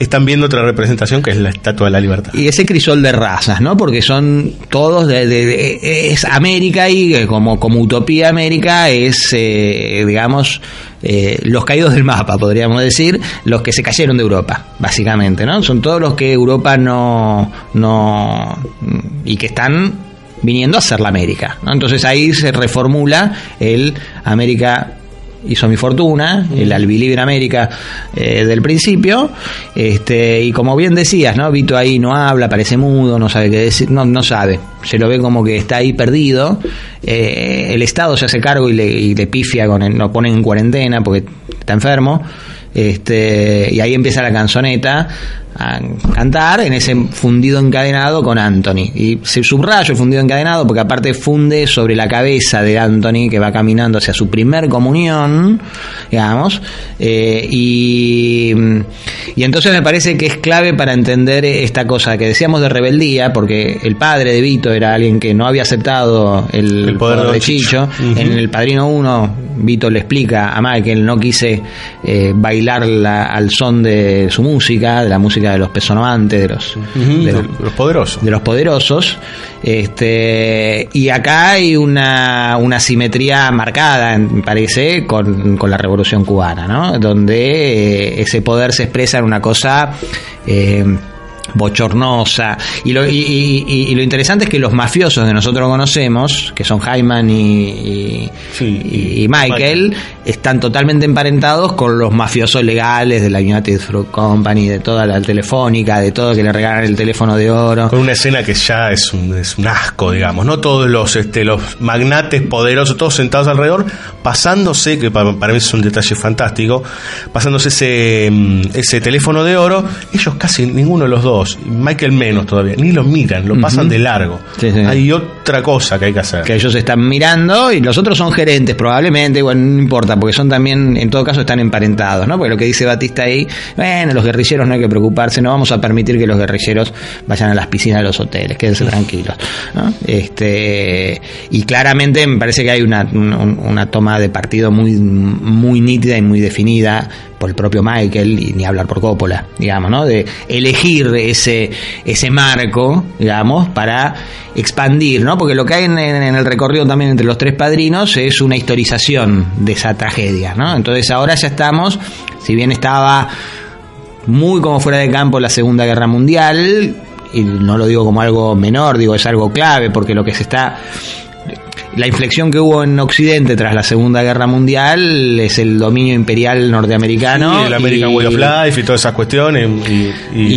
Speaker 12: están viendo otra representación que es la Estatua de la Libertad.
Speaker 13: Y ese crisol de razas, ¿no? Porque son todos de, de- de- es América y eh, como, como utopía América es, eh, digamos, eh, los caídos del mapa, podríamos decir, los que se cayeron de Europa, básicamente, ¿no? Son todos los que Europa no, no, y que están viniendo a ser la América, ¿no? Entonces ahí se reformula el América hizo mi fortuna, el Albilibre América eh, del principio, este, y como bien decías, ¿no? Vito ahí no habla, parece mudo, no sabe qué decir, no, no sabe, se lo ve como que está ahí perdido, eh, el Estado se hace cargo y le, y le pifia con él, lo pone en cuarentena porque está enfermo, este, y ahí empieza la canzoneta a cantar en ese fundido encadenado con Anthony. Y se subraya el fundido encadenado porque aparte funde sobre la cabeza de Anthony que va caminando hacia su primer comunión, digamos, eh, y, y entonces me parece que es clave para entender esta cosa que decíamos de rebeldía, porque el padre de Vito era alguien que no había aceptado el,
Speaker 12: poder
Speaker 13: poder
Speaker 12: de Chicho.
Speaker 13: En el Padrino 1, Vito le explica a Michael, no quise eh, bailar la- al son de su música, de la música de los pesonoantes, de los, de, los,
Speaker 12: los poderosos.
Speaker 13: de los poderosos. Este, y acá hay una, una simetría marcada, me parece, con, con la Revolución Cubana, ¿no? Donde eh, ese poder se expresa en una cosa... eh, bochornosa. Y lo, y, y- lo interesante es que los mafiosos que nosotros conocemos que son Hyman y, y- y- y Michael están totalmente emparentados con los mafiosos legales de la United Fruit Company de toda la telefónica de todo que le regalan el teléfono de oro.
Speaker 12: Con una escena que ya es un, es un asco, digamos, ¿no? Todos los, este, los magnates poderosos, todos sentados alrededor, pasándose, que para, para mí es un detalle fantástico, pasándose ese, mm, ese teléfono de oro, ellos casi ninguno de los dos, Michael menos todavía, ni lo miran, lo pasan de largo.
Speaker 13: Sí, sí.
Speaker 12: Hay otra cosa que hay que hacer.
Speaker 13: que ellos están mirando y los otros son gerentes probablemente, bueno, no importa, porque son también, en todo caso, están emparentados, ¿no? Porque lo que dice Batista ahí, bueno, los guerrilleros no hay que preocuparse, no vamos a permitir que los guerrilleros vayan a las piscinas de los hoteles, quédense tranquilos, ¿no? Este, y claramente me parece que hay una, un- una toma de partido muy, muy nítida y muy definida por el propio Michael y ni hablar por Coppola, digamos, ¿no? De elegir ese, ese marco, digamos, para expandir, ¿no? Porque lo que hay en, en- el recorrido también entre los tres padrinos es una historización de esa tragedia, ¿no? Entonces ahora ya estamos, si bien estaba muy como fuera de campo la Segunda Guerra Mundial, y no lo digo como algo menor, digo es algo clave, porque lo que se está la inflexión que hubo en Occidente tras la Segunda Guerra Mundial es el dominio imperial norteamericano.
Speaker 12: Sí, el American
Speaker 13: y-
Speaker 12: Way of Life y todas esas cuestiones. Y,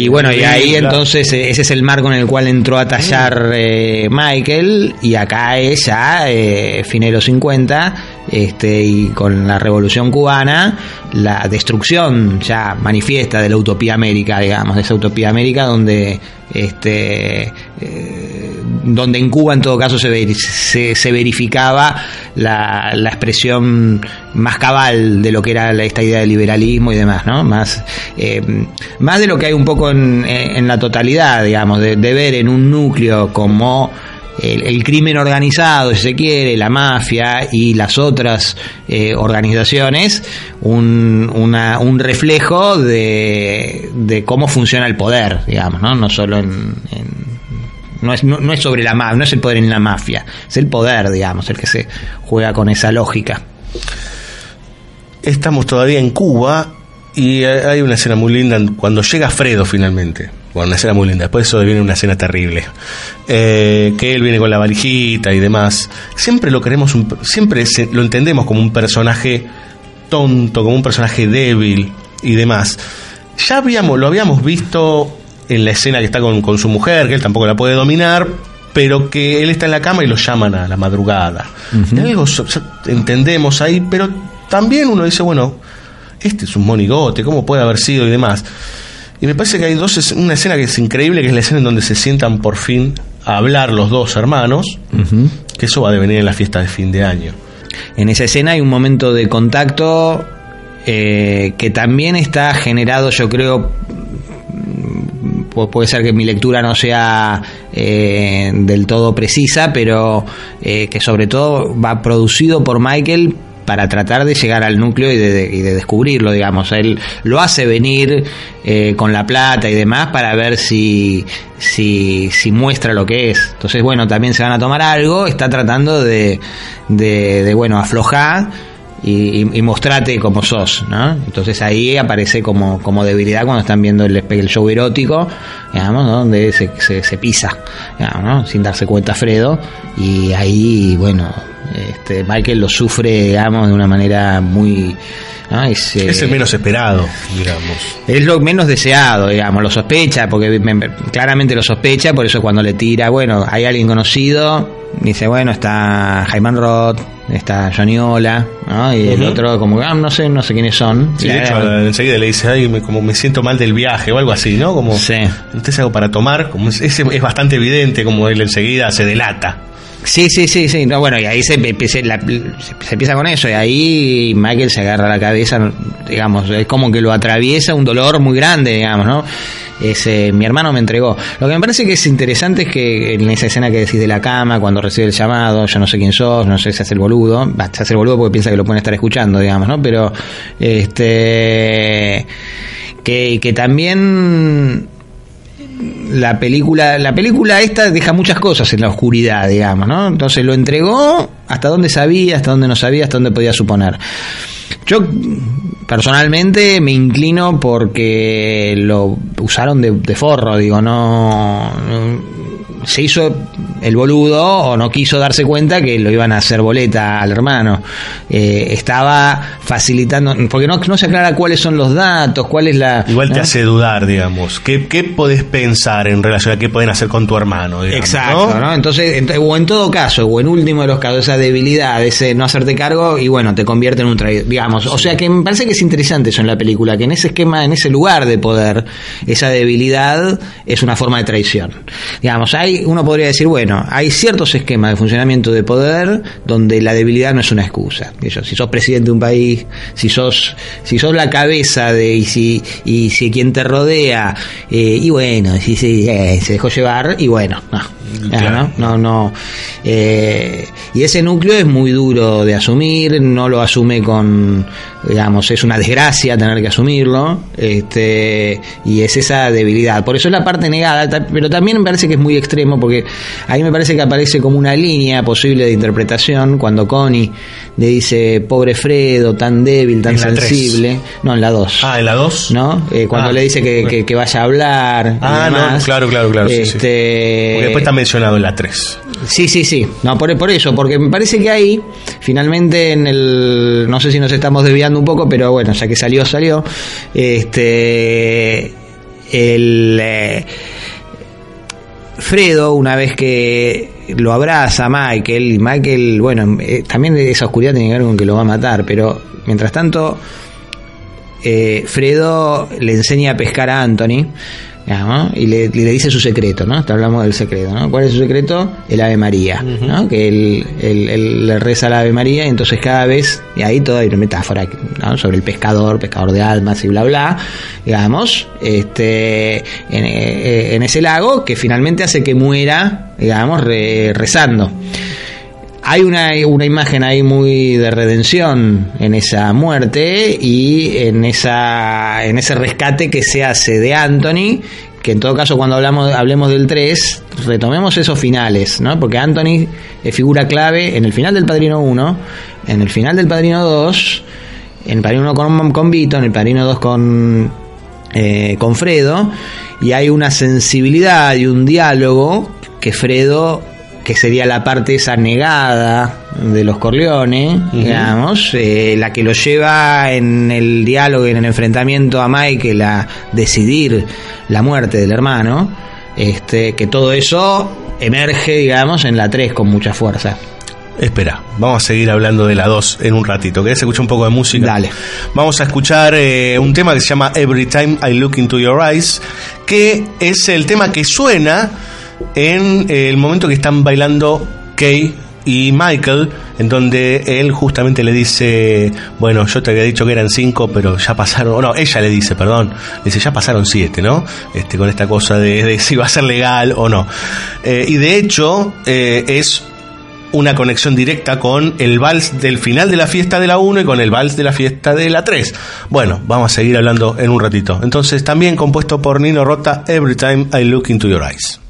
Speaker 13: y bueno, y ahí entonces eh, ese es el marco en el cual entró a tallar eh, Michael y acá es ya eh, fin de los 50 este, y con la revolución cubana la destrucción ya manifiesta de la utopía América, digamos, de esa utopía América donde este, eh, donde en Cuba en todo caso se, veri- se, verificaba la, la expresión más cabal de lo que era esta idea de liberalismo y demás, ¿no? Más, eh, más de lo que hay un poco en, en la totalidad, digamos, de ver en un núcleo como el, crimen organizado, si se quiere, la mafia y las otras eh, organizaciones, un, una- un reflejo de, de cómo funciona el poder, digamos, ¿no? No solo en, no es, no, no es sobre la mafia, no es el poder en la mafia, es el poder, digamos, el que se juega con esa lógica.
Speaker 12: Estamos todavía en Cuba y hay una escena muy linda cuando llega Fredo finalmente. Bueno, una escena muy linda. Después de eso viene una escena terrible. Eh, que él viene con la valijita y demás. Siempre lo queremos, un- siempre se- lo entendemos como un personaje tonto, como un personaje débil y demás. Ya habíamos, lo habíamos visto en la escena que está con, con su mujer, que él tampoco la puede dominar, pero que él está en la cama y lo llaman a la madrugada. Algo entendemos ahí, pero también uno dice, bueno, este es un monigote, ¿cómo puede haber sido y demás? Y me parece que hay dos, es- una escena que es increíble, que es la escena en donde se sientan por fin a hablar los dos hermanos, que eso va a devenir en la fiesta de fin de año.
Speaker 13: En esa escena hay un momento de contacto eh, que también está generado, yo creo, mm, pu- puede ser que mi lectura no sea eh, del todo precisa, pero eh, que sobre todo va producido por Michael para tratar de llegar al núcleo y de, y de descubrirlo, digamos. Él lo hace venir eh, con la plata y demás para ver si, si, si muestra lo que es. Entonces, bueno, también se van a tomar algo, está tratando de, de, de, bueno, aflojar y, y, mostrate como sos, ¿no? Entonces ahí aparece como, como debilidad cuando están viendo el, el show erótico, digamos, donde se, se, se pisa, digamos, ¿no? sin darse cuenta Fredo, y ahí, bueno, este, Michael lo sufre, digamos, de una manera muy... ¿no? Es, eh,
Speaker 12: Es el menos esperado, digamos.
Speaker 13: es lo menos deseado, digamos, lo sospecha, porque me- me- claramente lo sospecha, por eso cuando le tira, bueno, hay alguien conocido, dice, bueno, está Jaime Roth, está Johnny Ola, ¿no? Y el otro como, ah, no sé, no sé quiénes son.
Speaker 12: Sí,
Speaker 13: Y
Speaker 12: de hecho, enseguida le dice, ay, me, como me siento mal del viaje o algo así, ¿no? Como, ¿usted es algo para tomar? Como es, es bastante evidente como él enseguida se delata.
Speaker 13: Sí, sí, sí, sí. No, bueno, y ahí se, empieza- la- se- se empieza con eso. Y ahí Michael se agarra la cabeza, digamos, es como que lo atraviesa un dolor muy grande, digamos, ¿no? Ese, mi hermano me entregó. Lo que me parece que es interesante es que en esa escena que decís de la cama, cuando recibe el llamado, yo no sé quién sos, no sé si hace el boludo, se hace el boludo porque piensa que lo pueden estar escuchando, digamos, ¿no? Pero, este, que, que también la película la película esta deja muchas cosas en la oscuridad digamos no entonces lo entregó hasta donde sabía hasta donde no sabía hasta donde podía suponer. Yo personalmente me inclino porque lo usaron de, de forro digo no, no- se hizo el boludo o no quiso darse cuenta que lo iban a hacer boleta al hermano Eh, estaba facilitando porque no, no se aclara cuáles son los datos cuál es la
Speaker 12: Igual te
Speaker 13: ¿no?
Speaker 12: hace dudar, digamos. ¿Qué, ¿Qué podés pensar en relación a qué pueden hacer con tu hermano? digamos,
Speaker 13: Exacto, ¿no? Entonces, ent- o en todo caso, o en último de los casos, esa debilidad, ese no hacerte cargo, y bueno, te convierte en un traidor, digamos. O sea que me parece que es interesante eso en la película, que en ese esquema, en ese lugar de poder, esa debilidad es una forma de traición. Digamos, hay, uno podría decir, bueno, hay ciertos esquemas de funcionamiento de poder donde la debilidad no es una excusa. Si sos presidente de un país, si sos, si sos la cabeza de, y si, y si quien te rodea, eh, y bueno, si, si, eh, se dejó llevar, y bueno, no.
Speaker 12: Claro.
Speaker 13: ¿no? No, no. Eh, y ese núcleo es muy duro de asumir, no lo asume con, digamos, es una desgracia tener que asumirlo, este, y es esa debilidad. Por eso es la parte negada, pero también me parece que es muy extremo, porque ahí me parece que aparece como una línea posible de interpretación cuando Connie le dice, pobre Fredo, tan débil, tan
Speaker 12: En la tres.
Speaker 13: sensible. No, en la 2.
Speaker 12: Ah, en la 2.
Speaker 13: ¿No? Eh, cuando
Speaker 12: Ah,
Speaker 13: le dice que, que- que vaya a hablar.
Speaker 12: Ah, no, claro, claro, claro. sí, sí.
Speaker 13: Este,
Speaker 12: Porque después está mencionado en la 3.
Speaker 13: Sí, sí, sí. No, por, por eso, porque me parece que ahí, finalmente, en el. No sé si nos estamos desviando un poco, pero bueno, ya que salió, salió. Este. El. eh, Fredo, una vez que lo abraza a Michael, y Michael, bueno, eh, también esa oscuridad tiene que ver con que lo va a matar, pero mientras tanto, eh, Fredo le enseña a pescar a Anthony y le, dice su secreto, ¿no? Hasta hablamos del secreto, ¿no? ¿Cuál es su secreto? El Ave María, ¿no? Que él, él- él le reza al Ave María y entonces cada vez, y ahí toda hay una metáfora ¿no? sobre el pescador, pescador de almas y bla bla, digamos, este, en, eh, en ese lago que finalmente hace que muera, digamos, re- rezando. Hay una, una imagen ahí muy de redención en esa muerte y en esa en ese rescate que se hace de Anthony, que en todo caso cuando hablamos hablemos del 3, retomemos esos finales, ¿no? Porque Anthony es figura clave en el final del Padrino 1, en el final del Padrino 2, en el Padrino 1 con, con Vito, en el Padrino 2 con eh, con Fredo y hay una sensibilidad y un diálogo que Fredo que sería la parte esa negada de los Corleones, digamos, eh, la que lo lleva en el diálogo y en el enfrentamiento a Michael a decidir la muerte del hermano, este, que todo eso emerge, digamos, en la 3 con mucha fuerza.
Speaker 12: Espera, vamos a seguir hablando de la 2 en un ratito. ¿Querés escuchar un poco de música?
Speaker 13: Dale.
Speaker 12: Vamos a escuchar eh, un tema que se llama Every Time I Look Into Your Eyes, que es el tema que suena en eh, el momento que están bailando Kay y Michael, en donde él justamente le dice, bueno, yo te había dicho que eran cinco, pero ya pasaron, no, ella le dice, perdón, dice, ya pasaron siete, ¿no? Este, con esta cosa de, de si va a ser legal o no. Eh, y de hecho, eh, es una conexión directa con el vals del final de la fiesta de la 1 y con el vals de la fiesta de la 3. Bueno, vamos a seguir hablando en un ratito. Entonces, también compuesto por Nino Rota, Every Time I Look Into Your Eyes.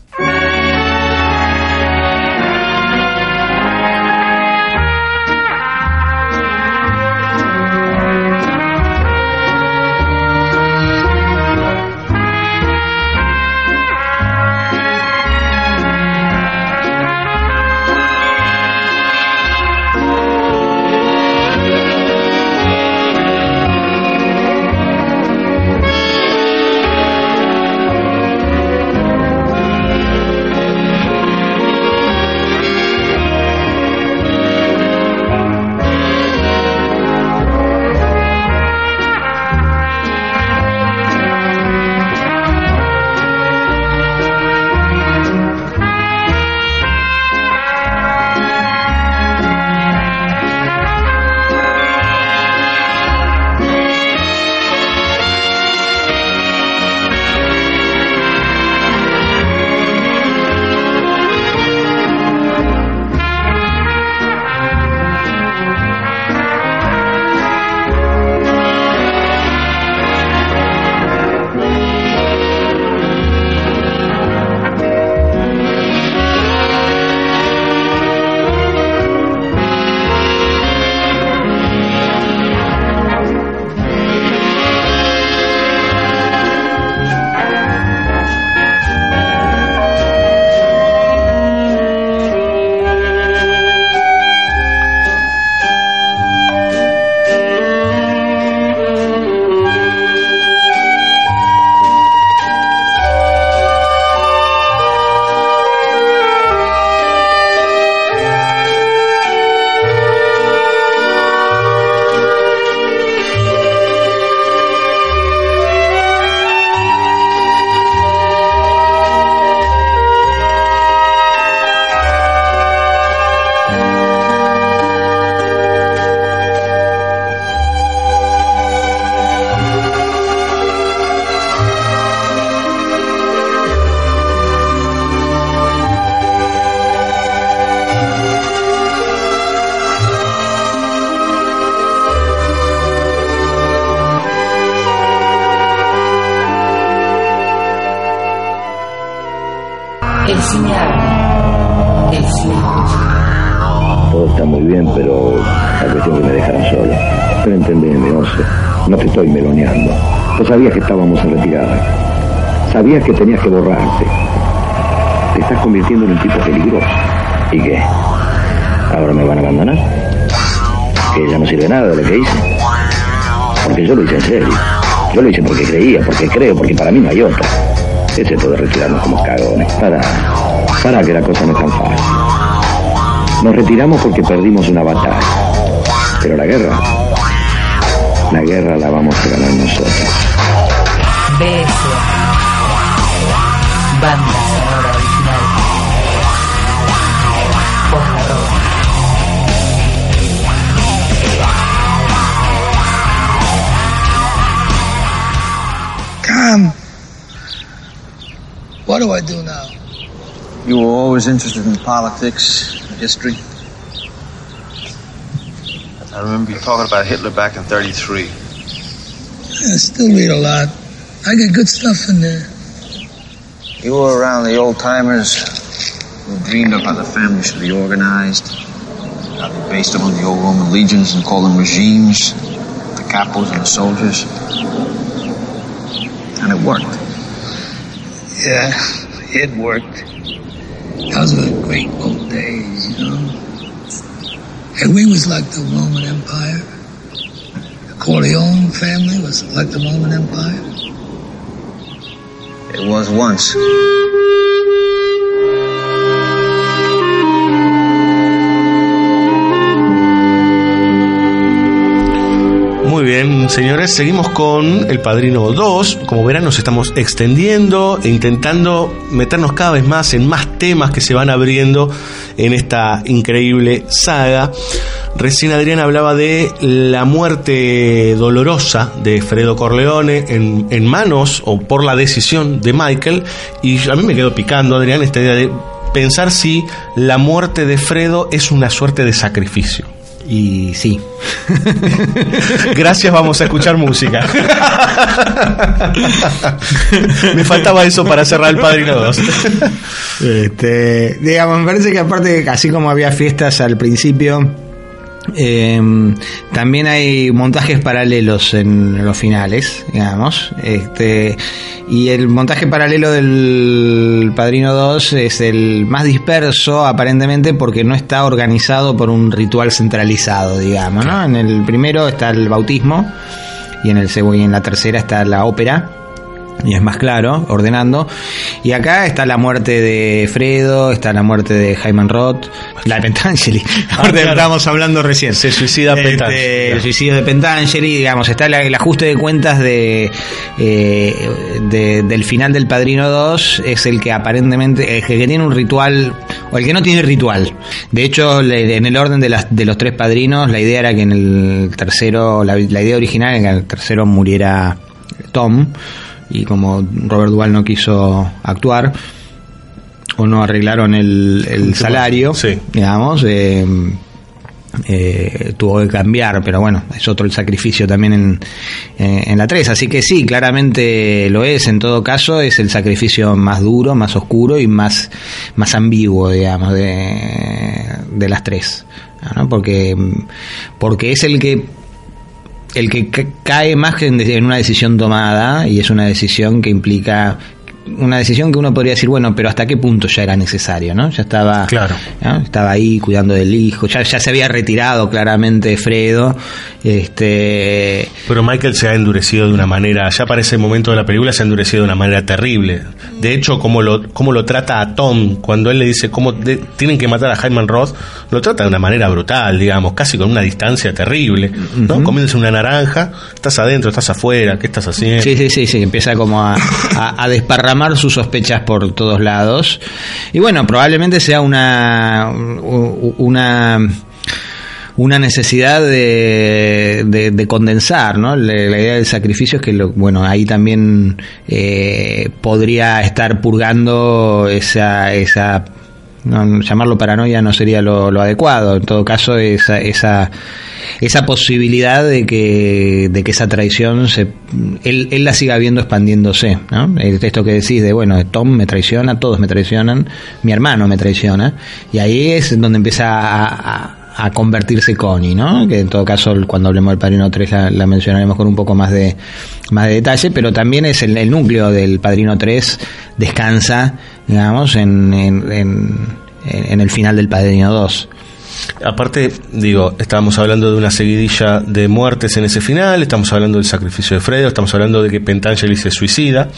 Speaker 17: No te estoy meloneando. Vos sabías que estábamos en retirada. Sabías que tenías que borrarte. Te estás convirtiendo en un tipo peligroso. ¿Y qué? ¿Ahora me van a abandonar? ¿Que ya no sirve nada de lo que hice? Porque yo lo hice en serio. Yo lo hice porque creía, porque creo, porque para mí no hay otra. Es esto de retirarnos como cagones. Para, para que la cosa no es tan fácil. Nos retiramos porque perdimos una batalla. Pero la guerra, la guerra la vamos a ganar nosotros.
Speaker 1: BS. Banda sonora original. Por.
Speaker 26: Come. What do I do now?
Speaker 27: You were always interested in politics, history. I remember you talking about Hitler back in 33.
Speaker 26: I still read a lot. I get good stuff in there.
Speaker 27: You were around the old timers who dreamed up how the family should be organized, how they based them on the old Roman legions and called them regimes, the capos and the soldiers. And it worked.
Speaker 26: Yeah, it worked. Those were the great old days, you know. And we was like the Roman Empire. The Corleone family was like the Roman Empire.
Speaker 27: It was once.
Speaker 12: Muy bien, señores, seguimos con El Padrino 2. Como verán, nos estamos extendiendo e intentando meternos cada vez más en más temas que se van abriendo en esta increíble saga. Recién Adrián hablaba de la muerte dolorosa de Fredo Corleone en, en manos o por la decisión de Michael. Y a mí me quedó picando, Adrián, esta idea de pensar si la muerte de Fredo es una suerte de sacrificio.
Speaker 13: Y sí.
Speaker 12: Gracias, vamos a escuchar música. Me faltaba eso para cerrar el Padrino 2.
Speaker 13: Este, digamos, me parece que aparte, así como había fiestas al principio, eh, también hay montajes paralelos en los finales, digamos. Este, y el montaje paralelo del Padrino 2 es el más disperso, aparentemente, porque no está organizado por un ritual centralizado, digamos. ¿no? En el primero está el bautismo, y en el segundo y en la tercera está la ópera y es más claro, ordenando. Y acá está la muerte de Fredo, está la muerte de Jaime Roth, la de Pentangeli,
Speaker 12: Ah, claro.
Speaker 13: estábamos hablando recién.
Speaker 12: Se suicida
Speaker 13: Este,
Speaker 12: Pentangeli.
Speaker 13: El suicidio de Pentangeli, digamos, está la- el ajuste de cuentas de, eh, de- del final del Padrino 2, es el que aparentemente, el que tiene un ritual, o el que no tiene ritual. De hecho, en el orden de, las, de los tres padrinos, la idea era que en el tercero, la, la idea original era que en el tercero muriera Tom, y como Robert Duvall no quiso actuar, o no arreglaron el, el salario, digamos, eh, eh, tuvo que cambiar, pero bueno, es otro el sacrificio también en, eh, en la 3. Así que sí, claramente lo es, en todo caso, es el sacrificio más duro, más oscuro y más, más ambiguo, digamos, de, de las tres. ¿no? Porque, porque es el que el que ca- cae más que en una decisión tomada y es una decisión que implica una decisión que uno podría decir bueno pero hasta qué punto ya era necesario no ya estaba
Speaker 12: Claro.
Speaker 13: ¿no? estaba ahí cuidando del hijo ya ya se había retirado claramente Fredo este
Speaker 12: Pero Michael se ha endurecido de una manera, ya para ese momento de la película se ha endurecido de una manera terrible. De hecho, como lo, como lo trata a Tom, cuando él le dice cómo de- tienen que matar a Hyman Roth, lo trata de una manera brutal, digamos, casi con una distancia terrible. ¿no?
Speaker 13: Ujú.
Speaker 12: Comienza una naranja, estás adentro, estás afuera, ¿qué estás haciendo?
Speaker 13: Sí, sí, sí, sí, empieza como a, a- a desparramar sus sospechas por todos lados. Y bueno, probablemente sea una una una necesidad de, de- de condensar, ¿no? La, la idea del sacrificio es que, lo, bueno, ahí también eh, podría estar purgando esa, esa no, llamarlo paranoia no sería lo, lo adecuado. En todo caso, esa, esa, esa posibilidad de que, de que esa traición se, él, él la siga viendo expandiéndose. ¿no? Texto que decís de, bueno, Tom me traiciona, todos me traicionan, mi hermano me traiciona. Y ahí es donde empieza a, a- a convertirse Connie, ¿no? Que en todo caso, cuando hablemos del Padrino 3 la, mencionaremos con un poco más de, más de detalle, pero también es el, el núcleo del Padrino 3 descansa, digamos, en, en, en, en el final del Padrino 2.
Speaker 12: Aparte, digo, estábamos hablando de una seguidilla de muertes en ese final, estamos hablando del sacrificio de Fredo, estamos hablando de que Pentangeli se suicida.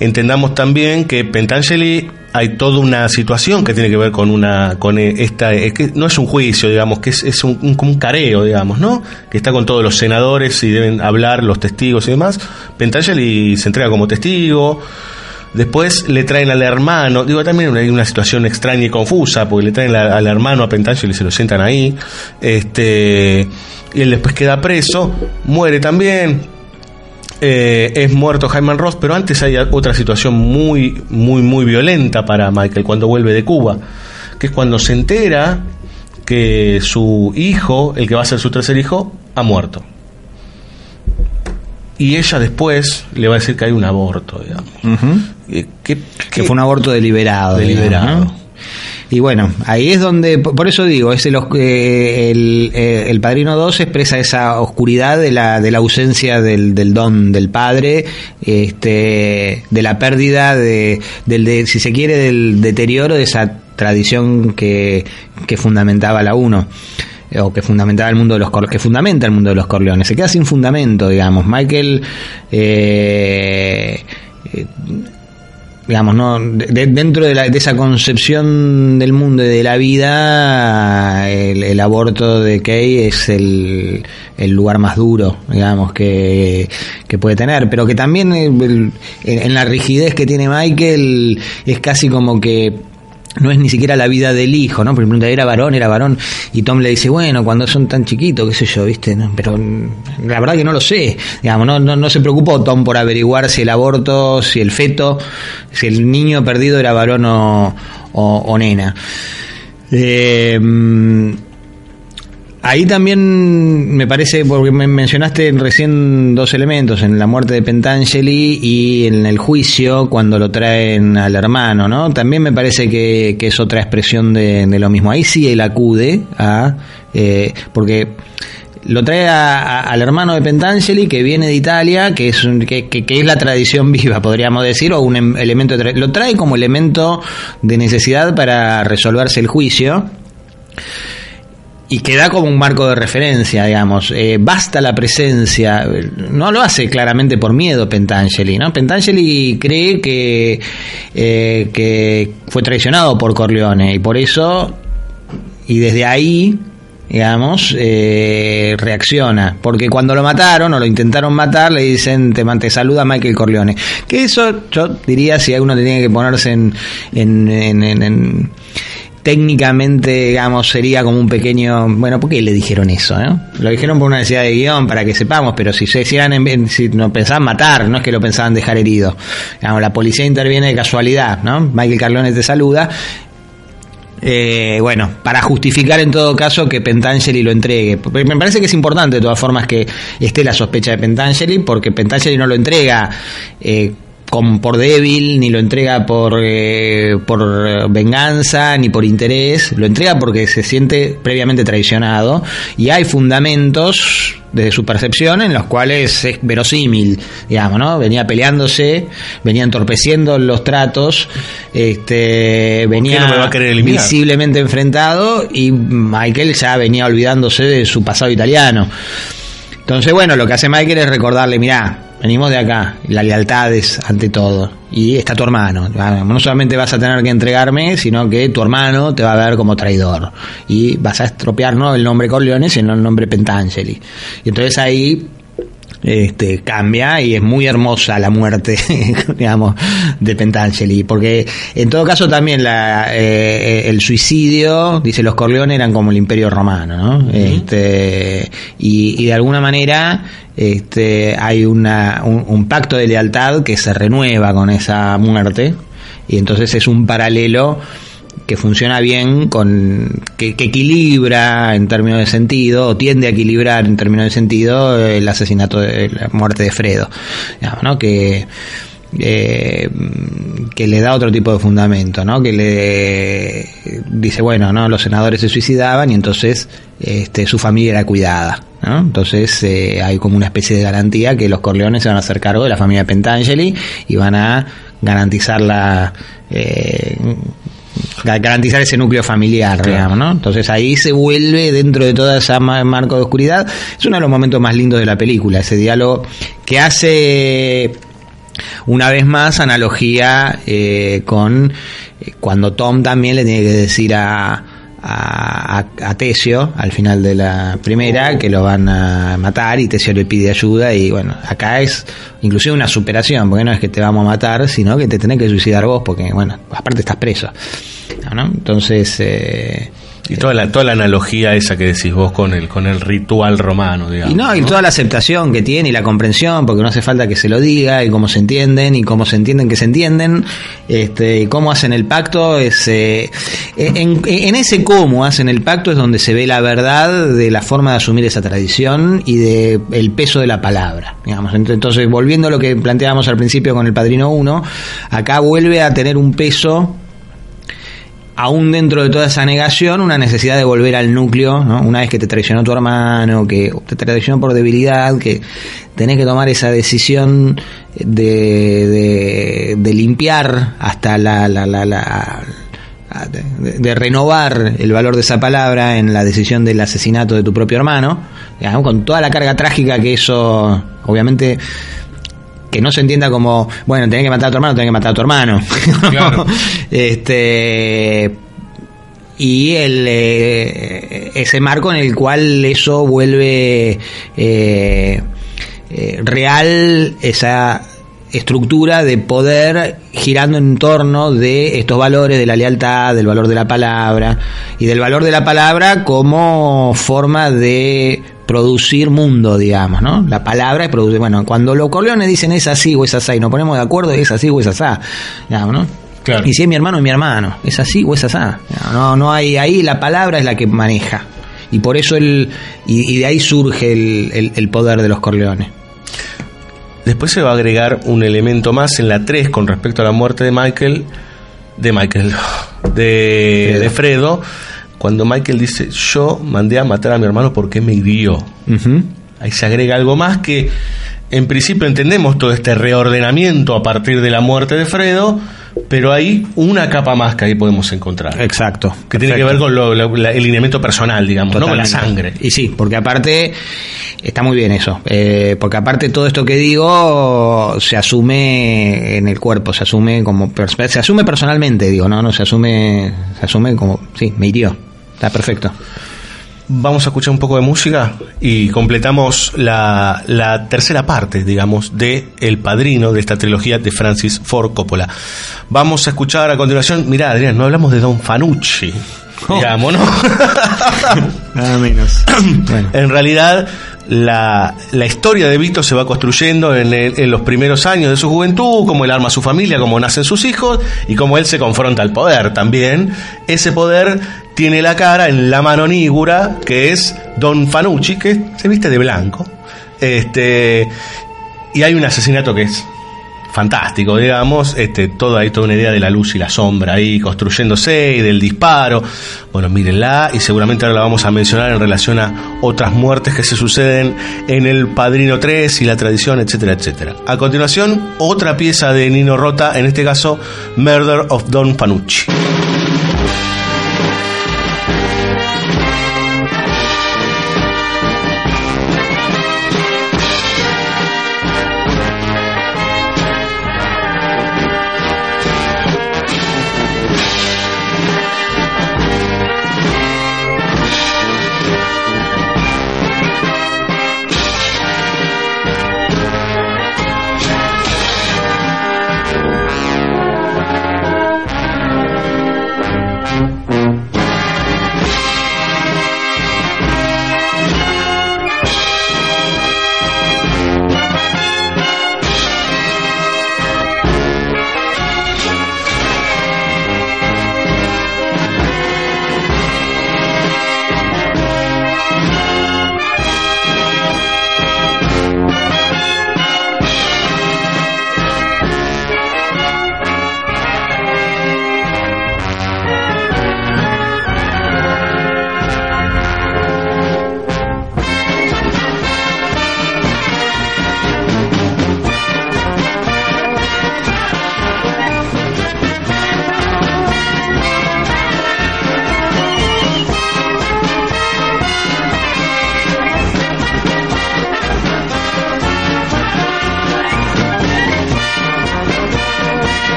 Speaker 12: Entendamos también que Pentangeli hay toda una situación que tiene que ver con una con eh, esta es que no es un juicio, digamos, que es, es un, careo, digamos, ¿no? Que está con todos los senadores y deben hablar los testigos y demás. Pentangeli se entrega como testigo. Después le traen al hermano, digo, también hay una situación extraña y confusa, porque le traen al hermano a Pentangeli y se lo sientan ahí. Este, y él después queda preso, muere también. Eh, es muerto Jaime Ross, pero antes hay otra situación muy, muy, muy violenta para Michael cuando vuelve de Cuba, que es cuando se entera que su hijo, el que va a ser su tercer hijo, ha muerto. Y ella después le va a decir que hay un aborto, digamos. Eh, ¿qué-
Speaker 13: que fue un aborto deliberado.
Speaker 12: Deliberado.
Speaker 13: digamos, ¿no? Y bueno, ahí es donde, por eso digo, es el, eh, el, eh, el Padrino 2 expresa esa oscuridad de la, de la ausencia del, del don del padre, este, de la pérdida, de, del, de, si se quiere, del deterioro de esa tradición que, que fundamentaba la 1 o que fundamentaba el mundo de los que fundamenta el mundo de los Corleones. Se queda sin fundamento digamos. Michael eh, eh, digamos, no de- de- dentro de, la- de esa concepción del mundo y de la vida, el, aborto de Kay es el, el lugar más duro, digamos, que, que puede tener, pero que también en la rigidez que tiene Michael es casi como que no es ni siquiera la vida del hijo, ¿no? Porque pregunta, era varón, era varón, y Tom le dice, bueno, cuando son tan chiquitos, qué sé yo, ¿viste? No, pero mm, la verdad que no lo sé, digamos, no, no, no se preocupó Tom por averiguar si el aborto, si el feto, si el niño perdido era varón o, o- o nena. Eh, mm, Ahí también me parece, porque me mencionaste recién dos elementos, en la muerte de Pentangeli y en el juicio cuando lo traen al hermano, ¿no? También me parece que, que es otra expresión de, lo mismo. Ahí sí él acude a... eh, porque lo trae a- al hermano de Pentangeli que viene de Italia, que es, un- que, que- que es la tradición viva, podríamos decir, o un em- elemento... de lo trae como elemento de necesidad para resolverse el juicio y que da como un marco de referencia, digamos. Eh, basta la presencia, no lo hace claramente por miedo Pentangeli, ¿no? Pentangeli cree que, eh, que fue traicionado por Corleone y por eso, y desde ahí, digamos, eh, reacciona. Porque cuando lo mataron o lo intentaron matar, le dicen, te, te saluda Michael Corleone. Que eso, yo diría, si uno tenía que ponerse en- en- en técnicamente, digamos, sería como un pequeño. Bueno, ¿por qué le dijeron eso? no? Lo dijeron por una necesidad de guion, para que sepamos, pero si se decían, en, si no pensaban matar, no es que lo pensaban dejar herido. Digamos, la policía interviene de casualidad, ¿no? Michael Carlone te saluda. Eh, bueno, para justificar en todo caso que Pentangeli lo entregue. Me parece que es importante de todas formas que esté la sospecha de Pentangeli, porque Pentangeli no lo entrega eh, con, por débil, ni lo entrega por, eh, por eh, venganza, ni por interés, lo entrega porque se siente previamente traicionado y hay fundamentos desde su percepción en los cuales es verosímil, digamos, ¿no? Venía peleándose, venía entorpeciendo los tratos, este, venía
Speaker 12: no me va a querer eliminar?
Speaker 13: visiblemente enfrentado y Michael ya venía olvidándose de su pasado italiano. Entonces, bueno, lo que hace Michael es recordarle, mirá, venimos de acá, la lealtad es ante todo, y está tu hermano, no solamente vas a tener que entregarme, sino que tu hermano te va a ver como traidor, y vas a estropear no el nombre Corleone, sino el nombre Pentangeli. Y entonces ahí este, cambia y es muy hermosa la muerte, digamos, de Pentangeli, porque en todo caso también la, eh, el suicidio, dice los Corleones eran como el imperio romano, ¿no? este, y, y de alguna manera este, hay una, un, un pacto de lealtad que se renueva con esa muerte, y entonces es un paralelo que funciona bien, con que, que equilibra en términos de sentido, o tiende a equilibrar en términos de sentido el asesinato de la muerte de Fredo, ¿no? que eh, que le da otro tipo de fundamento, ¿no? Que le dice, bueno, no, los senadores se suicidaban y entonces este, su familia era cuidada, ¿no? Entonces eh, hay como una especie de garantía que los Corleones se van a hacer cargo de la familia Pentangeli y van a garantizar la eh, garantizar ese núcleo familiar, digamos, ¿no? Entonces ahí se vuelve dentro de toda esa ma- marco de oscuridad. Es uno de los momentos más lindos de la película, ese diálogo que hace una vez más analogía eh, con eh, cuando Tom también le tiene que decir a a, a- al final de la primera, que lo van a matar y Tesio le pide ayuda y bueno, acá es inclusive una superación, porque no es que te vamos a matar, sino que te tenés que suicidar vos, porque bueno, aparte estás preso. ¿no? Entonces... eh,
Speaker 12: Y toda la, toda la analogía esa que decís vos con el, con el ritual romano, digamos.
Speaker 13: Y no, y toda la aceptación que tiene y la comprensión, porque no hace falta que se lo diga, y cómo se entienden, y cómo se entienden que se entienden, este, y cómo hacen el pacto, es, eh, en, en ese cómo hacen el pacto es donde se ve la verdad de la forma de asumir esa tradición y de el peso de la palabra, digamos. Ent- Entonces, volviendo a lo que planteábamos al principio con el Padrino 1, acá vuelve a tener un peso aún dentro de toda esa negación, una necesidad de volver al núcleo, ¿no? Una vez que te traicionó tu hermano, que te traicionó por debilidad, que tenés que tomar esa decisión de, de, limpiar hasta la, la, la, la- de, de renovar el valor de esa palabra en la decisión del asesinato de tu propio hermano, con toda la carga trágica que eso, obviamente, que no se entienda como, bueno, tenés que matar a tu hermano, tenés que matar a tu hermano. este y el eh, ese marco en el cual eso vuelve eh, eh, real esa estructura de poder girando en torno de estos valores de la lealtad, del valor de la palabra y del valor de la palabra como forma de producir mundo, digamos, ¿no? La palabra es producir, bueno, cuando los corleones dicen es así o es así, y nos ponemos de acuerdo, es así o es así, digamos, ¿no? Y si es mi hermano, es mi hermano, es así o es así. No, no hay, ahí la palabra es la que maneja. Y por eso el, y, y de ahí surge el, el- el poder de los corleones.
Speaker 12: Después se va a agregar un elemento más en la 3 con respecto a la muerte de Michael, de Michael, de, de Fredo, cuando Michael dice, yo mandé a matar a mi hermano porque me hirió. Ahí se agrega algo más que en principio entendemos todo este reordenamiento a partir de la muerte de Fredo, pero hay una capa más que ahí podemos encontrar.
Speaker 13: Exacto.
Speaker 12: Que tiene que ver con lo- lo- la- el lineamiento personal, digamos, no con la sangre.
Speaker 13: Y sí, porque aparte está muy bien eso, eh, porque aparte todo esto que digo se asume en el cuerpo, se asume como se asume personalmente, digo, no, no se asume, se asume como sí, me hirió, está perfecto.
Speaker 12: Vamos a escuchar un poco de música y completamos la, la tercera parte, digamos, de El Padrino, de esta trilogía de Francis Ford Coppola. Vamos a escuchar a continuación, mirá Adrián, no hablamos de Don Fanucci, digamos, ¿no?
Speaker 13: Nada menos.
Speaker 12: En realidad, la, la historia de Vito se va construyendo en, los primeros años de su juventud, cómo él arma su familia, cómo nacen sus hijos y cómo él se confronta al poder también. Ese poder tiene la cara en la mano nígura, que es Don Fanucci, que se viste de blanco. Este, y hay un asesinato que es fantástico, digamos, este, toda hay toda una idea de la luz y la sombra ahí construyéndose y del disparo. Bueno, mírenla y seguramente ahora la vamos a mencionar en relación a otras muertes que se suceden en el Padrino 3 y la tradición, etcétera, etcétera. A continuación, otra pieza de Nino Rota, en este caso, Murder of Don Panucci.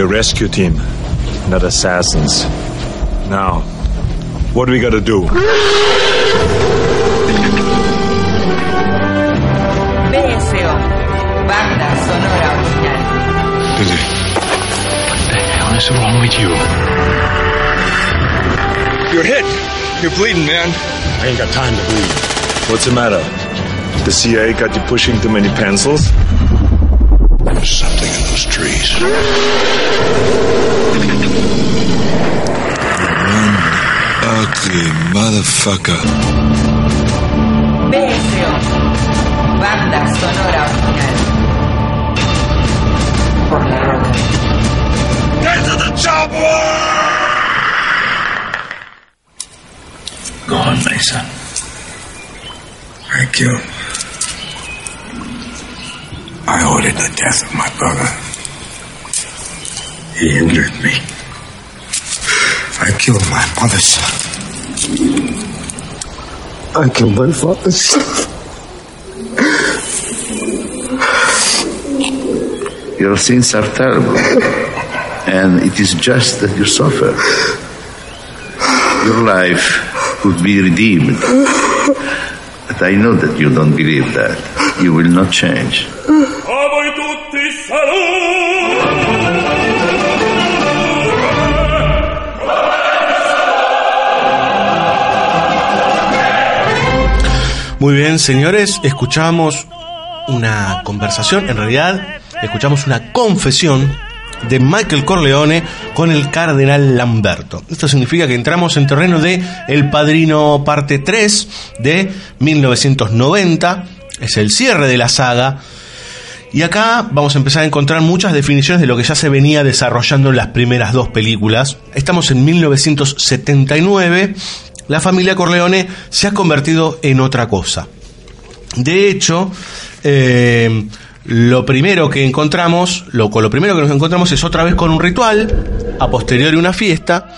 Speaker 28: A rescue team, not assassins. Now, what do we gotta do?
Speaker 1: BSO, banda sonora original.
Speaker 10: What the hell eh, is wrong with you?
Speaker 28: You're hit. You're bleeding, man. I ain't got time to bleed. What's the matter? The CIA got you pushing too many pencils?
Speaker 10: There's something in those trees.
Speaker 28: Ugly motherfucker.
Speaker 1: BSO, banda sonora original. Por la roca.
Speaker 28: Get to the chopper!
Speaker 10: Go on, Mason.
Speaker 6: Thank you. I ordered the death of my brother. He injured me. I killed my mother's son. I killed my father's son.
Speaker 17: Your sins are terrible, and it is just that you suffer. Your life could be redeemed. But I know that you don't believe that. You will not change.
Speaker 12: Muy bien, señores, escuchamos una conversación, en realidad escuchamos una confesión de Michael Corleone con el cardenal Lamberto. Esto significa que entramos en terreno de El Padrino parte 3 de 1990, es el cierre de la saga. Y acá vamos a empezar a encontrar muchas definiciones de lo que ya se venía desarrollando en las primeras dos películas. Estamos en 1979, la familia Corleone se ha convertido en otra cosa. De hecho, eh, lo primero que encontramos, lo, lo primero que nos encontramos es otra vez con un ritual, a posteriori una fiesta,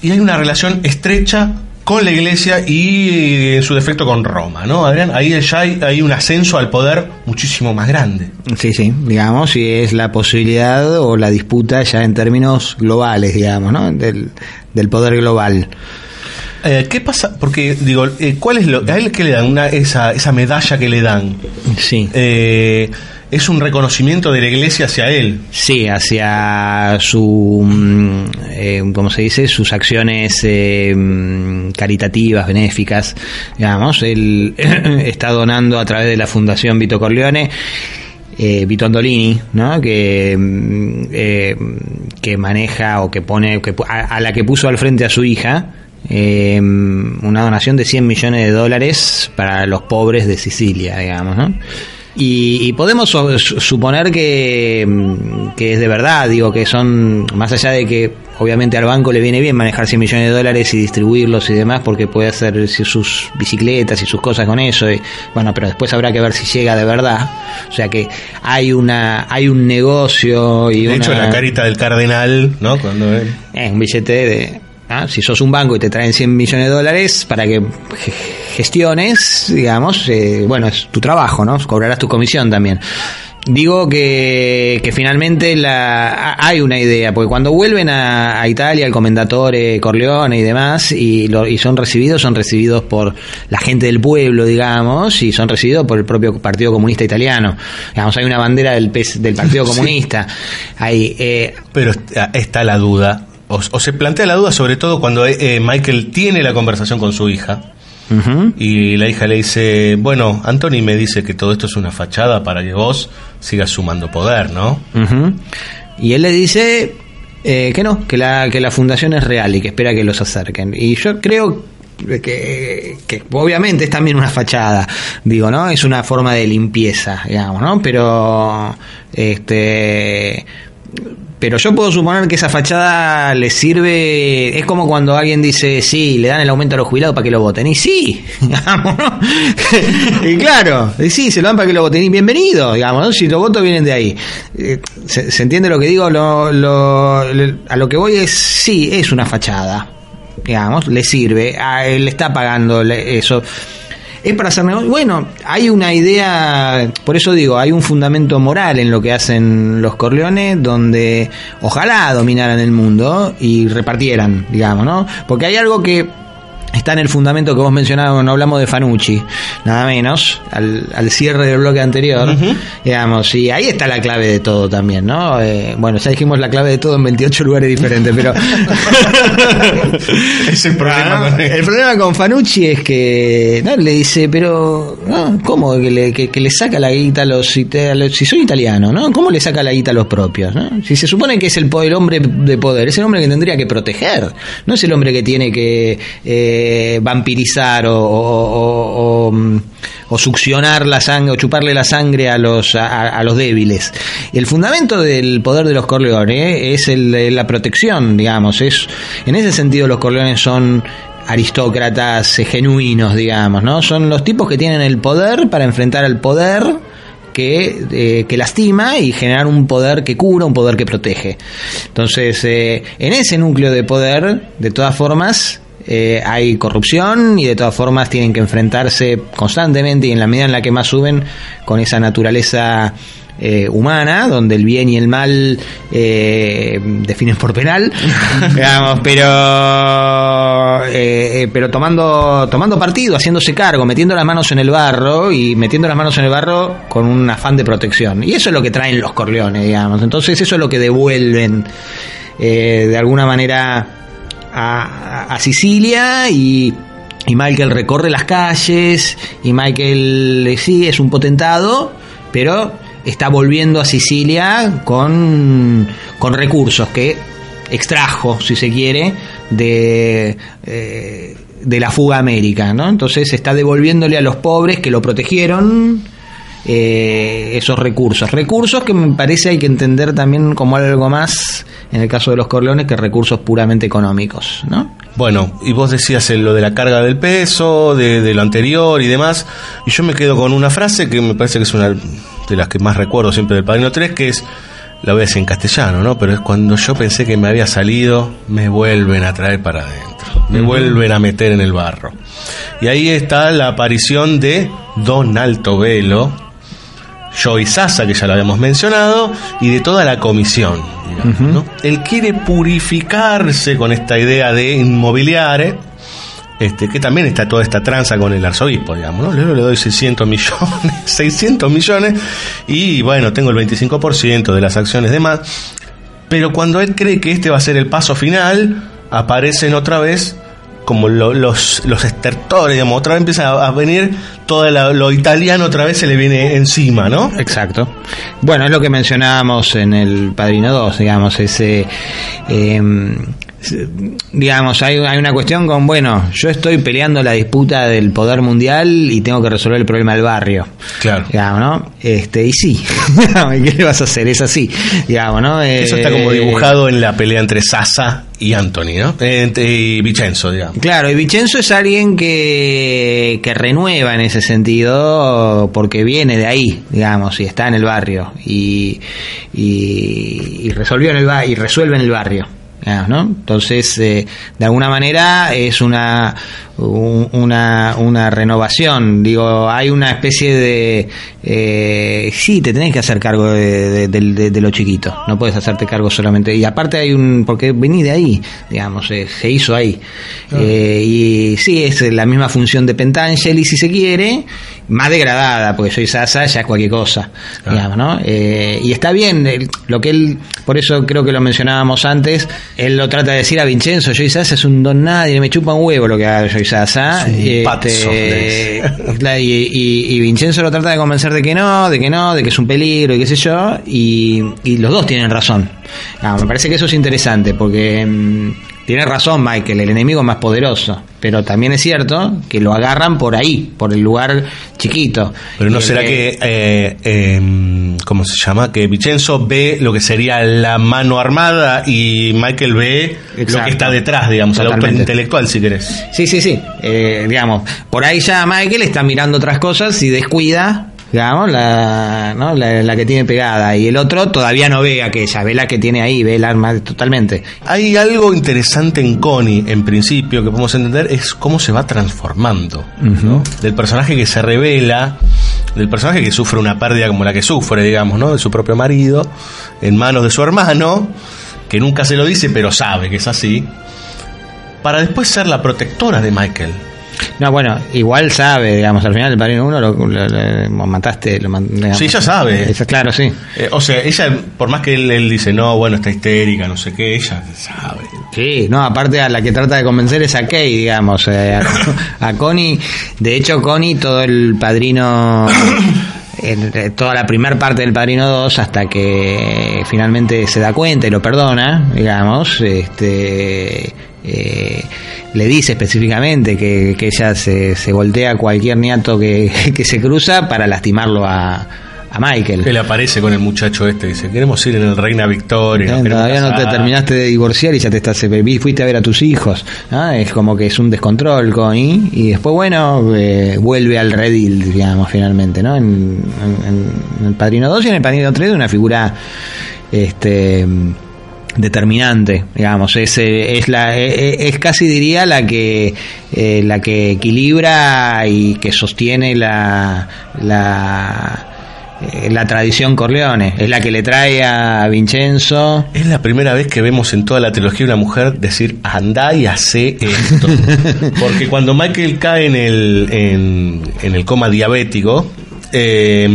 Speaker 12: y hay una relación estrecha con la iglesia y en su defecto con Roma, ¿no, Adrián? Ahí ya hay, un ascenso al poder muchísimo más grande.
Speaker 13: Sí, sí, digamos, y es la posibilidad o la disputa ya en términos globales, digamos, ¿no? Del poder global.
Speaker 12: Eh, ¿Qué pasa? Porque, digo, eh, ¿cuál es lo. ¿A él qué le dan? Una, esa, esa medalla que le dan.
Speaker 13: Sí.
Speaker 12: Eh, es un reconocimiento de la iglesia hacia él.
Speaker 13: Sí, hacia su, mm, eh, ¿cómo se dice? Sus acciones eh, mm, caritativas, benéficas, digamos. Él está donando a través de la Fundación Vito Corleone. Eh, Vito Andolini, ¿no? que, mm, eh, que maneja o que pone, que, a, a la que puso al frente a su hija, eh, una donación de 100 millones de dólares para los pobres de Sicilia, digamos, ¿no? Y, y podemos suponer que, mm, que es de verdad, digo, que son, más allá de que obviamente al banco le viene bien manejar 100 millones de dólares y distribuirlos y demás, porque puede hacer sus bicicletas y sus cosas con eso, y, bueno, pero después habrá que ver si llega de verdad. O sea que hay una hay un negocio y
Speaker 12: De hecho,
Speaker 13: una-
Speaker 12: la carita del cardenal, ¿no? Cuando él-
Speaker 13: eh, un billete de... ah, Si sos un banco y te traen 100 millones de dólares para que ge- gestiones, digamos, eh, bueno, es tu trabajo, ¿no? Cobrarás tu comisión también. Digo que, que finalmente la, ha- hay una idea, porque cuando vuelven a, a Italia, el comendatore Corleone y demás, y, lo- y son recibidos, son recibidos por la gente del pueblo, digamos, y son recibidos por el propio Partido Comunista Italiano. Digamos, hay una bandera del, del Partido
Speaker 12: Sí.
Speaker 13: Comunista. Hay, eh,
Speaker 12: Pero está la duda, o, o se plantea la duda sobre todo cuando eh, Michael tiene la conversación con su hija. Y la hija le dice, bueno, Anthony me dice que todo esto es una fachada para que vos sigas sumando poder, ¿no?
Speaker 13: Y él le dice eh, que no, que la, que la fundación es real y que espera que los acerquen. Y yo creo que, que obviamente es también una fachada, digo, ¿no? Es una forma de limpieza, digamos, ¿no? Pero, este... Pero yo puedo suponer que esa fachada le sirve. Es como cuando alguien dice, sí, le dan el aumento a los jubilados para que lo voten. Y sí, digamos, y claro, y sí, se lo dan para que lo voten. Y bienvenido, digamos. Si los votos vienen de ahí. Eh, ¿Se, entiende lo que digo? Lo, lo- a lo que voy es, sí, es una fachada. Digamos, le sirve. A él le está pagando eso. Es para hacer. Bueno, hay una idea, por eso digo, hay un fundamento moral en lo que hacen los Corleones, donde ojalá dominaran el mundo y repartieran, digamos, ¿no? Porque hay algo que está en el fundamento que vos mencionabas no hablamos de Fanucci, nada menos, al, al cierre del bloque anterior, digamos, y ahí está la clave de todo también, ¿no? Eh, bueno, ya dijimos la clave de todo en 28 lugares diferentes, pero...
Speaker 12: es el problema
Speaker 13: Ah,
Speaker 12: con él.
Speaker 13: el problema con Fanucci es que ¿no? le dice, pero ¿no? ¿cómo que le, que, que le saca la guita a los, ita- a los- Si soy italiano, ¿no? ¿Cómo le saca la guita a los propios? ¿no? Si se supone que es el, el hombre de poder, es el hombre que tendría que proteger, no es el hombre que tiene que eh, vampirizar o, mm, o succionar la sangre o chuparle la sangre a los, a, los débiles. El fundamento del poder de los Corleones es el- la protección, digamos. Es, en ese sentido los Corleones son aristócratas eh, genuinos, digamos, ¿no? Son los tipos que tienen el poder para enfrentar al poder que, eh, que lastima y generar un poder que cura, un poder que protege. Entonces, eh, en ese núcleo de poder, de todas formas, eh, hay corrupción y de todas formas tienen que enfrentarse constantemente y en la medida en la que más suben con esa naturaleza eh, humana, donde el bien y el mal eh, definen por penal, digamos, pero eh, eh, pero tomando tomando partido, haciéndose cargo, metiendo las manos en el barro y metiendo las manos en el barro con un afán de protección. Y eso es lo que traen los Corleones, digamos. Entonces eso es lo que devuelven eh, de alguna manera a, Sicilia y y Michael recorre las calles y Michael eh, sí es un potentado, pero está volviendo a Sicilia con, con recursos que extrajo, si se quiere, de, eh, de la fuga a América, ¿no? Entonces está devolviéndole a los pobres que lo protegieron eh, esos recursos. Recursos que me parece hay que entender también como algo más, en el caso de los Corleones, que recursos puramente económicos, ¿no?
Speaker 12: Bueno, y vos decías en lo de la carga del peso, de, de lo anterior y demás, y yo me quedo con una frase que me parece que es una de las que más recuerdo siempre del Padrino 3, que es, la voy a decir en castellano, ¿no? Pero es cuando yo pensé que me había salido, me vuelven a traer para adentro, me vuelven a meter en el barro. Y ahí está la aparición de Don Alto Velo, Joey Sasa, que ya lo habíamos mencionado, y de toda la comisión. digamos, ¿no? Él quiere purificarse con esta idea de inmobiliare, este, que también está toda esta tranza con el arzobispo, digamos, ¿no? Le, le doy 600 millones, 600 millones, y bueno, tengo el 25% de las acciones de más, pero cuando él cree que este va a ser el paso final, aparecen otra vez como lo- los, los estertores, digamos, otra vez empieza a, venir todo lo italiano otra vez se le viene encima, ¿no?
Speaker 13: Exacto. Bueno, es lo que mencionábamos en el Padrino 2, digamos, ese... eh, digamos, hay, hay una cuestión con, bueno, yo estoy peleando la disputa del poder mundial y tengo que resolver el problema del barrio.
Speaker 12: Claro.
Speaker 13: Digamos, ¿no? Este, y sí, ¿qué le vas a hacer? Es así, digamos, ¿no?
Speaker 12: Eso está como
Speaker 13: Eh,
Speaker 12: dibujado en la pelea entre Sasa y Anthony, ¿no? Eh, Entre- y Vicenzo, digamos.
Speaker 13: Claro, y Vicenzo es alguien que, que renueva en ese sentido porque viene de ahí, digamos, y está en el barrio y, y, y resolvió en el y resuelve en el barrio. ¿No? Entonces, eh, de alguna manera es una, un- una, una renovación. Digo, hay una especie de. Eh, sí, te tenés que hacer cargo de, de- de- de- de lo chiquito. No puedes hacerte cargo solamente. Y aparte, hay un. Porque venís de ahí, digamos, eh, se hizo ahí. Eh, y sí, es la misma función de Pentangeli, si se quiere, más degradada, porque soy Sasa, ya es cualquier cosa, digamos, ¿no? Eh, y está bien, lo que él, por eso creo que lo mencionábamos antes, él lo trata de decir a Vincenzo, Joey Sasa es un don nadie, me chupa un huevo lo que haga Sasa. Este, y, y- y Vincenzo lo trata de convencer de que no, de que no, de que es un peligro y qué sé yo, y, y los dos tienen razón. Ah, me parece que eso es interesante, porque mm, tiene razón Michael, el enemigo más poderoso, pero también es cierto que lo agarran por ahí, por el lugar chiquito.
Speaker 12: Pero no será que, eh, eh, ¿cómo se llama? Que Vicenzo ve lo que sería la mano armada y Michael ve lo que está detrás, digamos, el auto
Speaker 13: Totalmente.
Speaker 12: intelectual, si querés.
Speaker 13: Sí, sí, sí. Eh, digamos, por ahí ya Michael está mirando otras cosas y descuida digamos, la, ¿no? la, la que tiene pegada. Y el otro todavía no ve aquella, ve la que tiene ahí, ve el arma totalmente.
Speaker 12: Hay algo interesante en Connie, en principio, que podemos entender, es cómo se va transformando. ¿no? Del personaje que se revela, del personaje que sufre una pérdida como la que sufre, digamos, ¿no? De su propio marido, en manos de su hermano, que nunca se lo dice, pero sabe que es así, para después ser la protectora de Michael.
Speaker 13: No, bueno, igual sabe, digamos, al final el padrino uno lo, lo- lo mataste, lo digamos.
Speaker 12: Sí, ella sabe.
Speaker 13: Eso, claro, sí.
Speaker 12: Eh, o sea, ella, por más que él, él dice, no, bueno, está histérica, no sé qué, ella sabe.
Speaker 13: Sí, no, aparte a la que trata de convencer es a Kay, digamos, eh, a, a Connie. De hecho, Connie, todo el padrino, eh, toda la primera parte del padrino 2, hasta que finalmente se da cuenta y lo perdona, digamos, este. Eh, le dice específicamente que, que ella se, se voltea a cualquier niato que, que se cruza para lastimarlo a, a Michael.
Speaker 12: Él aparece con el muchacho este, dice, queremos ir en el Reina Victoria.
Speaker 13: Eh, Todavía no te
Speaker 12: casar".
Speaker 13: terminaste de divorciar y ya te estás vi- fuiste a ver a tus hijos. ¿no? Es como que es un descontrol, Connie. Y después, bueno, eh, vuelve al redil, digamos, finalmente, ¿no? En, en- en el Padrino 2 y en el Padrino 3 de una figura este determinante digamos. Es, eh, es la eh, es casi diría la que eh, la que equilibra y que sostiene la la eh, la tradición Corleone. Es la que le trae a Vincenzo.
Speaker 12: Es la primera vez que vemos en toda la trilogía una mujer decir, anda y hace esto. Porque cuando Michael cae en el, en, en el coma diabético, eh,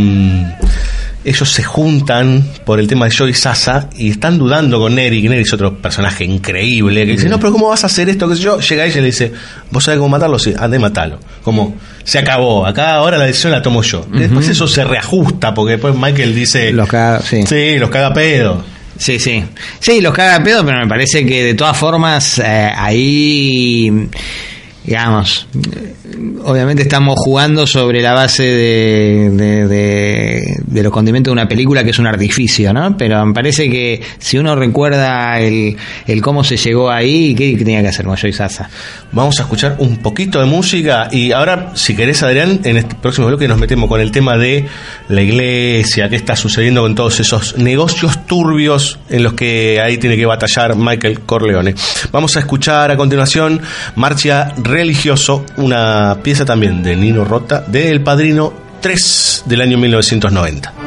Speaker 12: ellos se juntan por el tema de Joy Sasa y están dudando con Neri, que Neri es otro personaje increíble, que dice, no, pero ¿cómo vas a hacer esto? Que yo llega ella y le dice, ¿vos sabés cómo matarlo? Sí, anda y matalo. Como, se acabó, acá ahora la decisión la tomo yo. Después eso se reajusta, porque después Michael dice,
Speaker 13: los caga, sí.
Speaker 12: sí, los caga pedo.
Speaker 13: Sí, sí. Sí, los caga pedo, pero me parece que de todas formas eh, ahí, digamos, obviamente estamos jugando sobre la base de, de, de- los condimentos de una película que es un artificio, ¿no? Pero me parece que si uno recuerda el, el cómo se llegó ahí, ¿qué, tenía que hacer Moyo y Sasa?
Speaker 12: Vamos a escuchar un poquito de música y ahora, si querés, Adrián, en este próximo bloque nos metemos con el tema de la iglesia, qué está sucediendo con todos esos negocios turbios en los que ahí tiene que batallar Michael Corleone. Vamos a escuchar a continuación Marcha Religioso, una pieza también de Nino Rota, de El Padrino 3 del año 1990.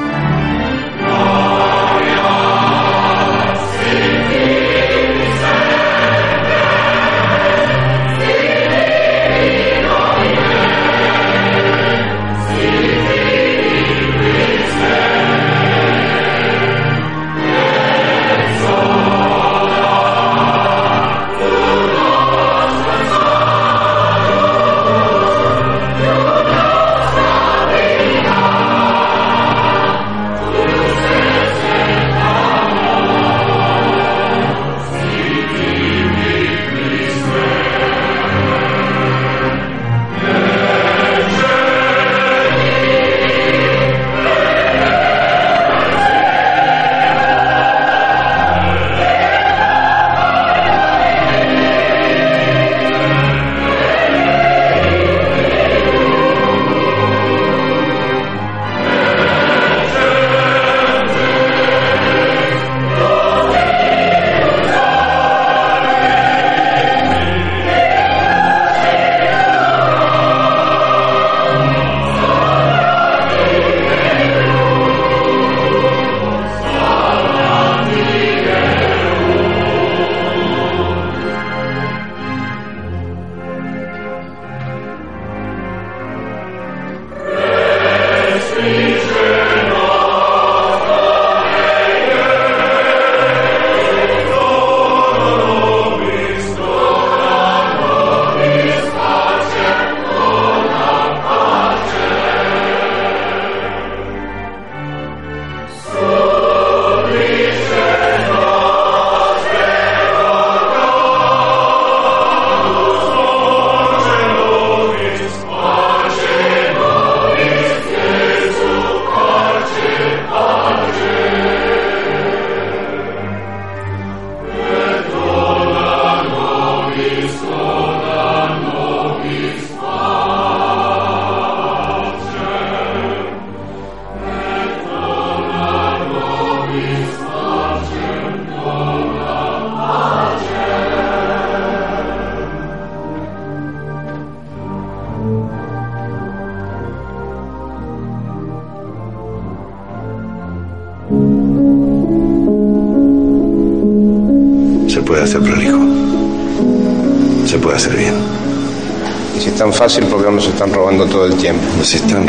Speaker 29: Todo el tiempo?
Speaker 28: Nos están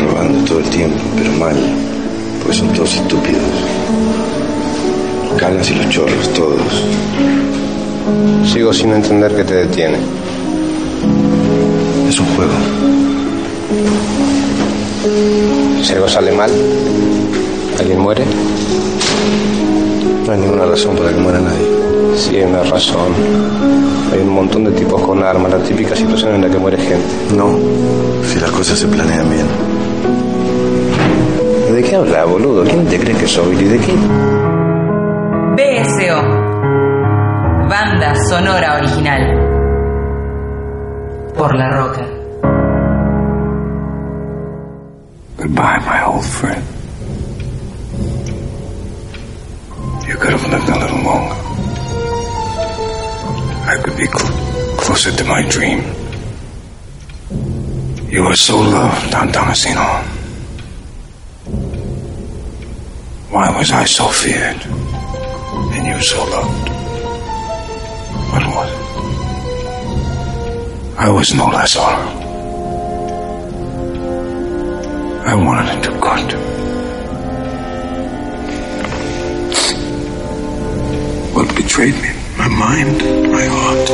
Speaker 10: my heart.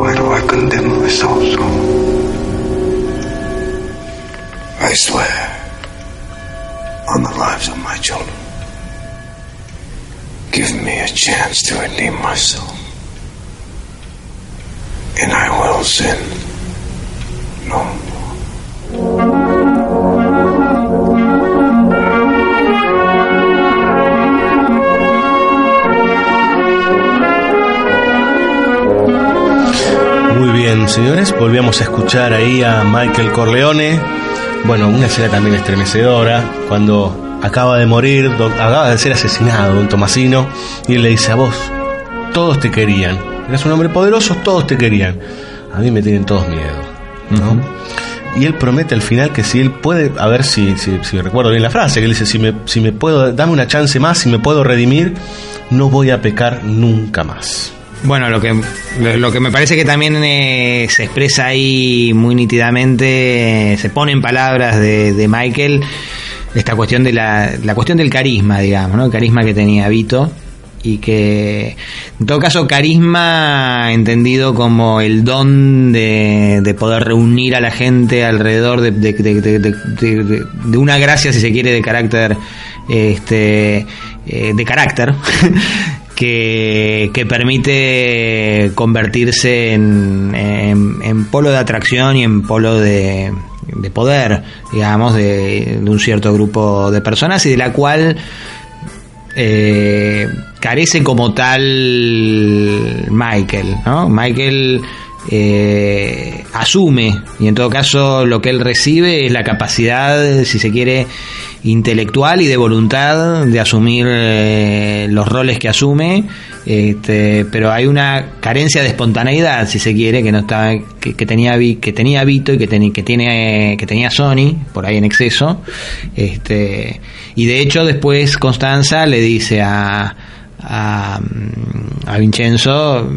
Speaker 10: Why do I condemn myself so? I swear on the lives of my children. Give me a chance to redeem myself. And I will sin
Speaker 12: señores, volvíamos a escuchar ahí a Michael Corleone. Bueno, una escena también estremecedora, cuando acaba de morir, acaba de ser asesinado don Tomasino, y él le dice a vos, todos te querían, eres un hombre poderoso, todos te querían, a mí me tienen todos miedo. ¿no? Y él promete al final que si él puede, a ver si, si, si recuerdo bien la frase, que él dice, si me, si me puedo, dame una chance más, si me puedo redimir, no voy a pecar nunca más.
Speaker 13: Bueno, lo que, lo, que me parece que también eh, se expresa ahí muy nítidamente, eh, se pone en palabras de, de Michael esta cuestión de la, la cuestión del carisma, digamos, ¿no? El carisma que tenía Vito y que en todo caso carisma entendido como el don de, de poder reunir a la gente alrededor de, de- de- de- de- de- de- de una gracia si se quiere de carácter este eh, de carácter que, permite convertirse en, en- en polo de atracción y en polo de, de poder, digamos, de, de un cierto grupo de personas y de la cual eh, carece como tal Michael, ¿no? Michael eh, asume y en todo caso lo que él recibe es la capacidad, si se quiere, intelectual y de voluntad de asumir eh, los roles que asume, este, pero hay una carencia de espontaneidad, si se quiere, que no está, que, tenía que tenía Vito y que, teni- que tiene que tenía Sony por ahí en exceso, este, y de hecho después Constanza le dice a, a Vincenzo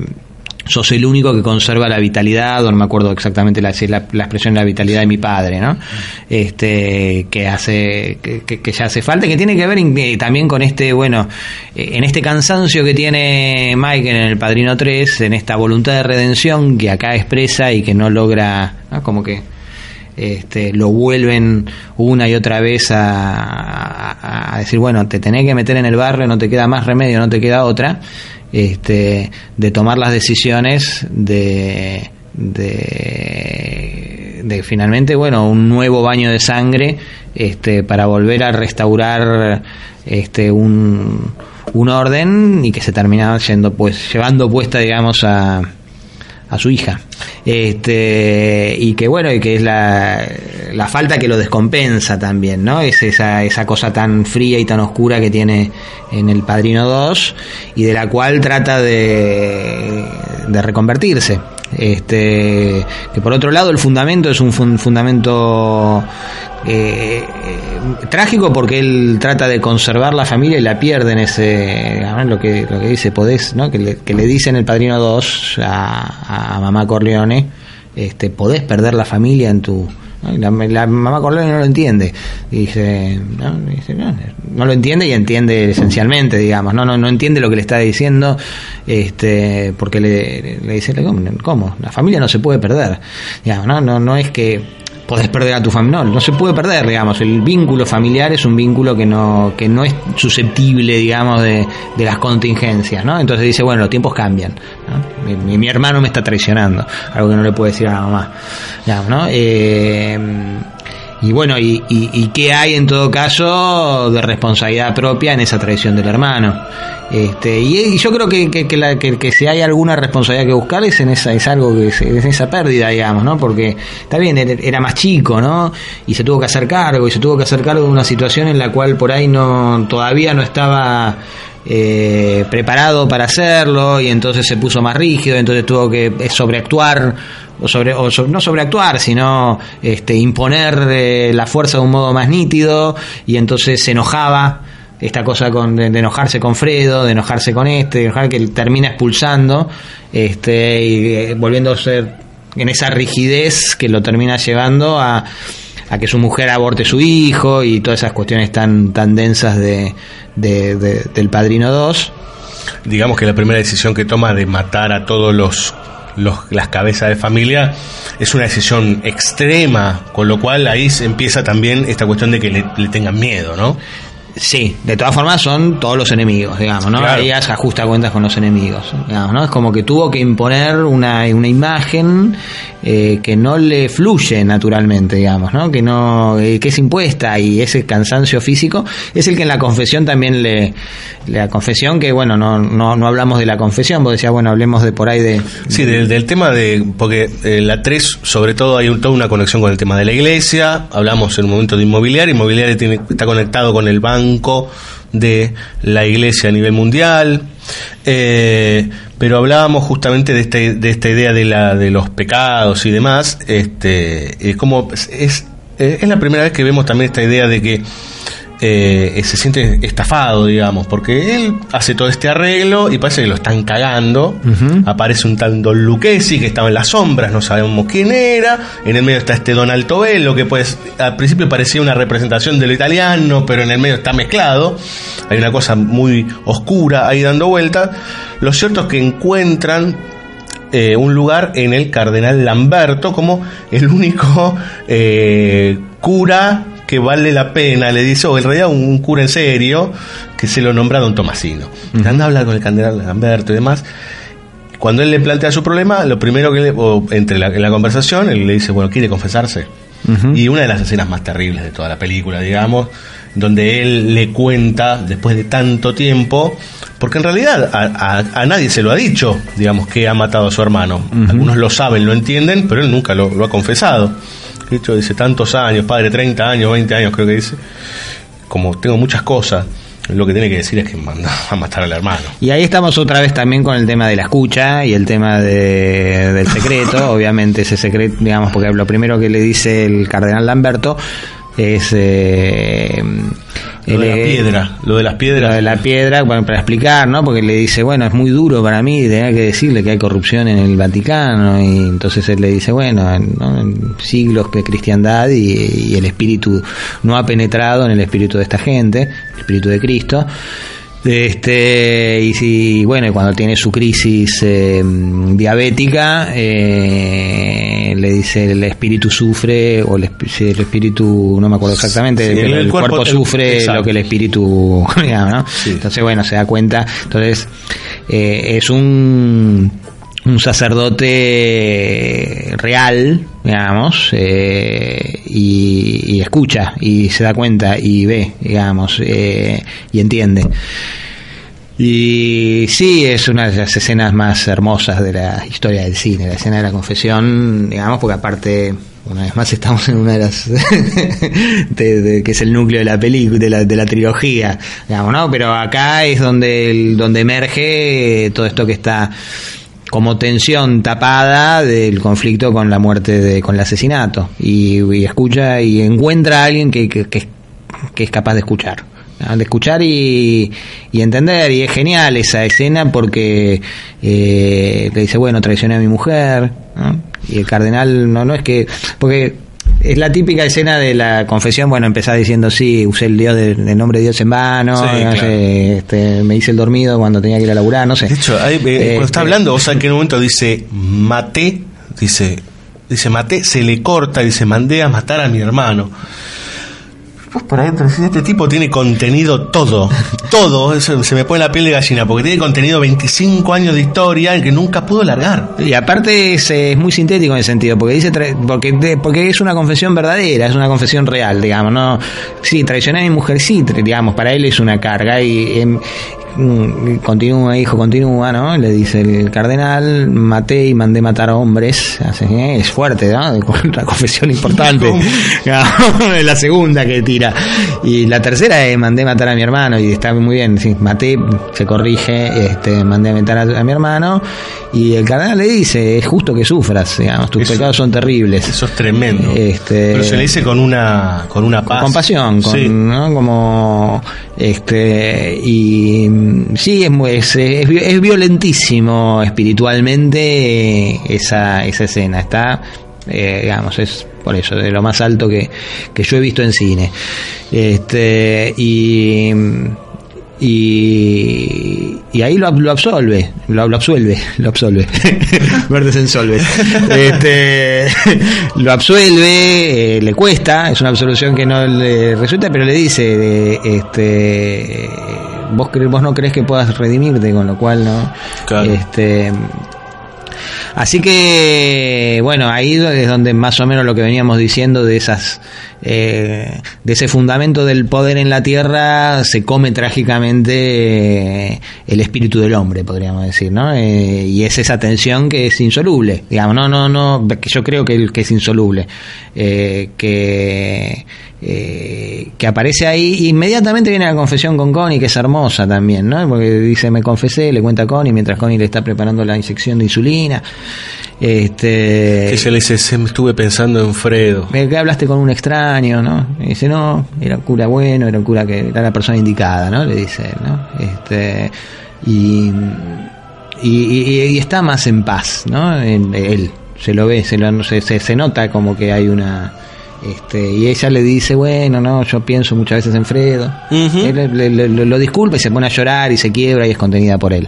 Speaker 13: sos el único que conserva la vitalidad, o no me acuerdo exactamente la, la, la expresión de la vitalidad de mi padre, ¿no? Este, que hace, que, que- ya hace falta, que tiene que ver eh, también con este, bueno, eh, en este cansancio que tiene Michael en el Padrino 3, en esta voluntad de redención que acá expresa y que no logra, como que este, lo vuelven una y otra vez a, decir, bueno, te tenés que meter en el barrio, no te queda más remedio, no te queda otra, este, de tomar las decisiones de, de, de finalmente, bueno, un nuevo baño de sangre este, para volver a restaurar este, un, un orden y que se termina yendo, pues, llevando puesta, digamos, a, a su hija. Este, y que bueno, y que es la, la falta que lo descompensa también, ¿no? Es esa, esa cosa tan fría y tan oscura que tiene en El Padrino 2 y de la cual trata de, de reconvertirse. Este, que por otro lado el fundamento es un fun- fundamento eh, eh, trágico porque él trata de conservar la familia y la pierde en ese lo que lo que dice podés ¿no? que, le, que le dice en el padrino 2 a, a mamá Corleone este podés perder la familia en tu la, la mamá Corleone no lo entiende. Dice, ¿no? Dice, no, no lo entiende y entiende esencialmente digamos no no no entiende lo que le está diciendo este porque le, le dice ¿cómo? la familia no se puede perder digamos, no no no es que podés perder a tu familia. No, no se puede perder, digamos. El vínculo familiar es un vínculo que no, que no es susceptible, digamos, de, de las contingencias, ¿no? Entonces dice, bueno, los tiempos cambian. ¿no? Mi, mi- hermano me está traicionando, algo que no le puede decir a la mamá. digamos, ¿no? Eh, y bueno, y, y, y qué hay en todo caso de responsabilidad propia en esa traición del hermano? Este, y, yo creo que, que, que, la- que- si hay alguna responsabilidad que buscar es en esa, es algo que es, es esa pérdida, digamos, ¿no? Porque está bien, era, era más chico, ¿no? Y se tuvo que hacer cargo, y se tuvo que hacer cargo de una situación en la cual por ahí no, todavía no estaba eh, preparado para hacerlo, y entonces se puso más rígido, entonces tuvo que eh, sobreactuar o sobre o no sobreactuar sino este imponer eh, la fuerza de un modo más nítido y entonces se enojaba esta cosa con, de, enojarse con Fredo, de enojarse con este, de enojar que termina expulsando, este, y eh, volviendo a ser en esa rigidez que lo termina llevando a, a que su mujer aborte su hijo y todas esas cuestiones tan, tan densas de, de- de- del Padrino 2.
Speaker 12: digamos que la primera decisión que toma de matar a todos los, los- las cabezas de familia es una decisión extrema, con lo cual ahí empieza también esta cuestión de que le, le tengan miedo, ¿no?
Speaker 13: Sí, de todas formas son todos los enemigos, digamos, ¿no?
Speaker 12: Claro.
Speaker 13: Ya se ajusta cuentas con los enemigos, digamos, ¿no? Es como que tuvo que imponer una, una imagen eh, que no le fluye naturalmente, digamos, ¿no? Que no, eh, que es impuesta y ese cansancio físico es el que en la confesión también le, la confesión que bueno, no, no, no hablamos de la confesión, vos decías, bueno, hablemos de por ahí de...
Speaker 12: Sí, del, del tema de. Porque eh, la 3, sobre todo, hay un- toda una conexión con el tema de la iglesia. Hablamos en un momento de inmobiliaria. Inmobiliaria tiene- está conectado con el banco de la iglesia a nivel mundial. Eh, pero hablábamos justamente de, este, de esta idea de, la, de los pecados y demás. Este, es como. Es, es, es la primera vez que vemos también esta idea de que eh, se siente estafado, digamos, porque él hace todo este arreglo y parece que lo están cagando. Aparece un tal Don Lucchesi que estaba en las sombras, no sabemos quién era. En el medio está este Don Altobello, que pues al principio parecía una representación de lo italiano, pero en el medio está mezclado. Hay una cosa muy oscura ahí dando vuelta. Lo cierto es que encuentran eh, un lugar en el cardenal Lamberto como el único eh, cura que vale la pena, le dice, o en realidad un, cura en serio, que se lo nombra Don Tomasino. Anda a hablar con el cardenal Lamberto y demás. Cuando él le plantea su problema, lo primero que le, o entre la, en la conversación, él le dice, bueno, ¿quiere confesarse? Y una de las escenas más terribles de toda la película, digamos, donde él le cuenta, después de tanto tiempo, porque en realidad a, a- a nadie se lo ha dicho, digamos, que ha matado a su hermano. Algunos lo saben, lo entienden, pero él nunca lo, lo ha confesado. Hecho, dice tantos años, padre, 30 años, 20 años, creo que dice. Como tengo muchas cosas, lo que tiene que decir es que manda a matar al hermano.
Speaker 13: Y ahí estamos otra vez también con el tema de la escucha y el tema de- del secreto, obviamente ese secreto, digamos, porque lo primero que le dice el cardenal Lamberto es... eh,
Speaker 12: Lo de la piedra, lo de las piedras.
Speaker 13: Lo de la piedra, bueno, para explicar, ¿no? Porque le dice, bueno, es muy duro para mí tener que decirle que hay corrupción en el Vaticano, y entonces él le dice, bueno, en, ¿no? en siglos de cristiandad y, y el espíritu no ha penetrado en el espíritu de esta gente, el espíritu de Cristo. Este, y si, bueno, cuando tiene su crisis eh, diabética, eh, le dice el espíritu sufre, o el, el espíritu, no me acuerdo exactamente,
Speaker 12: Sí,
Speaker 13: pero
Speaker 12: el
Speaker 13: el,
Speaker 12: cuerpo-
Speaker 13: sufre lo que el espíritu, ¿no? Entonces, bueno, se da cuenta. Entonces, eh, es un, un sacerdote real, digamos, eh, y, escucha, y se da cuenta, y ve, digamos, eh, y entiende. Y sí, es una de las escenas más hermosas de la historia del cine, la escena de la confesión, digamos, porque aparte, una vez más estamos en una de las, de- que es el núcleo de la película, de la, de la trilogía, digamos, ¿no? Pero acá es donde, donde emerge todo esto que está como tensión tapada del conflicto con la muerte, de, con el asesinato. Y, escucha y encuentra a alguien que, que, que, que es capaz de escuchar. de escuchar y, y entender y es genial esa escena porque eh, le dice bueno traicioné a mi mujer y el cardenal no no es que porque es la típica escena de la confesión, bueno, empezás diciendo, sí, usé el Dios de- el nombre de Dios en vano,
Speaker 12: Sí,
Speaker 13: no sé, este, me hice el dormido cuando tenía que ir a laburar, no sé.
Speaker 12: De hecho, ahí, eh, cuando
Speaker 13: Este,
Speaker 12: está hablando, o sea, que en un momento dice, maté, dice, dice, maté, se le corta, dice, mandé a matar a mi hermano. Pues por adentro, decís, este tipo tiene contenido todo, todo, eso se me pone la piel de gallina, porque tiene contenido 25 años de historia en que nunca pudo largar.
Speaker 13: Y aparte es, muy sintético en ese sentido, porque dice porque porque es una confesión verdadera, es una confesión real, digamos, no sí, traicioné a mi mujer sí, digamos, para él es una carga y em, continúa, hijo, continúa, ¿no? Le dice el cardenal, maté y mandé matar a hombres, así, ¿eh? es fuerte, ¿no? Una confesión importante. la segunda que tira. Y la tercera es mandé matar a mi hermano y está muy bien, sí, maté, se corrige, este, mandé matar a, a mi hermano y el cardenal le dice, es justo que sufras, digamos, tus
Speaker 12: Eso-
Speaker 13: pecados son terribles.
Speaker 12: Eso es tremendo.
Speaker 13: Este,
Speaker 12: Pero se le dice con una, con una paz.
Speaker 13: compasión, con,
Speaker 12: Sí.
Speaker 13: ¿no? como este y mm, sí es es, es, es violentísimo espiritualmente eh, esa esa escena. Está eh, digamos es por eso de lo más alto que, que yo he visto en cine. Este y y, ahí lo, lo absolve, lo, lo absuelve, lo absolve, verdes en solves. Este, lo absuelve, eh, le cuesta, es una absolución que no le resulta, pero le dice, este, vos, vos no crees que puedas redimirte, con lo cual no. Este, Así que, bueno, ahí es donde más o menos lo que veníamos diciendo de esas, eh, de ese fundamento del poder en la tierra, se come trágicamente eh, el espíritu del hombre, podríamos decir, ¿no? Eh, y es esa tensión que es insoluble, digamos, no, no, no, que yo creo que, que es insoluble, que, eh, que aparece ahí, inmediatamente viene la confesión con Connie, que es hermosa también, ¿no? Porque dice, me confesé, le cuenta a Connie, mientras Connie le está preparando la inyección de insulina. Este,
Speaker 12: Que se le dice, "Se me estuve pensando en Fredo.
Speaker 13: ¿De qué hablaste con un extraño, no? Y dice, no, era un cura bueno, era un cura que era la persona indicada, ¿no? Le dice él, ¿no? Este, y, y, y- y está más en paz, ¿no? En él, se lo ve, se, lo, se, se, se nota como que hay una... Este, y ella le dice, bueno, no, yo pienso muchas veces en Fredo. Él le- le- le- lo disculpa y se pone a llorar y se quiebra y es contenida por él.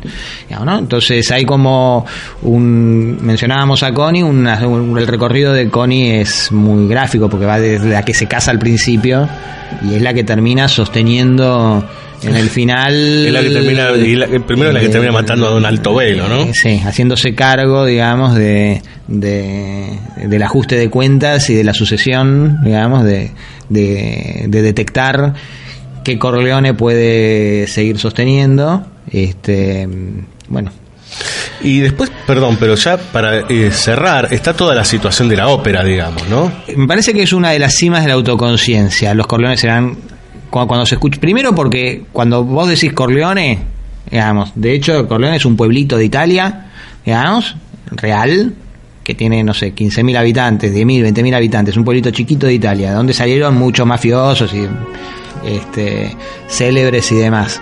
Speaker 13: ¿no? Entonces hay como un... Mencionábamos a Connie, una- un- el recorrido de Connie es muy gráfico porque va desde la que se casa al principio y es la que termina sosteniendo en el final...
Speaker 12: Es la que termina, la- primero es la que termina matando a Don Altobelo, ¿no?
Speaker 13: Sí, haciéndose cargo, digamos, de, de- del ajuste de cuentas y de la sucesión, digamos, de, de, de detectar qué Corleone puede seguir sosteniendo. Este, bueno,
Speaker 12: Y después, perdón, pero ya para eh, cerrar, está toda la situación de la ópera, digamos, ¿no?
Speaker 13: me parece que es una de las cimas de la autoconciencia. Los Corleones serán cuando, cuando se escucha. Primero, porque cuando vos decís Corleone, digamos, de hecho, Corleone es un pueblito de Italia, digamos, real, que tiene, no sé, 15.000 habitantes, 10.000, 20.000 habitantes, un pueblito chiquito de Italia, donde salieron muchos mafiosos y este, célebres y demás,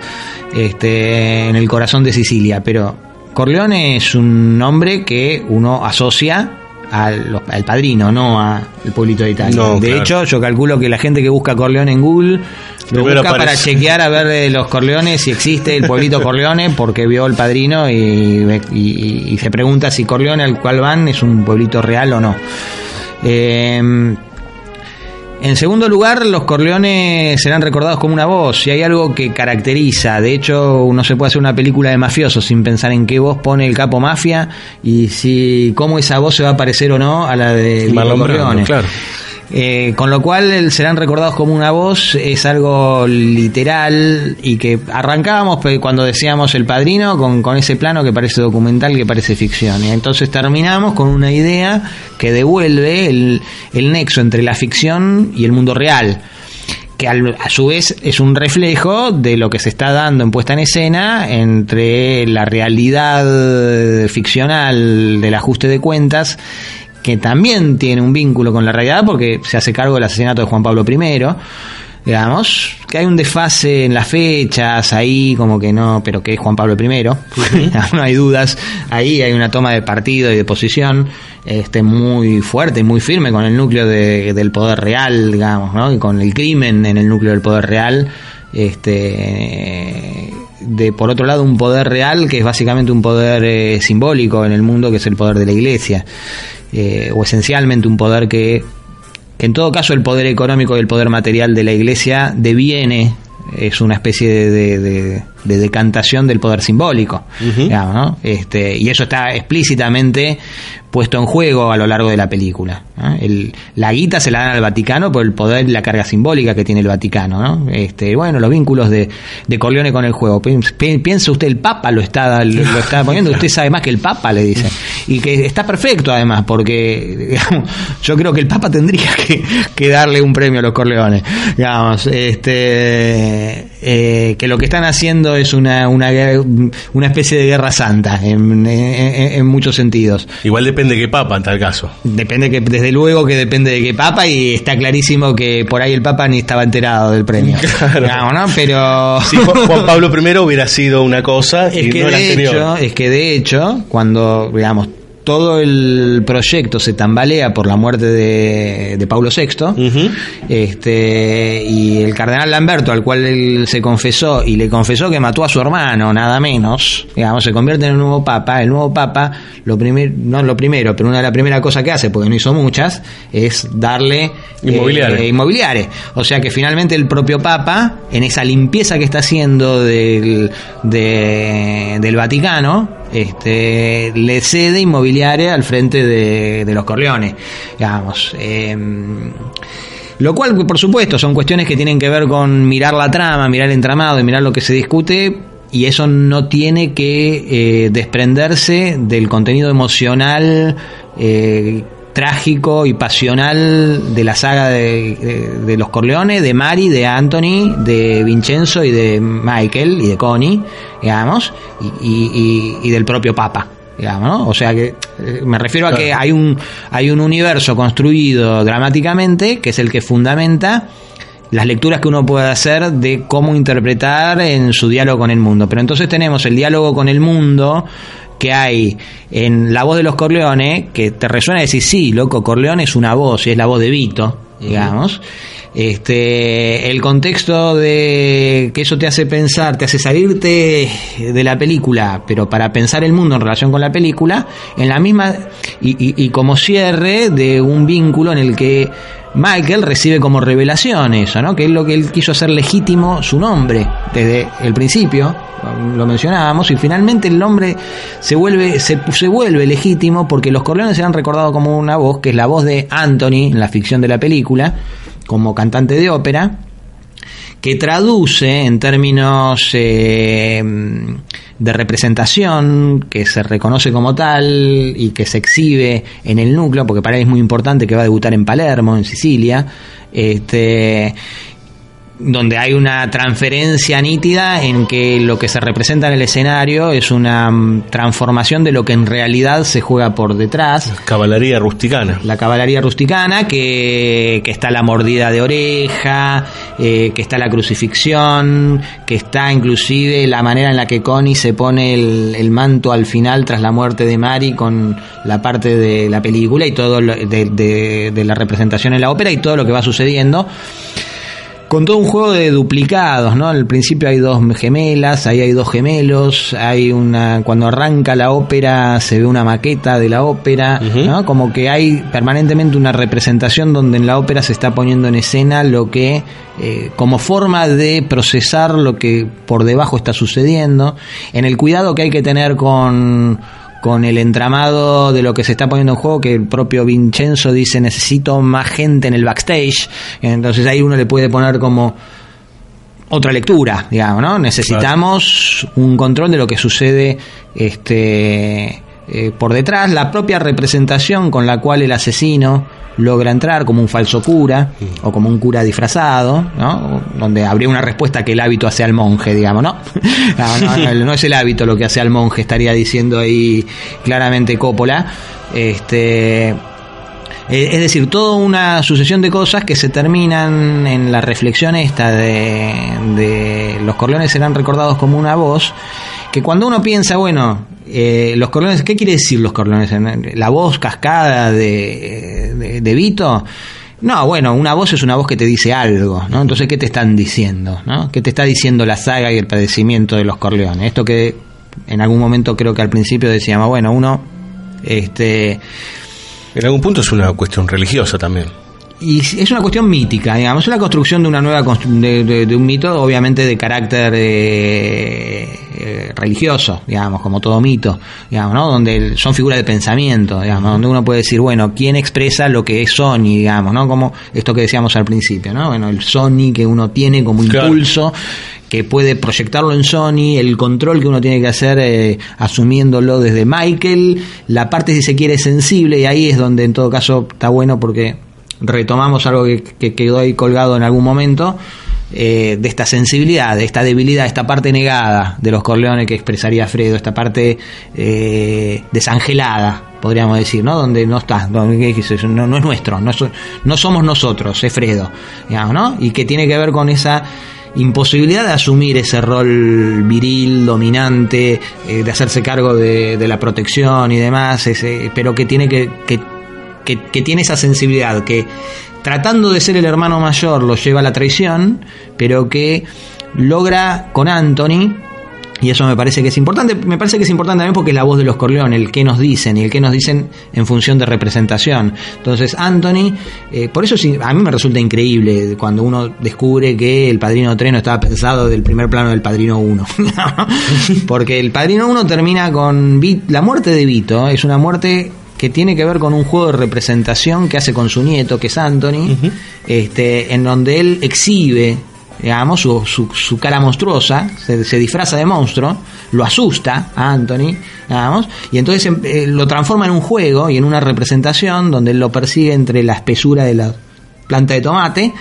Speaker 13: este, en el corazón de Sicilia. Pero Corleone es un nombre que uno asocia al, al padrino, no al pueblito de Italia.
Speaker 12: No,
Speaker 13: de
Speaker 12: claro.
Speaker 13: hecho, yo calculo que la gente que busca Corleone en Google lo
Speaker 12: Primero
Speaker 13: busca para chequear a ver de los Corleones si existe el pueblito Corleone porque vio el padrino y, y- y se pregunta si Corleone al cual van es un pueblito real o no. Eh, en segundo lugar, los Corleones serán recordados como una voz, y hay algo que caracteriza. De hecho, no se puede hacer una película de mafiosos sin pensar en qué voz pone el capo mafia y si cómo esa voz se va a parecer o no a la de
Speaker 12: Marlon
Speaker 13: Corleone.
Speaker 12: claro.
Speaker 13: Eh, con lo cual serán recordados como una voz es algo literal y que arrancábamos cuando decíamos el padrino con, con ese plano que parece documental, que parece ficción. Y entonces terminamos con una idea que devuelve el, el nexo entre la ficción y el mundo real que a su vez es un reflejo de lo que se está dando en puesta en escena entre la realidad ficcional del ajuste de cuentas que también tiene un vínculo con la realidad porque se hace cargo del asesinato de Juan Pablo I digamos, que hay un desfase en las fechas, ahí como que no, pero que es Juan Pablo I, no hay dudas, ahí hay una toma de partido y de posición este muy fuerte y muy firme con el núcleo de- del poder real, digamos, ¿no? y con el crimen en el núcleo del poder real, este de por otro lado un poder real que es básicamente un poder eh, simbólico en el mundo que es el poder de la iglesia eh, o esencialmente un poder que que en todo caso el poder económico y el poder material de la iglesia deviene, es una especie de, de- de- de decantación del poder simbólico. digamos, ¿no? este, y eso está explícitamente puesto en juego a lo largo de la película. ¿no? El- la guita se la dan al Vaticano por el poder y la carga simbólica que tiene el Vaticano. ¿no? Este, bueno, los vínculos de, de Corleone con el juego. Pi- pi- Piensa usted, el Papa lo está, lo, lo está poniendo, usted sabe más que el Papa, le dice. Y que está perfecto además, porque digamos, yo creo que el Papa tendría que, que darle un premio a los Corleones. Digamos, este, eh, que lo que están haciendo es una, una, una especie de guerra santa en, en- en muchos sentidos.
Speaker 12: Igual depende de qué papa en tal caso.
Speaker 13: Depende que, desde luego que depende de qué papa y está clarísimo que por ahí el papa ni estaba enterado del premio. Digamos, ¿no? Pero
Speaker 12: Si Juan Pablo I hubiera sido una cosa
Speaker 13: es
Speaker 12: y
Speaker 13: que
Speaker 12: no la
Speaker 13: de
Speaker 12: anterior.
Speaker 13: hecho, es que de hecho, cuando digamos todo el proyecto se tambalea por la muerte de, de Paulo VI, este, y el cardenal Lamberto, al cual él se confesó, y le confesó que mató a su hermano, nada menos, digamos, se convierte en el nuevo papa, el nuevo papa, lo primer, no lo primero, pero una de las primeras cosas que hace, porque no hizo muchas, es darle
Speaker 12: Inmobiliare.
Speaker 13: eh, inmobiliare. O sea que finalmente el propio Papa, en esa limpieza que está haciendo del, de- del Vaticano, este, le cede inmobiliare al frente de, de los Corleones. Digamos. em, lo cual, por supuesto, son cuestiones que tienen que ver con mirar la trama, mirar el entramado y mirar lo que se discute. Y eso no tiene que eh, desprenderse del contenido emocional eh, trágico y pasional de la saga de, de- de los Corleones, de Mari, de Anthony, de Vincenzo y de Michael y de Connie, digamos, y, y- y- y del propio Papa. Digamos, ¿no? O sea que eh, me refiero a que hay un hay un universo construido dramáticamente que es el que fundamenta las lecturas que uno puede hacer de cómo interpretar en su diálogo con el mundo. Pero entonces tenemos el diálogo con el mundo que hay en la voz de los Corleones, que te resuena decir, sí, loco, Corleone es una voz, y es la voz de Vito, digamos. Este, el contexto de que eso te hace pensar, te hace salirte de la película, pero para pensar el mundo en relación con la película, en la misma, y, y- y como cierre de un vínculo en el que Michael recibe como revelación eso, ¿no? Que es lo que él quiso hacer legítimo su nombre desde el principio, lo mencionábamos, y finalmente el nombre se vuelve, se, se vuelve legítimo porque los Corleones se han recordado como una voz, que es la voz de Anthony en la ficción de la película, como cantante de ópera, que traduce en términos eh, de representación, que se reconoce como tal y que se exhibe en el núcleo, porque para él es muy importante que va a debutar en Palermo, en Sicilia, este donde hay una transferencia nítida en que lo que se representa en el escenario es una mm, transformación de lo que en realidad se juega por detrás.
Speaker 12: Caballería rusticana.
Speaker 13: La caballería rusticana, que, que está la mordida de oreja, eh, que está la crucifixión, que está inclusive la manera en la que Connie se pone el, el manto al final tras la muerte de Mari con la parte de la película y todo lo- de, de- de la representación en la ópera y todo lo que va sucediendo con todo un juego de duplicados, ¿no? Al principio hay dos gemelas, ahí hay dos gemelos, hay una cuando arranca la ópera se ve una maqueta de la ópera, ¿no? Como que hay permanentemente una representación donde en la ópera se está poniendo en escena lo que eh, como forma de procesar lo que por debajo está sucediendo, en el cuidado que hay que tener con con el entramado de lo que se está poniendo en juego, que el propio Vincenzo dice necesito más gente en el backstage, entonces ahí uno le puede poner como otra lectura, digamos, ¿no? Necesitamos un control de lo que sucede este eh, por detrás, la propia representación con la cual el asesino logra entrar como un falso cura o como un cura disfrazado, ¿no? donde habría una respuesta que el hábito hace al monje, digamos, ¿no? No, no, no, es el hábito lo que hace al monje, estaría diciendo ahí claramente Coppola. Este, eh, es decir, toda una sucesión de cosas que se terminan en la reflexión esta de, de los Corleones serán recordados como una voz, que cuando uno piensa, bueno, eh, los Corleones, ¿qué quiere decir los Corleones? La voz cascada de, de, Vito. No, bueno, una voz es una voz que te dice algo, ¿no? Entonces, ¿qué te están diciendo? ¿no? ¿Qué te está diciendo la saga y el padecimiento de los Corleones? Esto que en algún momento creo que al principio decíamos, bueno, uno, este,
Speaker 12: En algún punto es una cuestión religiosa también.
Speaker 13: Y es una cuestión mítica, digamos, es la construcción de una nueva de, de- de un mito, obviamente de carácter eh, eh, religioso, digamos, como todo mito, digamos, ¿no? Donde son figuras de pensamiento, digamos, donde uno puede decir, bueno, ¿quién expresa lo que es Sony, digamos, ¿no? Como esto que decíamos al principio, ¿no? Bueno, el Sony que uno tiene como impulso que puede proyectarlo en Sony, el control que uno tiene que hacer eh, asumiéndolo desde Michael, la parte si se quiere sensible y ahí es donde en todo caso está bueno porque retomamos algo que, que quedó ahí colgado en algún momento eh, de esta sensibilidad, de esta debilidad, esta parte negada de los Corleones que expresaría Fredo, esta parte eh, desangelada, podríamos decir, ¿no? Donde no está, donde, no es nuestro, no, so- no somos nosotros, es Fredo, digamos, ¿no? Y que tiene que ver con esa imposibilidad de asumir ese rol viril, dominante, eh, de hacerse cargo de, de la protección y demás, ese- pero que tiene que, que, que- que tiene esa sensibilidad, que tratando de ser el hermano mayor lo lleva a la traición, pero que logra con Anthony y eso me parece que es importante. Me parece que es importante también porque es la voz de los Corleones, el que nos dicen y el que nos dicen en función de representación. Entonces, Anthony, eh, por eso sí, a mí me resulta increíble cuando uno descubre que el Padrino 3 no estaba pensado del primer plano del Padrino 1. porque el Padrino 1 termina con la muerte de Vito, es una muerte que tiene que ver con un juego de representación que hace con su nieto, que es Anthony, este, en donde él exhibe digamos, su, su, su cara monstruosa, se, se disfraza de monstruo, lo asusta a Anthony, digamos, y entonces em- eh, lo transforma en un juego y en una representación donde él lo persigue entre la espesura de la planta de tomate,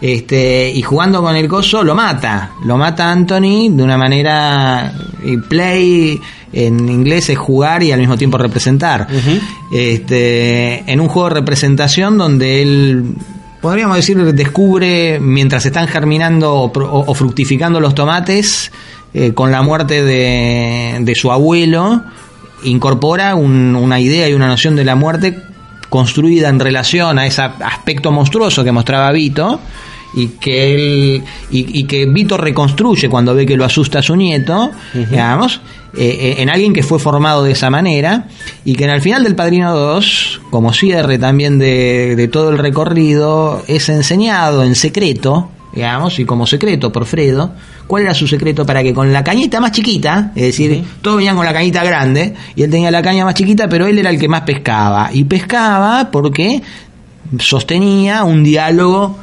Speaker 13: este, y jugando con el coso lo mata, lo mata Anthony de una manera y play en inglés es jugar y al mismo tiempo representar. Este, en un juego de representación donde él podríamos decir, descubre mientras están germinando o, pro- o- o fructificando los tomates, eh, con la muerte de, de su abuelo, incorpora un- una idea y una noción de la muerte construida en relación a ese aspecto monstruoso que mostraba Vito y que él y, y que Vito reconstruye cuando ve que lo asusta a su nieto, digamos, eh, en alguien que fue formado de esa manera y que en el final del Padrino 2, como cierre también de, de todo el recorrido, es enseñado en secreto, digamos, y como secreto por Fredo, cuál era su secreto para que con la cañita más chiquita, es decir, todos venían con la cañita grande y él tenía la caña más chiquita, pero él era el que más pescaba y pescaba porque sostenía un diálogo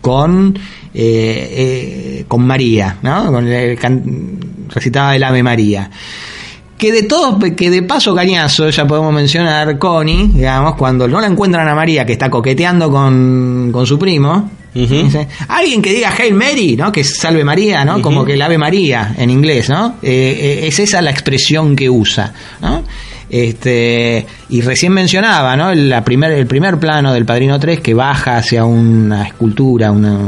Speaker 13: con eh, eh, con María, ¿no? Con el can- recitaba el Ave María. Que de todo, que de paso cañazo, ya podemos mencionar Connie, digamos, cuando no la encuentran a María que está coqueteando con, con su primo, alguien que diga Hail Mary, ¿no? Que salve María, ¿no? Como que el Ave María en inglés, ¿no? Eh, eh, es esa la expresión que usa, ¿no? Este, y recién mencionaba, ¿no? La primer, el primer plano del Padrino 3 que baja hacia una escultura, una,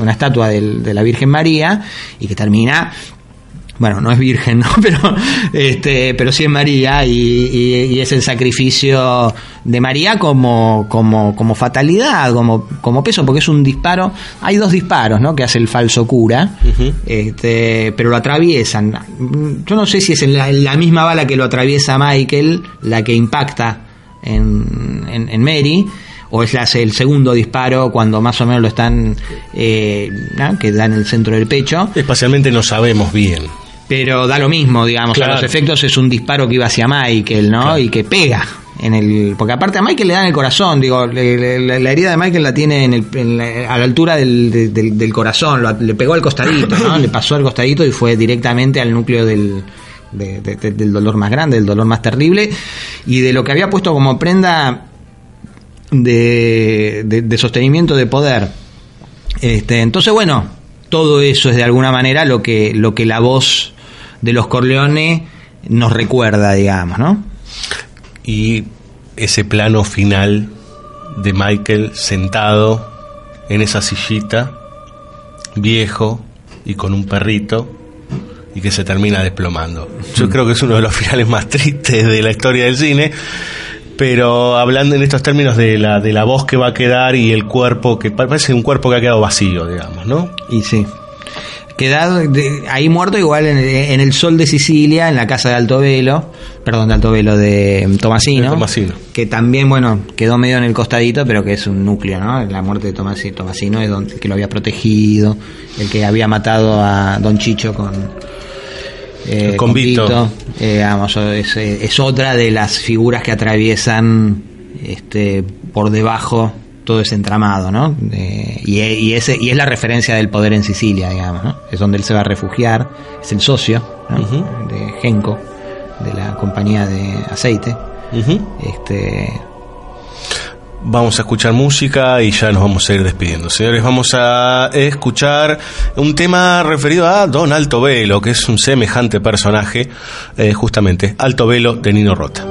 Speaker 13: una estatua de la Virgen María y que termina bueno, no es virgen, ¿no? Pero, este, pero sí es María y, y- y es el sacrificio de María como, como, como fatalidad, como, como peso, porque es un disparo. Hay dos disparos, ¿no? Que hace el falso cura, este, pero lo atraviesan. Yo no sé si es la, la misma bala que lo atraviesa Michael, la que impacta en, en, en Mary. O es la- el segundo disparo cuando más o menos lo están eh, ¿no? que da en el centro del pecho.
Speaker 12: Espacialmente no sabemos bien.
Speaker 13: Pero da lo mismo, digamos,
Speaker 12: Claro.
Speaker 13: a los efectos es un disparo que iba hacia Michael, ¿no? Y que pega en el porque aparte a Michael le da en el corazón, digo, le- le- la, la herida de Michael la tiene en el- en la- a la altura del, de- del, del corazón, lo- le pegó al costadito, ¿no? le pasó al costadito y fue directamente al núcleo del de- de- de- del dolor más grande, del dolor más terrible, y de lo que había puesto como prenda de, de- de sostenimiento de poder. Este, entonces, bueno, todo eso es de alguna manera lo que, lo que la voz de los Corleone nos recuerda, digamos, ¿no?
Speaker 12: Y ese plano final de Michael sentado en esa sillita, viejo y con un perrito, y que se termina desplomando. Yo creo que es uno de los finales más tristes de la historia del cine, pero hablando en estos términos de la, de la voz que va a quedar y el cuerpo, que parece un cuerpo que ha quedado vacío, digamos, ¿no?
Speaker 13: Y sí. Quedado de- ahí muerto igual en, en el sol de Sicilia, en la casa de Alto Velo, perdón, de Alto Velo de mm, Tomasino,
Speaker 12: Tomasino.
Speaker 13: que también, bueno, quedó medio en el costadito, pero que es un núcleo, ¿no? La muerte de Tomasi- Tomasino es donde, el que lo había protegido, el que había matado a Don Chicho con... eh,
Speaker 12: Con Vito.
Speaker 13: Eh, vamos, es, es otra de las figuras que atraviesan este, por debajo todo ese entramado, ¿no? Eh, y, e- y ese, y es la referencia del poder en Sicilia, digamos, ¿no? Es donde él se va a refugiar, es el socio ¿no? de Genco, de la compañía de aceite. Este,
Speaker 12: Vamos a escuchar música y ya nos vamos a ir despidiendo. Señores, vamos a escuchar un tema referido a Don Alto Velo, que es un semejante personaje, eh, justamente, Alto Velo de Nino Rota.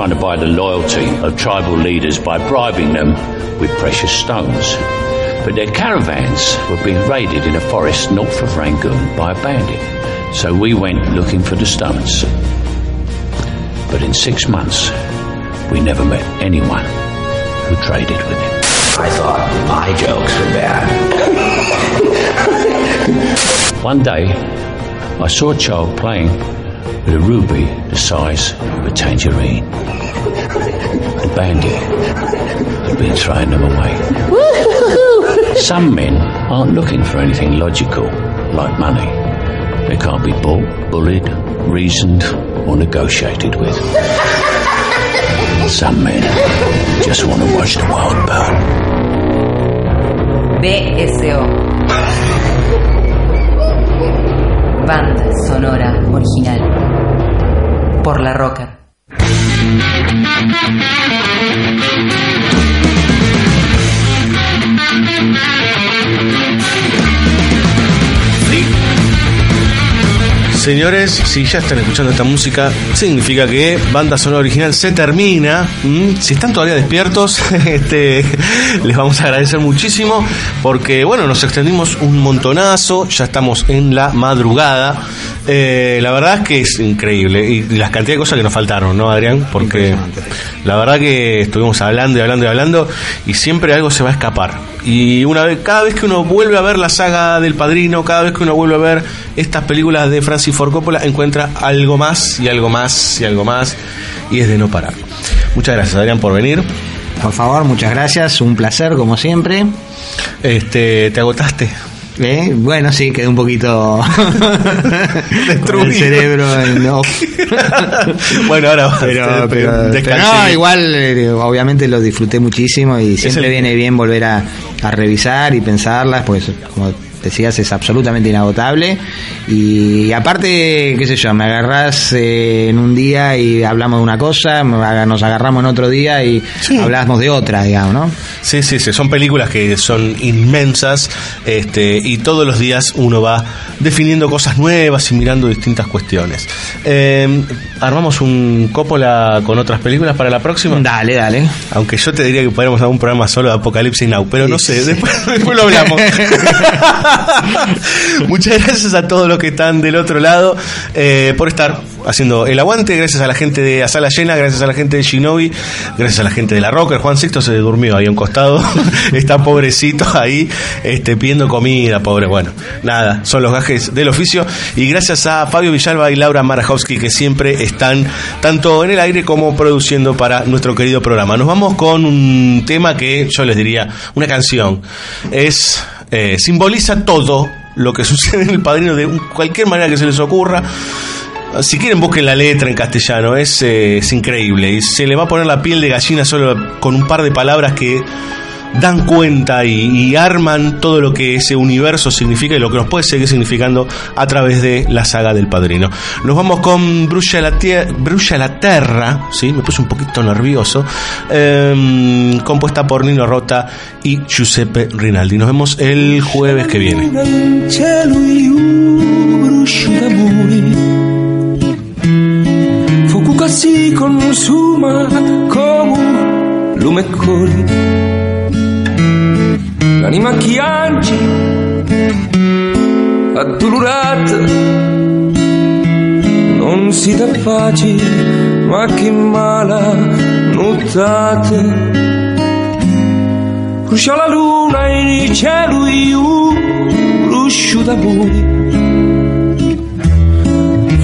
Speaker 30: Trying to buy the loyalty of tribal leaders by bribing them with precious stones. But their caravans were being raided in a forest north of Rangoon by a bandit. So we went looking for the stones. But in six months, we never met anyone who traded with him.
Speaker 17: I thought my jokes were bad.
Speaker 30: One day, I saw a child playing with a ruby the size of a tangerine. The bandit had been throwing them away. Some men aren't looking for anything logical, like money. They can't be bought, bullied, reasoned, or negotiated with. Some men just want to watch the world burn.
Speaker 1: BSO. Banda sonora original. Por la roca.
Speaker 12: Señores, si ya están escuchando esta música, significa que banda sonora original se termina. Si están todavía despiertos, este, les vamos a agradecer muchísimo porque, bueno, nos extendimos un montonazo, ya estamos en la madrugada. Eh, la verdad es que es increíble y las cantidad de cosas que nos faltaron, ¿no, Adrián? Porque la verdad que estuvimos hablando y hablando y hablando y siempre algo se va a escapar. Y una vez, cada vez que uno vuelve a ver la saga del Padrino, cada vez que uno vuelve a ver estas películas de Francis Ford Coppola, encuentra algo más y algo más y algo más y es de no parar. Muchas gracias, Adrián, por venir.
Speaker 13: Por favor, muchas gracias, un placer como siempre.
Speaker 12: Este, ¿te agotaste?
Speaker 13: ¿Eh? Bueno, sí, quedé un poquito
Speaker 12: Destruido.
Speaker 13: el cerebro en off.
Speaker 12: bueno, ahora
Speaker 13: pero, pero, no, igual eh, obviamente lo disfruté muchísimo y siempre
Speaker 12: el-
Speaker 13: viene bien volver a, a revisar y pensarlas, pues como decías es absolutamente inagotable y, aparte, qué sé yo, me agarrás eh, en un día y hablamos de una cosa, nos agarramos en otro día y hablamos de otra, digamos, ¿no?
Speaker 12: Sí, sí, sí, son películas que son inmensas este, y todos los días uno va definiendo cosas nuevas y mirando distintas cuestiones. Eh, ¿Armamos un Coppola con otras películas para la próxima?
Speaker 13: Dale, dale.
Speaker 12: Aunque yo te diría que podríamos hacer un programa solo de Apocalipsis Now, pero no sé, después, después lo hablamos. Muchas gracias a todos los que están del otro lado eh, por estar haciendo el aguante. Gracias a la gente de Sala Llena, gracias a la gente de Shinobi, gracias a la gente de la Rocker. Juan Sixto se durmió ahí a un costado, está pobrecito ahí este, pidiendo comida, pobre. Bueno, nada, son los gajes del oficio. Y gracias a Fabio Villalba y Laura Marajowski que siempre están tanto en el aire como produciendo para nuestro querido programa. Nos vamos con un tema que yo les diría, una canción. Es eh, simboliza todo lo que sucede en el padrino de cualquier manera que se les ocurra. Si quieren busquen la letra en castellano, es, eh, es increíble. Y se le va a poner la piel de gallina solo con un par de palabras que dan cuenta y, arman todo lo que ese universo significa y lo que nos puede seguir significando a través de la saga del padrino. Nos vamos con Brulla la, la Terra, ¿sí? me puse un poquito nervioso, ehm, compuesta por Nino Rota y Giuseppe Rinaldi. Nos vemos el jueves que viene.
Speaker 31: si consuma l'anima che piange addolorata non si dà pace ma che mala nottata brucia la luna in cielo io bruscio d'amore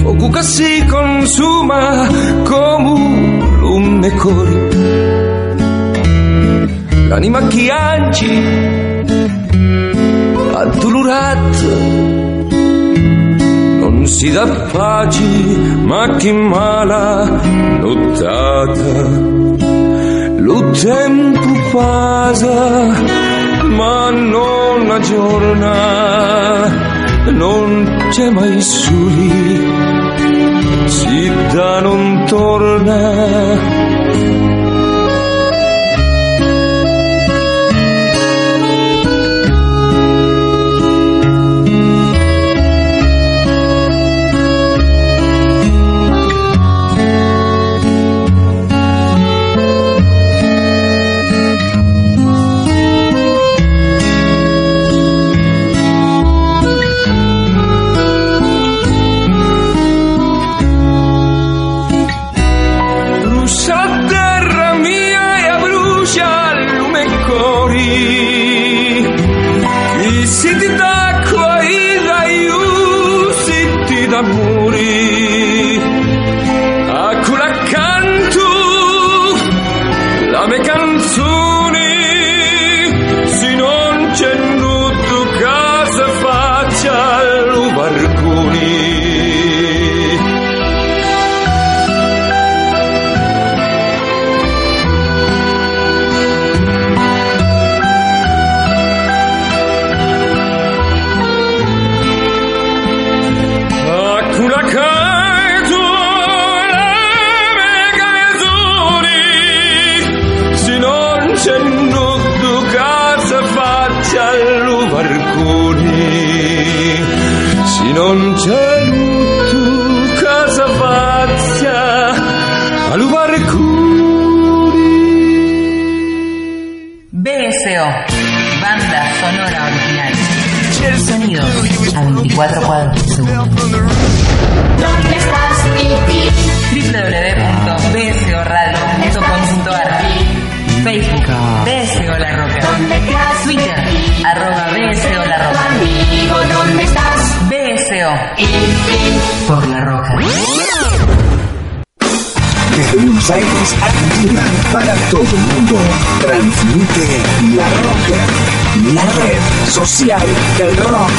Speaker 31: fuoco che si consuma come un lume corre l'anima che piange addolorata non si dà pace ma che mala nottata lo tempo passa ma non aggiorna. Non c'è mai soli. Si da non torna
Speaker 1: 24 cuadros por segundo.
Speaker 32: ¿Dónde estás,
Speaker 1: www.bsoradio.com.ar Facebook BSO La Roca Twitter arroba BSO La Roca
Speaker 32: Amigo, ¿dónde estás?
Speaker 1: BSO por La Roca.
Speaker 27: Desde Buenos Aires, Argentina, para todo el mundo, transmite La Roca, la red social del rock.